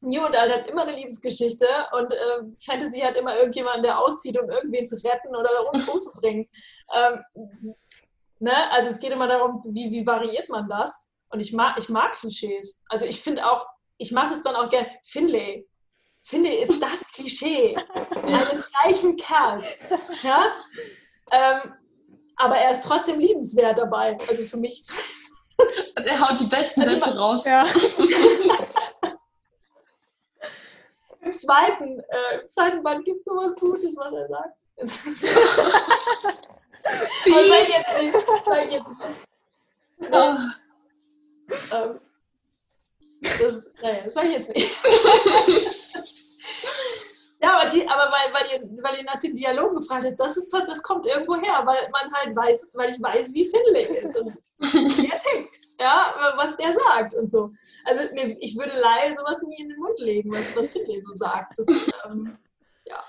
New Adult hat immer eine Liebesgeschichte und äh, Fantasy hat immer irgendjemanden, der auszieht, um irgendwen zu retten oder um, umzubringen. Ähm, ne? Also es geht immer darum, wie, wie variiert man das? Und ich mag, ich mag Klischees. Also ich finde auch, ich mache es dann auch gerne. Finlay. Finlay ist das Klischee eines reichen Kerls. Ja? Ähm, aber er ist trotzdem liebenswert dabei. Also für mich. Und er haut die besten also Sätze raus. Ja. Im zweiten, äh, im zweiten Band gibt es sowas Gutes, was er sagt. Aber sag ich jetzt nicht. Sag jetzt nicht. Oh. Ähm, das, naja, das sag ich jetzt nicht. ja, aber, die, aber weil, weil, ihr, weil ihr nach dem Dialog gefragt habt, das ist das kommt irgendwo her, weil man halt weiß, weil ich weiß, wie Finlay ist und wie er denkt, ja, was der sagt und so. Also ich würde Lyle sowas nie in den Mund legen, was, was Finlay so sagt. Das, ähm, ja.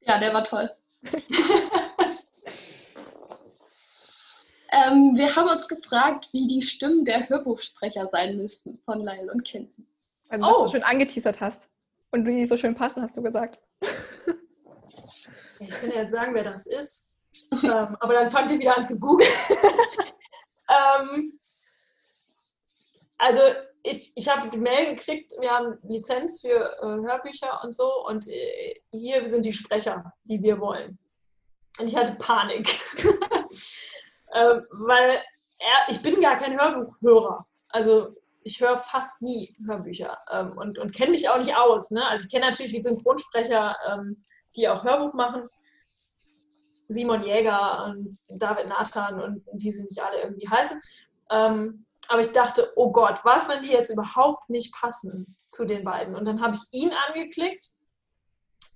ja, der war toll. Ähm, wir haben uns gefragt, wie die Stimmen der Hörbuchsprecher sein müssten von Lyle und Kenzie. Also, was oh. du schön angeteasert hast. Und wie die so schön passen, hast du gesagt. Ich kann ja jetzt sagen, wer das ist. ähm, aber dann fangt ihr wieder an zu googeln. ähm, also ich, ich habe die Mail gekriegt, wir haben Lizenz für äh, Hörbücher und so und äh, hier sind die Sprecher, die wir wollen. Und ich hatte Panik. ähm, weil er, ich bin gar kein Hörbuchhörer. Also ich höre fast nie Hörbücher ähm, und, und kenne mich auch nicht aus. Ne? Also ich kenne natürlich wie Synchronsprecher, ähm, die auch Hörbuch machen. Simon Jäger und David Nathan und wie sie nicht alle irgendwie heißen. Ähm, aber ich dachte, oh Gott, was, wenn die jetzt überhaupt nicht passen zu den beiden? Und dann habe ich ihn angeklickt.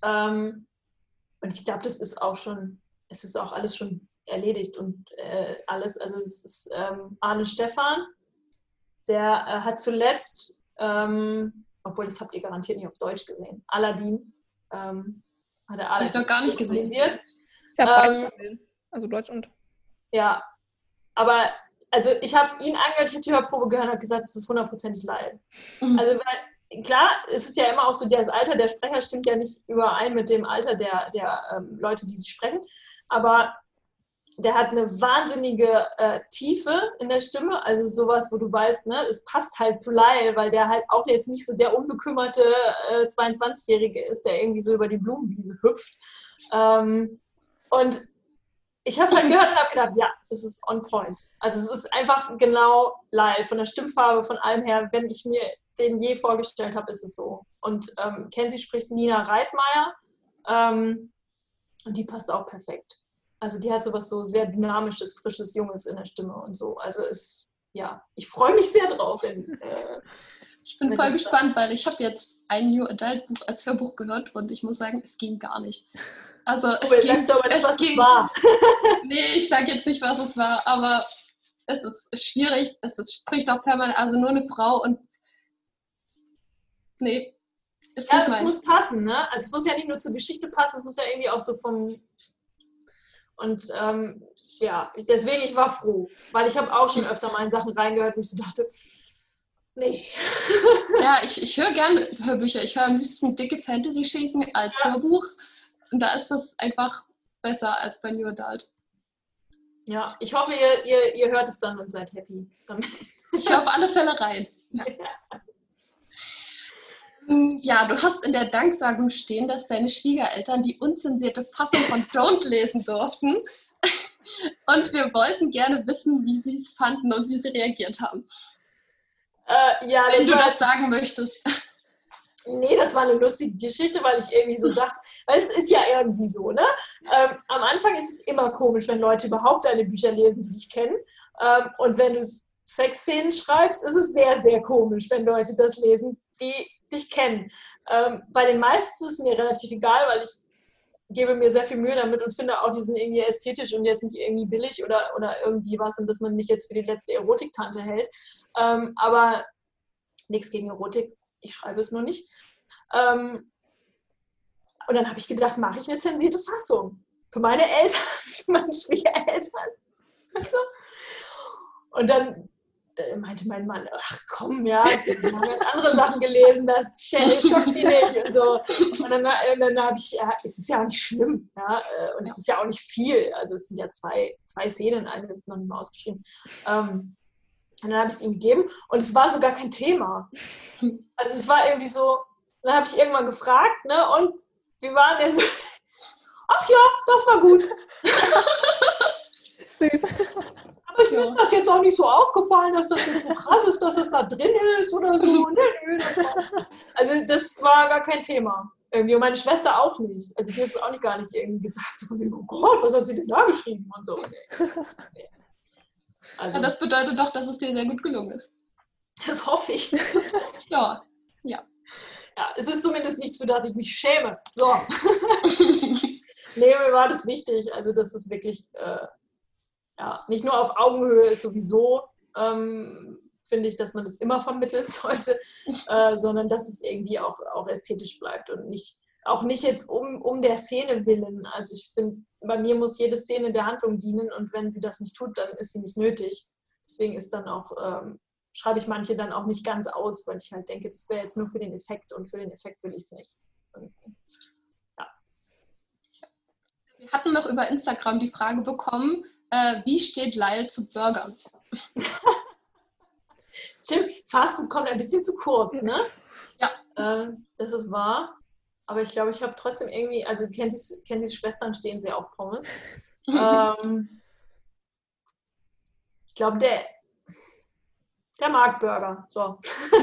Ähm, und ich glaube, das ist auch schon, es ist auch alles schon erledigt und äh, alles. Also es ist ähm, Arne Stefan, der äh, hat zuletzt, ähm, obwohl das habt ihr garantiert nicht auf Deutsch gesehen, Aladdin. Ähm, hat er Aladdin ich noch gar nicht gesehen. Ich habe ähm, gesehen, also Deutsch und. Ja, aber also ich habe ihn angehört, ich habe die Hörprobe gehört und habe gesagt, es ist hundertprozentig live. Mhm. Also weil, klar, es ist ja immer auch so, das Alter der Sprecher stimmt ja nicht überein mit dem Alter der, der ähm, Leute, die sie sprechen. Aber der hat eine wahnsinnige äh, Tiefe in der Stimme, also sowas, wo du weißt, ne, es passt halt zu Lyle, weil der halt auch jetzt nicht so der unbekümmerte äh, 22-Jährige ist, der irgendwie so über die Blumenwiese hüpft. Ähm, und ich habe es dann gehört und habe gedacht, ja, es ist on point. Also es ist einfach genau Lyle, von der Stimmfarbe, von allem her, wenn ich mir den je vorgestellt habe, ist es so. Und ähm, Kenzie spricht Nina Reitmeier ähm, und die passt auch perfekt. Also die hat sowas so sehr dynamisches, frisches, junges in der Stimme und so. Also ist, ja, ich freue mich sehr drauf. In, äh, ich bin voll gespannt, weil ich habe jetzt ein New Adult Buch als Hörbuch gehört und ich muss sagen, es ging gar nicht. Also es oh, ging, aber nicht, was ging, es war. nee, ich sage jetzt nicht, was es war, aber es ist schwierig. Es ist, spricht auch permanent, also nur eine Frau und nee, ist ja, es muss passen, ne? Also es muss ja nicht nur zur Geschichte passen, es muss ja irgendwie auch so vom und ähm, ja, deswegen, ich war froh, weil ich habe auch schon öfter mal in Sachen reingehört, wo ich so dachte, nee. Ja, ich, ich höre gerne Hörbücher. Ich höre ein bisschen dicke Fantasy-Schinken als ja. Hörbuch. Und da ist das einfach besser als bei New Adult. Ja, ich hoffe, ihr, ihr, ihr hört es dann und seid happy. Damit. Ich höre auf alle Fälle rein. Ja. ja. Ja, du hast in der Danksagung stehen, dass deine Schwiegereltern die unzensierte Fassung von Don't lesen durften. Und wir wollten gerne wissen, wie sie es fanden und wie sie reagiert haben. Äh, ja, Wenn du war, das sagen möchtest. Nee, das war eine lustige Geschichte, weil ich irgendwie so dachte, weil es ist ja irgendwie so, ne? Ähm, am Anfang ist es immer komisch, wenn Leute überhaupt deine Bücher lesen, die dich kennen. Ähm, und wenn du Sexszenen schreibst, ist es sehr, sehr komisch, wenn Leute das lesen, die dich kennen. Ähm, bei den meisten ist es mir relativ egal, weil ich gebe mir sehr viel Mühe damit und finde auch, die sind irgendwie ästhetisch und jetzt nicht irgendwie billig oder, oder irgendwie was und dass man mich jetzt für die letzte Erotiktante hält. Ähm, aber nichts gegen Erotik, ich schreibe es nur nicht. Ähm, und dann habe ich gedacht, mache ich eine zensierte Fassung für meine Eltern, für meine Schwiegereltern. und dann da meinte mein Mann, ach komm, ja, die haben ganz andere Sachen gelesen, das schockt die nicht und so. Und dann, dann habe ich, ja, es ist ja auch nicht schlimm, ja, äh, und es ist ja auch nicht viel. Also es sind ja zwei, zwei Szenen, eine ist noch nicht mal ausgeschrieben. Ähm, und dann habe ich es ihm gegeben und es war sogar kein Thema. Also es war irgendwie so, dann habe ich irgendwann gefragt, ne, und wie waren denn so? Ach ja, das war gut. Süß. Ich, mir ist das jetzt auch nicht so aufgefallen, dass das jetzt so krass ist, dass das da drin ist oder so. Nee, nee, das war, also das war gar kein Thema. Irgendwie. Und meine Schwester auch nicht. Also die ist auch nicht gar nicht irgendwie gesagt, so von oh Gott, was hat sie denn da geschrieben und so. Nee. Also, das bedeutet doch, dass es dir sehr gut gelungen ist. Das hoffe ich. ja, ja. Ja, es ist zumindest nichts, für das ich mich schäme. So. nee, mir war das wichtig. Also, das ist wirklich, äh, ja, nicht nur auf Augenhöhe ist sowieso, ähm, finde ich, dass man das immer vermitteln sollte, äh, sondern dass es irgendwie auch, auch ästhetisch bleibt und nicht, auch nicht jetzt um, um der Szene willen. Also ich finde, bei mir muss jede Szene der Handlung dienen und wenn sie das nicht tut, dann ist sie nicht nötig. Deswegen ist dann auch, ähm, schreibe ich manche dann auch nicht ganz aus, weil ich halt denke, das wäre jetzt nur für den Effekt und für den Effekt will ich es nicht. Und, ja. Wir hatten noch über Instagram die Frage bekommen, äh, wie steht Lyle zu Burgern? Stimmt, Fastfood kommt ein bisschen zu kurz, ne? Ja. Ähm, das ist wahr. Aber ich glaube, ich habe trotzdem irgendwie, also Kenzis, Kenzis Schwestern stehen sehr auf Pommes. ähm, ich glaube, der, der mag Burger. So.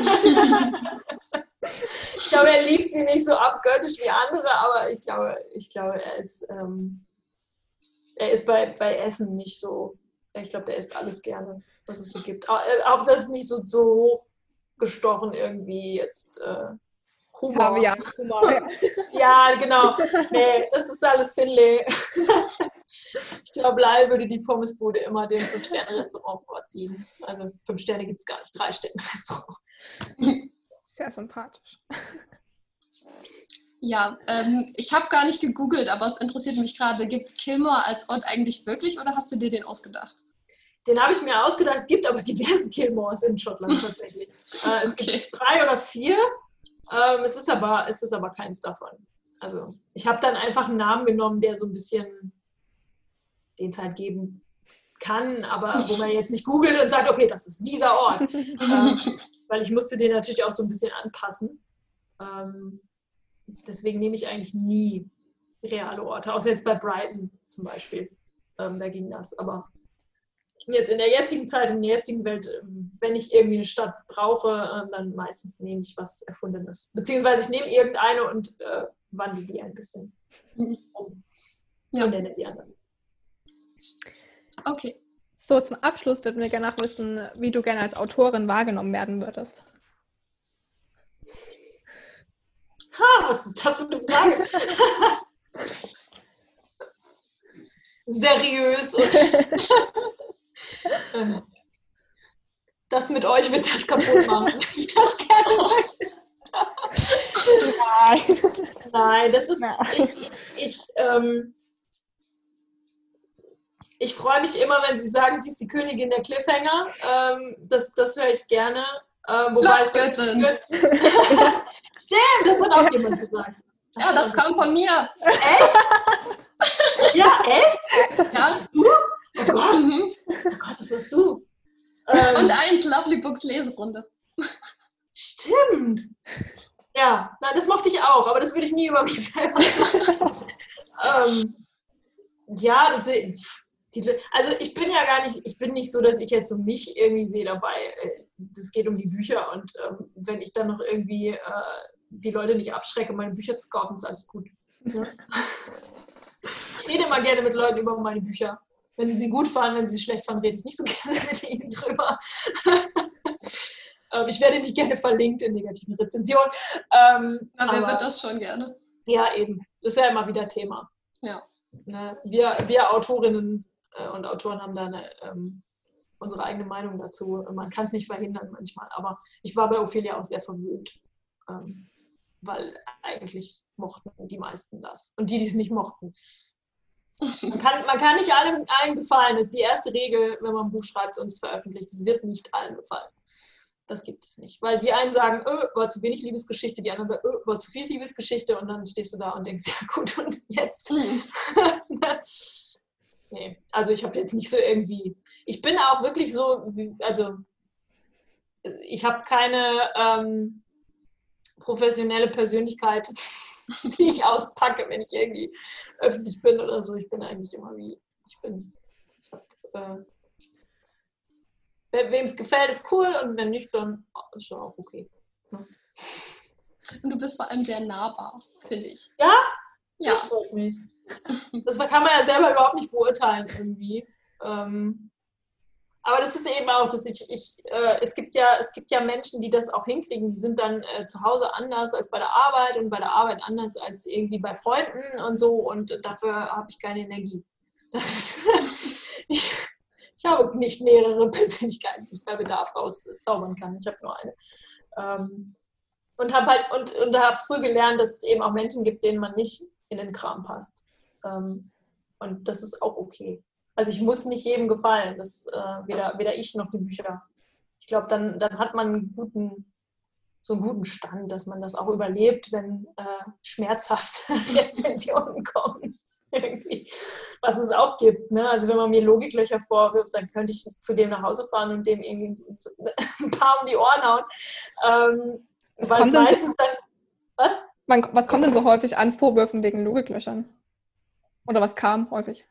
ich glaube, er liebt sie nicht so abgöttisch wie andere, aber ich glaube, ich glaube, er ist, ähm, er ist bei, bei Essen nicht so. Ich glaube, der isst alles gerne, was es so gibt. Hauptsache es ist nicht so, so hochgestochen irgendwie jetzt. Äh, Humor. Kaviar, Humor. ja, genau. Nee, das ist alles Finlay. ich glaube, Lyle würde die Pommesbude immer dem Fünf-Sterne-Restaurant vorziehen. Also fünf Sterne gibt es gar nicht, drei Sterne-Restaurant. Sehr sympathisch. Ja, ähm, ich habe gar nicht gegoogelt, aber es interessiert mich gerade. Gibt es Kilmore als Ort eigentlich wirklich oder hast du dir den ausgedacht? Den habe ich mir ausgedacht. Es gibt aber diverse Kilmores in Schottland tatsächlich. äh, es okay. gibt drei oder vier. Ähm, es, ist aber, es ist aber keins davon. Also ich habe dann einfach einen Namen genommen, der so ein bisschen den es halt geben kann, aber wo man jetzt nicht googelt und sagt, okay, das ist dieser Ort. ähm, weil ich musste den natürlich auch so ein bisschen anpassen. Ähm, deswegen nehme ich eigentlich nie reale Orte, außer jetzt bei Brighton zum Beispiel. Ähm, da ging das. Aber jetzt in der jetzigen Zeit, in der jetzigen Welt, ähm, wenn ich irgendwie eine Stadt brauche, ähm, dann meistens nehme ich was Erfundenes. Beziehungsweise ich nehme irgendeine und äh, wandle die ein bisschen um. Ja. Und nenne sie anders. Okay. So, zum Abschluss würden wir gerne wissen, wie du gerne als Autorin wahrgenommen werden würdest. Ha, was ist das für eine Frage? Seriös und das mit euch wird das kaputt machen, wenn ich das gerne möchte. Nein. Nein, das ist. Nein. Ich, ich, ähm, ich freue mich immer, wenn Sie sagen, sie ist die Königin der Cliffhanger. Ähm, das das höre ich gerne. Ähm, wobei es Stimmt, das hat auch jemand gesagt. Das ja, das kam von mir. Echt? ja, echt? Ja. Das du? Oh Gott. Mhm. Oh Gott, das warst du. Ähm, Und eins, Lovely Books Leserunde. Stimmt. Ja, na, das mochte ich auch, aber das würde ich nie über mich selber sagen. ähm, ja, das, die, also ich bin ja gar nicht, ich bin nicht so, dass ich jetzt so mich irgendwie sehe dabei. Es geht um die Bücher und ähm, wenn ich dann noch irgendwie äh, die Leute nicht abschrecke, meine Bücher zu kaufen, ist alles gut. Ne? ich rede immer gerne mit Leuten über meine Bücher. Wenn sie sie gut fanden, wenn sie sie schlecht fanden, rede ich nicht so gerne mit ihnen drüber. ähm, ich werde nicht gerne verlinkt in negativen Rezensionen. Ähm, ja, wer aber, wird das schon gerne? Ja, eben. Das ist ja immer wieder Thema. Ja. Ne? Wir, wir Autorinnen äh, und Autoren haben da eine, ähm, unsere eigene Meinung dazu. Man kann es nicht verhindern manchmal, aber ich war bei Ophelia auch sehr verwöhnt, ähm, weil eigentlich mochten die meisten das. Und die, die es nicht mochten, Man kann, man kann nicht allen, allen gefallen. Das ist die erste Regel, wenn man ein Buch schreibt und es veröffentlicht. Es wird nicht allen gefallen. Das gibt es nicht. Weil die einen sagen, öh, war zu wenig Liebesgeschichte, die anderen sagen, öh, war zu viel Liebesgeschichte und dann stehst du da und denkst, ja gut, und jetzt? nee, also ich habe jetzt nicht so irgendwie, ich bin auch wirklich so, also ich habe keine ähm, professionelle Persönlichkeit, die ich auspacke, wenn ich irgendwie öffentlich bin oder so. Ich bin eigentlich immer wie ich bin. Ich hab, äh, Wem es gefällt, ist cool und wenn nicht, dann ist schon auch okay. Und du bist vor allem sehr nahbar, finde ich. Ja? Ja. Das freut mich. Das kann man ja selber überhaupt nicht beurteilen irgendwie. Ähm, aber das ist eben auch, dass ich, ich äh, es, gibt ja, es gibt ja Menschen, die das auch hinkriegen. Die sind dann äh, zu Hause anders als bei der Arbeit und bei der Arbeit anders als irgendwie bei Freunden und so. Und dafür habe ich keine Energie. Das ich, ich habe nicht mehrere Persönlichkeiten, die ich bei Bedarf rauszaubern kann. Ich habe nur eine. Ähm, und habe halt und, und habe früh gelernt, dass es eben auch Menschen gibt, denen man nicht in den Kram passt. Ähm, und das ist auch okay. Also ich muss nicht jedem gefallen, das, äh, weder, weder ich noch die Bücher. Ich glaube, dann, dann hat man einen guten, so einen guten Stand, dass man das auch überlebt, wenn äh, schmerzhafte Rezensionen kommen. Irgendwie. Was es auch gibt. Ne? Also wenn man mir Logiklöcher vorwirft, dann könnte ich zu dem nach Hause fahren und dem irgendwie ein paar um die Ohren hauen. Ähm, weil meistens so, dann. Was? was kommt denn so häufig an Vorwürfen wegen Logiklöchern? Oder was kam häufig?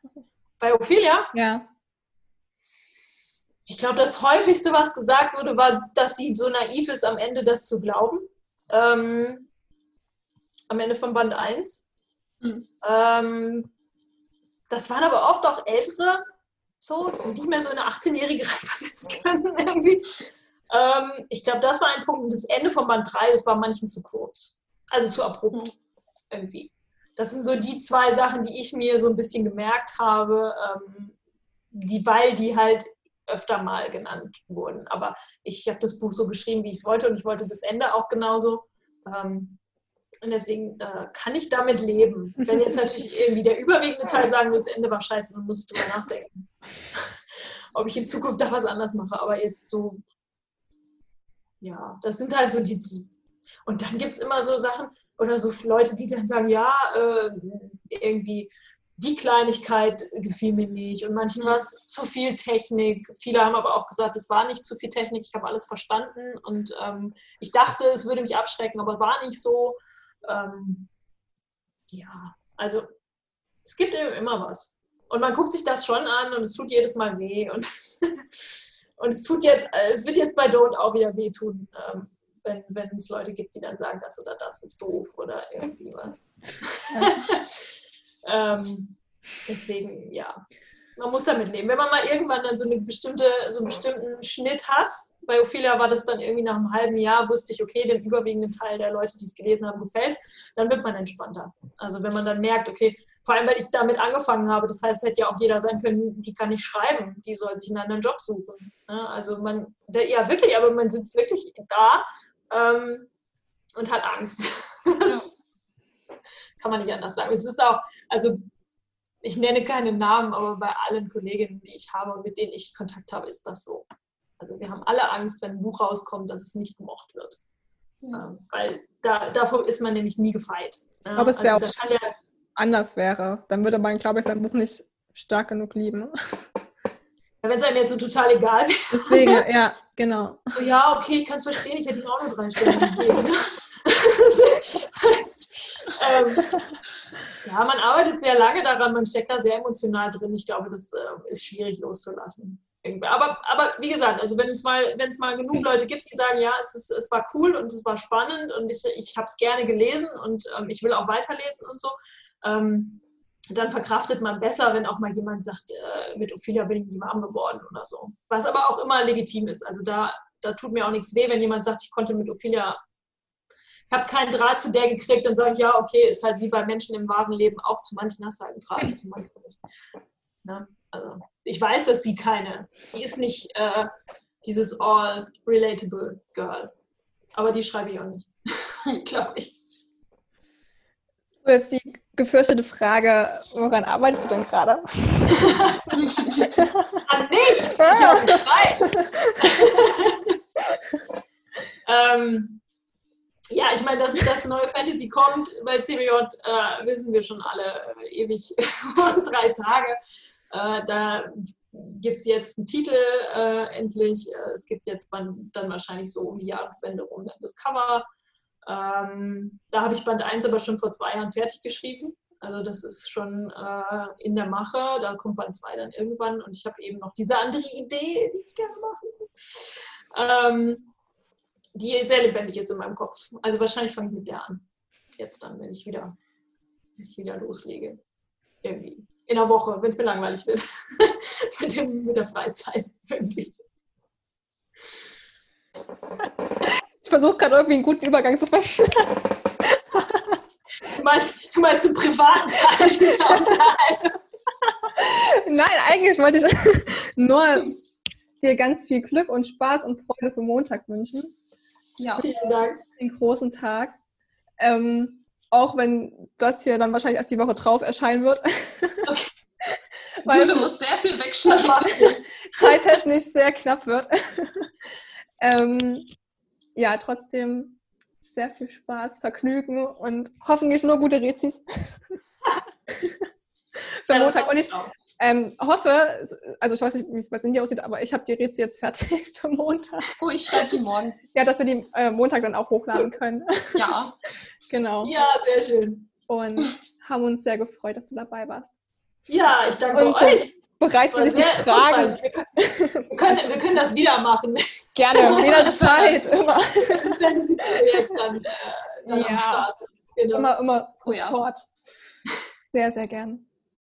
Bei Ophelia? Ja. Ich glaube, das häufigste, was gesagt wurde, war, dass sie so naiv ist, am Ende das zu glauben. Ähm, am Ende von Band 1. Mhm. Ähm, das waren aber oft auch ältere, so, die nicht mehr so eine 18-Jährige reinversetzen können irgendwie. Ähm, ich glaube, das war ein Punkt. Das Ende von Band 3, das war manchen zu kurz. Also zu abrupt mhm. irgendwie. Das sind so die zwei Sachen, die ich mir so ein bisschen gemerkt habe, ähm, die, weil die halt öfter mal genannt wurden. Aber ich habe das Buch so geschrieben, wie ich es wollte und ich wollte das Ende auch genauso. Ähm, und deswegen äh, kann ich damit leben. Wenn jetzt natürlich irgendwie der überwiegende Teil sagen will, das Ende war scheiße, dann muss ich drüber nachdenken. Ob ich in Zukunft da was anders mache. Aber jetzt so, ja, das sind halt so die. Und dann gibt es immer so Sachen oder so Leute, die dann sagen, ja, äh, irgendwie die Kleinigkeit gefiel mir nicht und manchen war es zu viel Technik. Viele haben aber auch gesagt, es war nicht zu viel Technik, ich habe alles verstanden und ähm, ich dachte, es würde mich abschrecken, aber war nicht so ähm, ja, also es gibt eben immer was. Und man guckt sich das schon an und es tut jedes Mal weh. Und, und es tut jetzt, es wird jetzt bei Don't auch wieder wehtun, ähm, wenn, wenn es Leute gibt, die dann sagen, das oder das ist doof oder irgendwie was. ähm, deswegen, ja, man muss damit leben. Wenn man mal irgendwann dann so, eine bestimmte, so einen bestimmten Schnitt hat, bei Ophelia war das dann irgendwie nach einem halben Jahr, wusste ich, okay, dem überwiegenden Teil der Leute, die es gelesen haben, gefällt dann wird man entspannter. Also wenn man dann merkt, okay, vor allem, weil ich damit angefangen habe, das heißt, hätte ja auch jeder sein können, die kann nicht schreiben, die soll sich einen anderen Job suchen. Ne? Also man, ja wirklich, aber man sitzt wirklich da ähm, und hat Angst. kann man nicht anders sagen. Es ist auch, also ich nenne keine Namen, aber bei allen Kolleginnen, die ich habe und mit denen ich Kontakt habe, ist das so. Also wir haben alle Angst, wenn ein Buch rauskommt, dass es nicht gemocht wird. Ja. Ähm, weil da, davor ist man nämlich nie gefeit. Aber es wäre also, auch ja, anders wäre. Dann würde man, glaube ich, sein Buch nicht stark genug lieben. Ja, wenn es einem jetzt so total egal wäre. Deswegen, ja, genau. Oh ja, okay, ich kann es verstehen, ich hätte ihm auch nur drei Stellen gegeben. ähm, ja, man arbeitet sehr lange daran, man steckt da sehr emotional drin. Ich glaube, das äh, ist schwierig loszulassen. Aber, aber wie gesagt, also wenn es mal, mal genug Leute gibt, die sagen, ja, es, ist, es war cool und es war spannend und ich, ich habe es gerne gelesen und ähm, ich will auch weiterlesen und so, ähm, dann verkraftet man besser, wenn auch mal jemand sagt, äh, mit Ophelia bin ich nicht warm geworden oder so. Was aber auch immer legitim ist. Also da, da tut mir auch nichts weh, wenn jemand sagt, ich konnte mit Ophelia, ich habe keinen Draht zu der gekriegt, dann sage ich, ja, okay, ist halt wie bei Menschen im wahren Leben auch, zu manchen hast du halt einen Draht, zu manchen nicht. Ne? Also ich weiß, dass sie keine, sie ist nicht äh, dieses all relatable Girl. Aber die schreibe ich auch nicht, glaube ich. So, jetzt die gefürchtete Frage, woran arbeitest du denn gerade? An nichts! Frei! ähm, ja, ich meine, dass das neue Fantasy kommt bei CBJ, äh, wissen wir schon alle äh, ewig und drei Tage. Äh, da gibt es jetzt einen Titel äh, endlich. Äh, es gibt jetzt dann, dann wahrscheinlich so um die Jahreswende rum das Cover. Ähm, da habe ich Band 1 aber schon vor zwei Jahren fertig geschrieben. Also das ist schon äh, in der Mache. Da kommt Band 2 dann irgendwann. Und ich habe eben noch diese andere Idee, die ich gerne machen. Ähm, die sehr lebendig ist in meinem Kopf. Also wahrscheinlich fange ich mit der an. Jetzt dann, wenn ich wieder, wenn ich wieder loslege. Irgendwie. In der Woche, wenn es mir langweilig wird. mit, dem, mit der Freizeit irgendwie. Ich versuche gerade irgendwie einen guten Übergang zu finden. Du meinst, du meinst den privaten Teil dieser Unterhaltung? Nein, eigentlich wollte ich nur dir ganz viel Glück und Spaß und Freude für Montag wünschen. Ja. Vielen Dank. Den großen Tag. Ähm, auch wenn das hier dann wahrscheinlich erst die Woche drauf erscheinen wird. Okay. Weil du musst sehr viel wegschneiden. Zeittechnisch sehr knapp wird. ähm, ja, trotzdem sehr viel Spaß, Vergnügen und hoffentlich nur gute Rezis. Für Montag. Und ich, ähm, hoffe, also ich weiß nicht, wie es bei Cindy aussieht, aber ich habe die Rätsel jetzt fertig für Montag. Oh, ich schreibe die morgen. Ja, dass wir die äh, Montag dann auch hochladen können. Ja. genau. Ja, sehr schön. Und haben uns sehr gefreut, dass du dabei warst. Ja, ich danke Und euch. Bereit für dich die Fragen. Wir können, wir, können, das wieder machen. Gerne, jederzeit, immer. Das Fantasy-Projekt dann, äh, dann ja. am Start. Genau. Immer, immer Support. Oh, ja. Sehr, sehr gern.